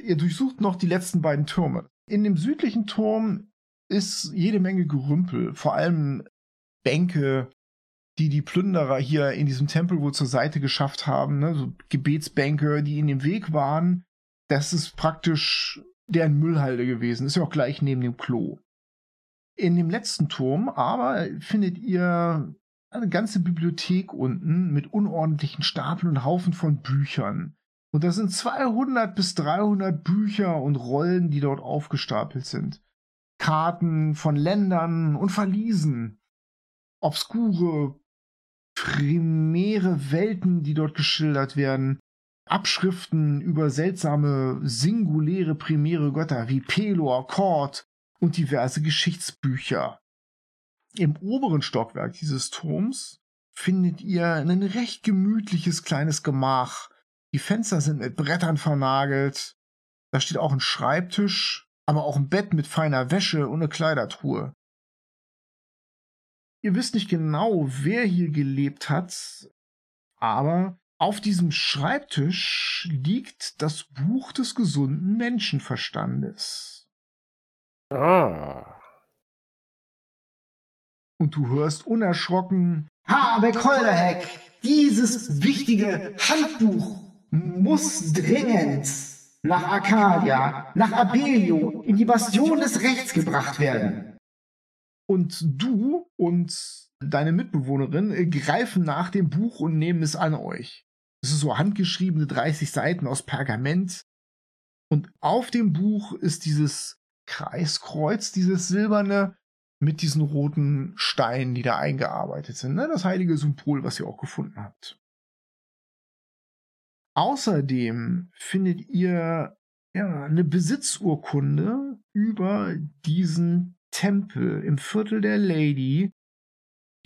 [SPEAKER 2] Ihr durchsucht noch die letzten beiden Türme. In dem südlichen Turm ist jede Menge Gerümpel, vor allem Bänke, die die Plünderer hier in diesem Tempel wohl zur Seite geschafft haben, ne? so Gebetsbänke, die in dem Weg waren. Das ist praktisch deren Müllhalde gewesen. Ist ja auch gleich neben dem Klo. In dem letzten Turm aber findet ihr eine ganze Bibliothek unten mit unordentlichen Stapeln und Haufen von Büchern. Und das sind 200 bis 300 Bücher und Rollen, die dort aufgestapelt sind. Karten von Ländern und Verliesen. Obskure, primäre Welten, die dort geschildert werden. Abschriften über seltsame, singuläre primäre Götter wie Pelor, Kord und diverse Geschichtsbücher. Im oberen Stockwerk dieses Turms findet ihr ein recht gemütliches kleines Gemach. Die Fenster sind mit Brettern vernagelt. Da steht auch ein Schreibtisch, aber auch ein Bett mit feiner Wäsche und eine Kleidertruhe. Ihr wisst nicht genau, wer hier gelebt hat, aber auf diesem Schreibtisch liegt das Buch des gesunden Menschenverstandes.
[SPEAKER 4] Ah.
[SPEAKER 2] Und du hörst unerschrocken,
[SPEAKER 6] Habeck Holderheck, dieses wichtige Handbuch muss dringend nach Arcadia, nach Abelio, in die Bastion des Rechts gebracht werden.
[SPEAKER 2] Und du und deine Mitbewohnerin äh, greifen nach dem Buch und nehmen es an euch. Es ist so handgeschriebene 30 Seiten aus Pergament. Und auf dem Buch ist dieses Kreiskreuz, dieses silberne, mit diesen roten Steinen, die da eingearbeitet sind. Ne? Das heilige Symbol, was ihr auch gefunden habt. Außerdem findet ihr ja, eine Besitzurkunde über diesen Tempel im Viertel der Lady.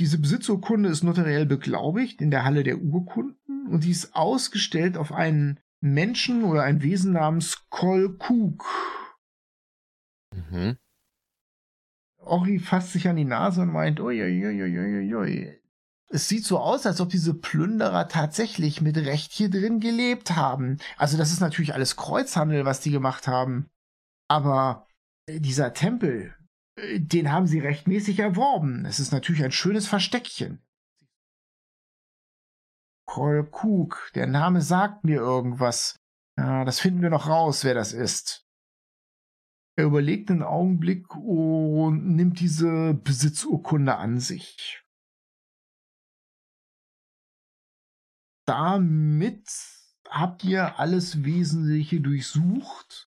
[SPEAKER 2] Diese Besitzurkunde ist notariell beglaubigt in der Halle der Urkunden und die ist ausgestellt auf einen Menschen oder ein Wesen namens Kolkuk.
[SPEAKER 7] Mhm.
[SPEAKER 2] Ori fasst sich an die Nase und meint, uiuiuiuiui. Es sieht so aus, als ob diese Plünderer tatsächlich mit Recht hier drin gelebt haben. Also das ist natürlich alles Kreuzhandel, was die gemacht haben. Aber äh, dieser Tempel, äh, den haben sie rechtmäßig erworben. Es ist natürlich ein schönes Versteckchen. Kolkuk, der Name sagt mir irgendwas. Ja, das finden wir noch raus, wer das ist. Er überlegt einen Augenblick und nimmt diese Besitzurkunde an sich. Damit habt ihr alles Wesentliche durchsucht.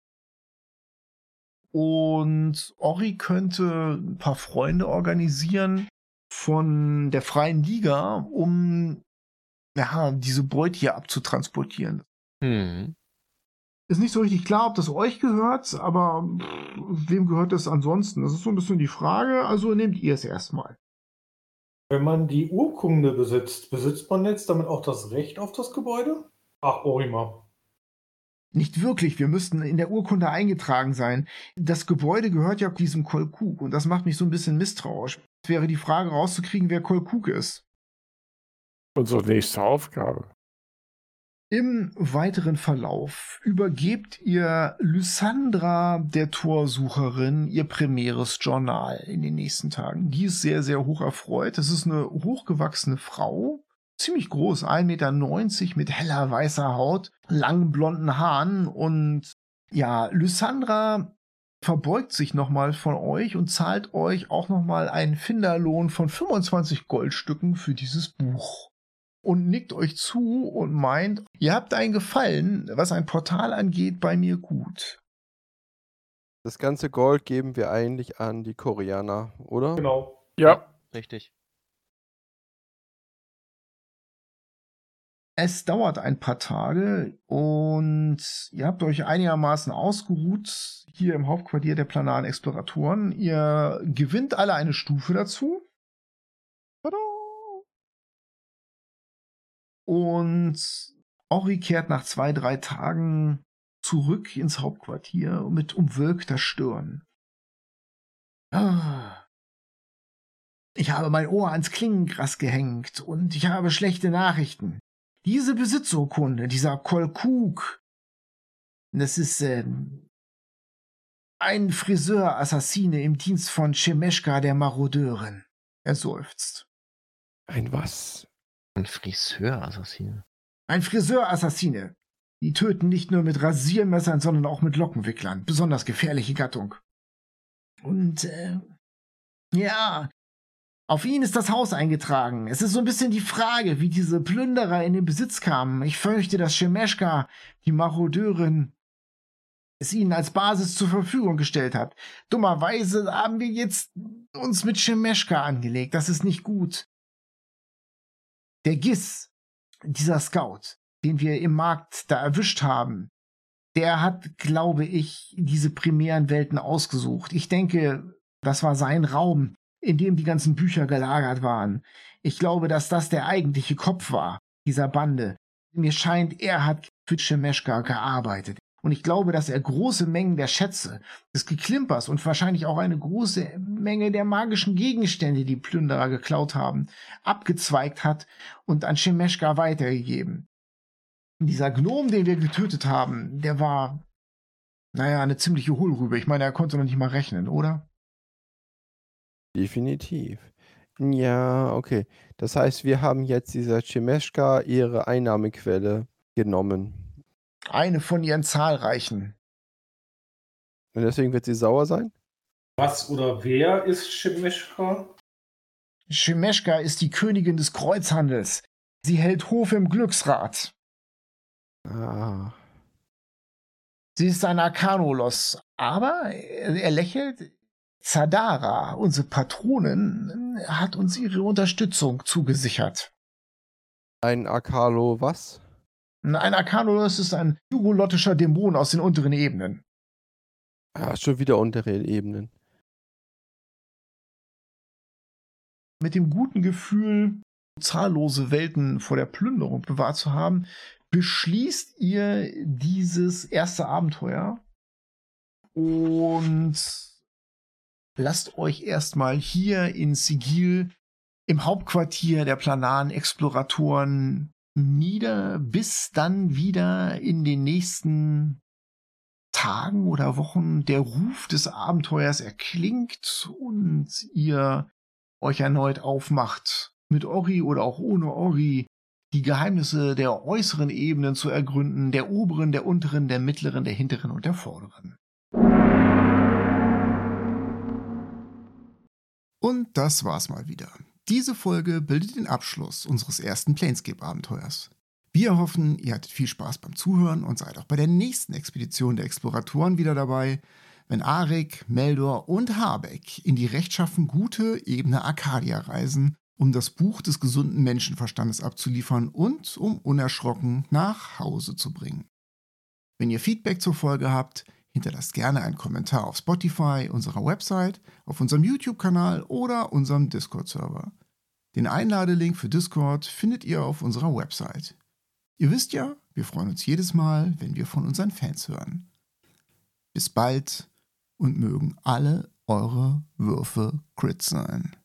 [SPEAKER 2] Und Ori könnte ein paar Freunde organisieren von der Freien Liga, um ja, diese Beute hier abzutransportieren.
[SPEAKER 7] Hm.
[SPEAKER 2] Ist nicht so richtig klar, ob das euch gehört, aber wem gehört das ansonsten? Das ist so ein bisschen die Frage, also nehmt ihr es erstmal.
[SPEAKER 3] Wenn man die Urkunde besitzt, besitzt man jetzt damit auch das Recht auf das Gebäude? Ach, Orima.
[SPEAKER 2] Nicht wirklich, wir müssten in der Urkunde eingetragen sein. Das Gebäude gehört ja diesem Kolkuk und das macht mich so ein bisschen misstrauisch. Es wäre die Frage rauszukriegen, wer Kolkuk ist.
[SPEAKER 4] Unsere nächste Aufgabe.
[SPEAKER 2] Im weiteren Verlauf übergebt ihr Lysandra, der Torsucherin, ihr primäres Journal in den nächsten Tagen. Die ist sehr, sehr hoch erfreut. Das ist eine hochgewachsene Frau, ziemlich groß, 1,90 Meter mit heller weißer Haut, langen blonden Haaren und ja, Lysandra verbeugt sich nochmal von euch und zahlt euch auch nochmal einen Finderlohn von 25 Goldstücken für dieses Buch und nickt euch zu und meint, ihr habt einen Gefallen, was ein Portal angeht, bei mir gut.
[SPEAKER 8] Das ganze Gold geben wir eigentlich an die Koreaner, oder?
[SPEAKER 3] Genau.
[SPEAKER 4] Ja,
[SPEAKER 7] Richtig.
[SPEAKER 2] Es dauert ein paar Tage und ihr habt euch einigermaßen ausgeruht hier im Hauptquartier der planaren Exploratoren. Ihr gewinnt alle eine Stufe dazu. Tada! Und Ori kehrt nach zwei, drei Tagen zurück ins Hauptquartier mit umwölkter Stirn. Ah. Ich habe mein Ohr ans Klingengras gehängt und ich habe schlechte Nachrichten. Diese Besitzurkunde, dieser Kolkuk, das ist ähm, ein Friseur-Assassine im Dienst von Chemeshka, der Marodeurin. Er seufzt.
[SPEAKER 8] Ein was?
[SPEAKER 7] Ein Friseur-Assassine.
[SPEAKER 2] Ein Friseur-Assassine. Die töten nicht nur mit Rasiermessern, sondern auch mit Lockenwicklern. Besonders gefährliche Gattung. Und, äh, ja, auf ihn ist das Haus eingetragen. Es ist so ein bisschen die Frage, wie diese Plünderer in den Besitz kamen. Ich fürchte, dass Shemeschka, die Marodeurin, es ihnen als Basis zur Verfügung gestellt hat. Dummerweise haben wir jetzt uns mit Shemeschka angelegt. Das ist nicht gut. Der Giss, dieser Scout, den wir im Markt da erwischt haben, der hat, glaube ich, diese primären Welten ausgesucht. Ich denke, das war sein Raum, in dem die ganzen Bücher gelagert waren. Ich glaube, dass das der eigentliche Kopf war, dieser Bande. Mir scheint, er hat für Shemeschka gearbeitet. Und ich glaube, dass er große Mengen der Schätze, des Geklimpers und wahrscheinlich auch eine große Menge der magischen Gegenstände, die Plünderer geklaut haben, abgezweigt hat und an Shemeschka weitergegeben. Dieser Gnom, den wir getötet haben, der war, naja, eine ziemliche Hohlrübe. Ich meine, er konnte noch nicht mal rechnen, oder?
[SPEAKER 8] Definitiv. Ja, okay. Das heißt, wir haben jetzt dieser Chimeshka ihre Einnahmequelle genommen.
[SPEAKER 2] Eine von ihren zahlreichen.
[SPEAKER 8] Und deswegen wird sie sauer sein?
[SPEAKER 3] Was oder wer ist Shimishka?
[SPEAKER 2] Shemeschka ist die Königin des Kreuzhandels. Sie hält Hof im Glücksrad.
[SPEAKER 8] Ah.
[SPEAKER 2] Sie ist ein Arkanolos, aber er lächelt. Zadara, unsere Patronin, hat uns ihre Unterstützung zugesichert.
[SPEAKER 8] Ein Akalo was?
[SPEAKER 2] Ein Arkanolos ist ein jugolottischer Dämon aus den unteren Ebenen.
[SPEAKER 8] Ah, schon wieder untere Ebenen.
[SPEAKER 2] Mit dem guten Gefühl, zahllose Welten vor der Plünderung bewahrt zu haben, beschließt ihr dieses erste Abenteuer und lasst euch erstmal hier in Sigil im Hauptquartier der planaren Exploratoren nieder, bis dann wieder in den nächsten Tagen oder Wochen der Ruf des Abenteuers erklingt und ihr euch erneut aufmacht, mit Ori oder auch ohne Ori die Geheimnisse der äußeren Ebenen zu ergründen, der oberen, der unteren, der mittleren, der hinteren und der vorderen.
[SPEAKER 9] Und das war's mal wieder. Diese Folge bildet den Abschluss unseres ersten Planescape-Abenteuers. Wir hoffen, ihr hattet viel Spaß beim Zuhören und seid auch bei der nächsten Expedition der Exploratoren wieder dabei, wenn Arik, Meldor und Habeck in die rechtschaffen gute Ebene Arcadia reisen, um das Buch des gesunden Menschenverstandes abzuliefern und um unerschrocken nach Hause zu bringen. Wenn ihr Feedback zur Folge habt, hinterlasst gerne einen Kommentar auf Spotify, unserer Website, auf unserem YouTube-Kanal oder unserem Discord-Server. Den Einladelink für Discord findet ihr auf unserer Website. Ihr wisst ja, wir freuen uns jedes Mal, wenn wir von unseren Fans hören. Bis bald und mögen alle eure Würfe Crit sein.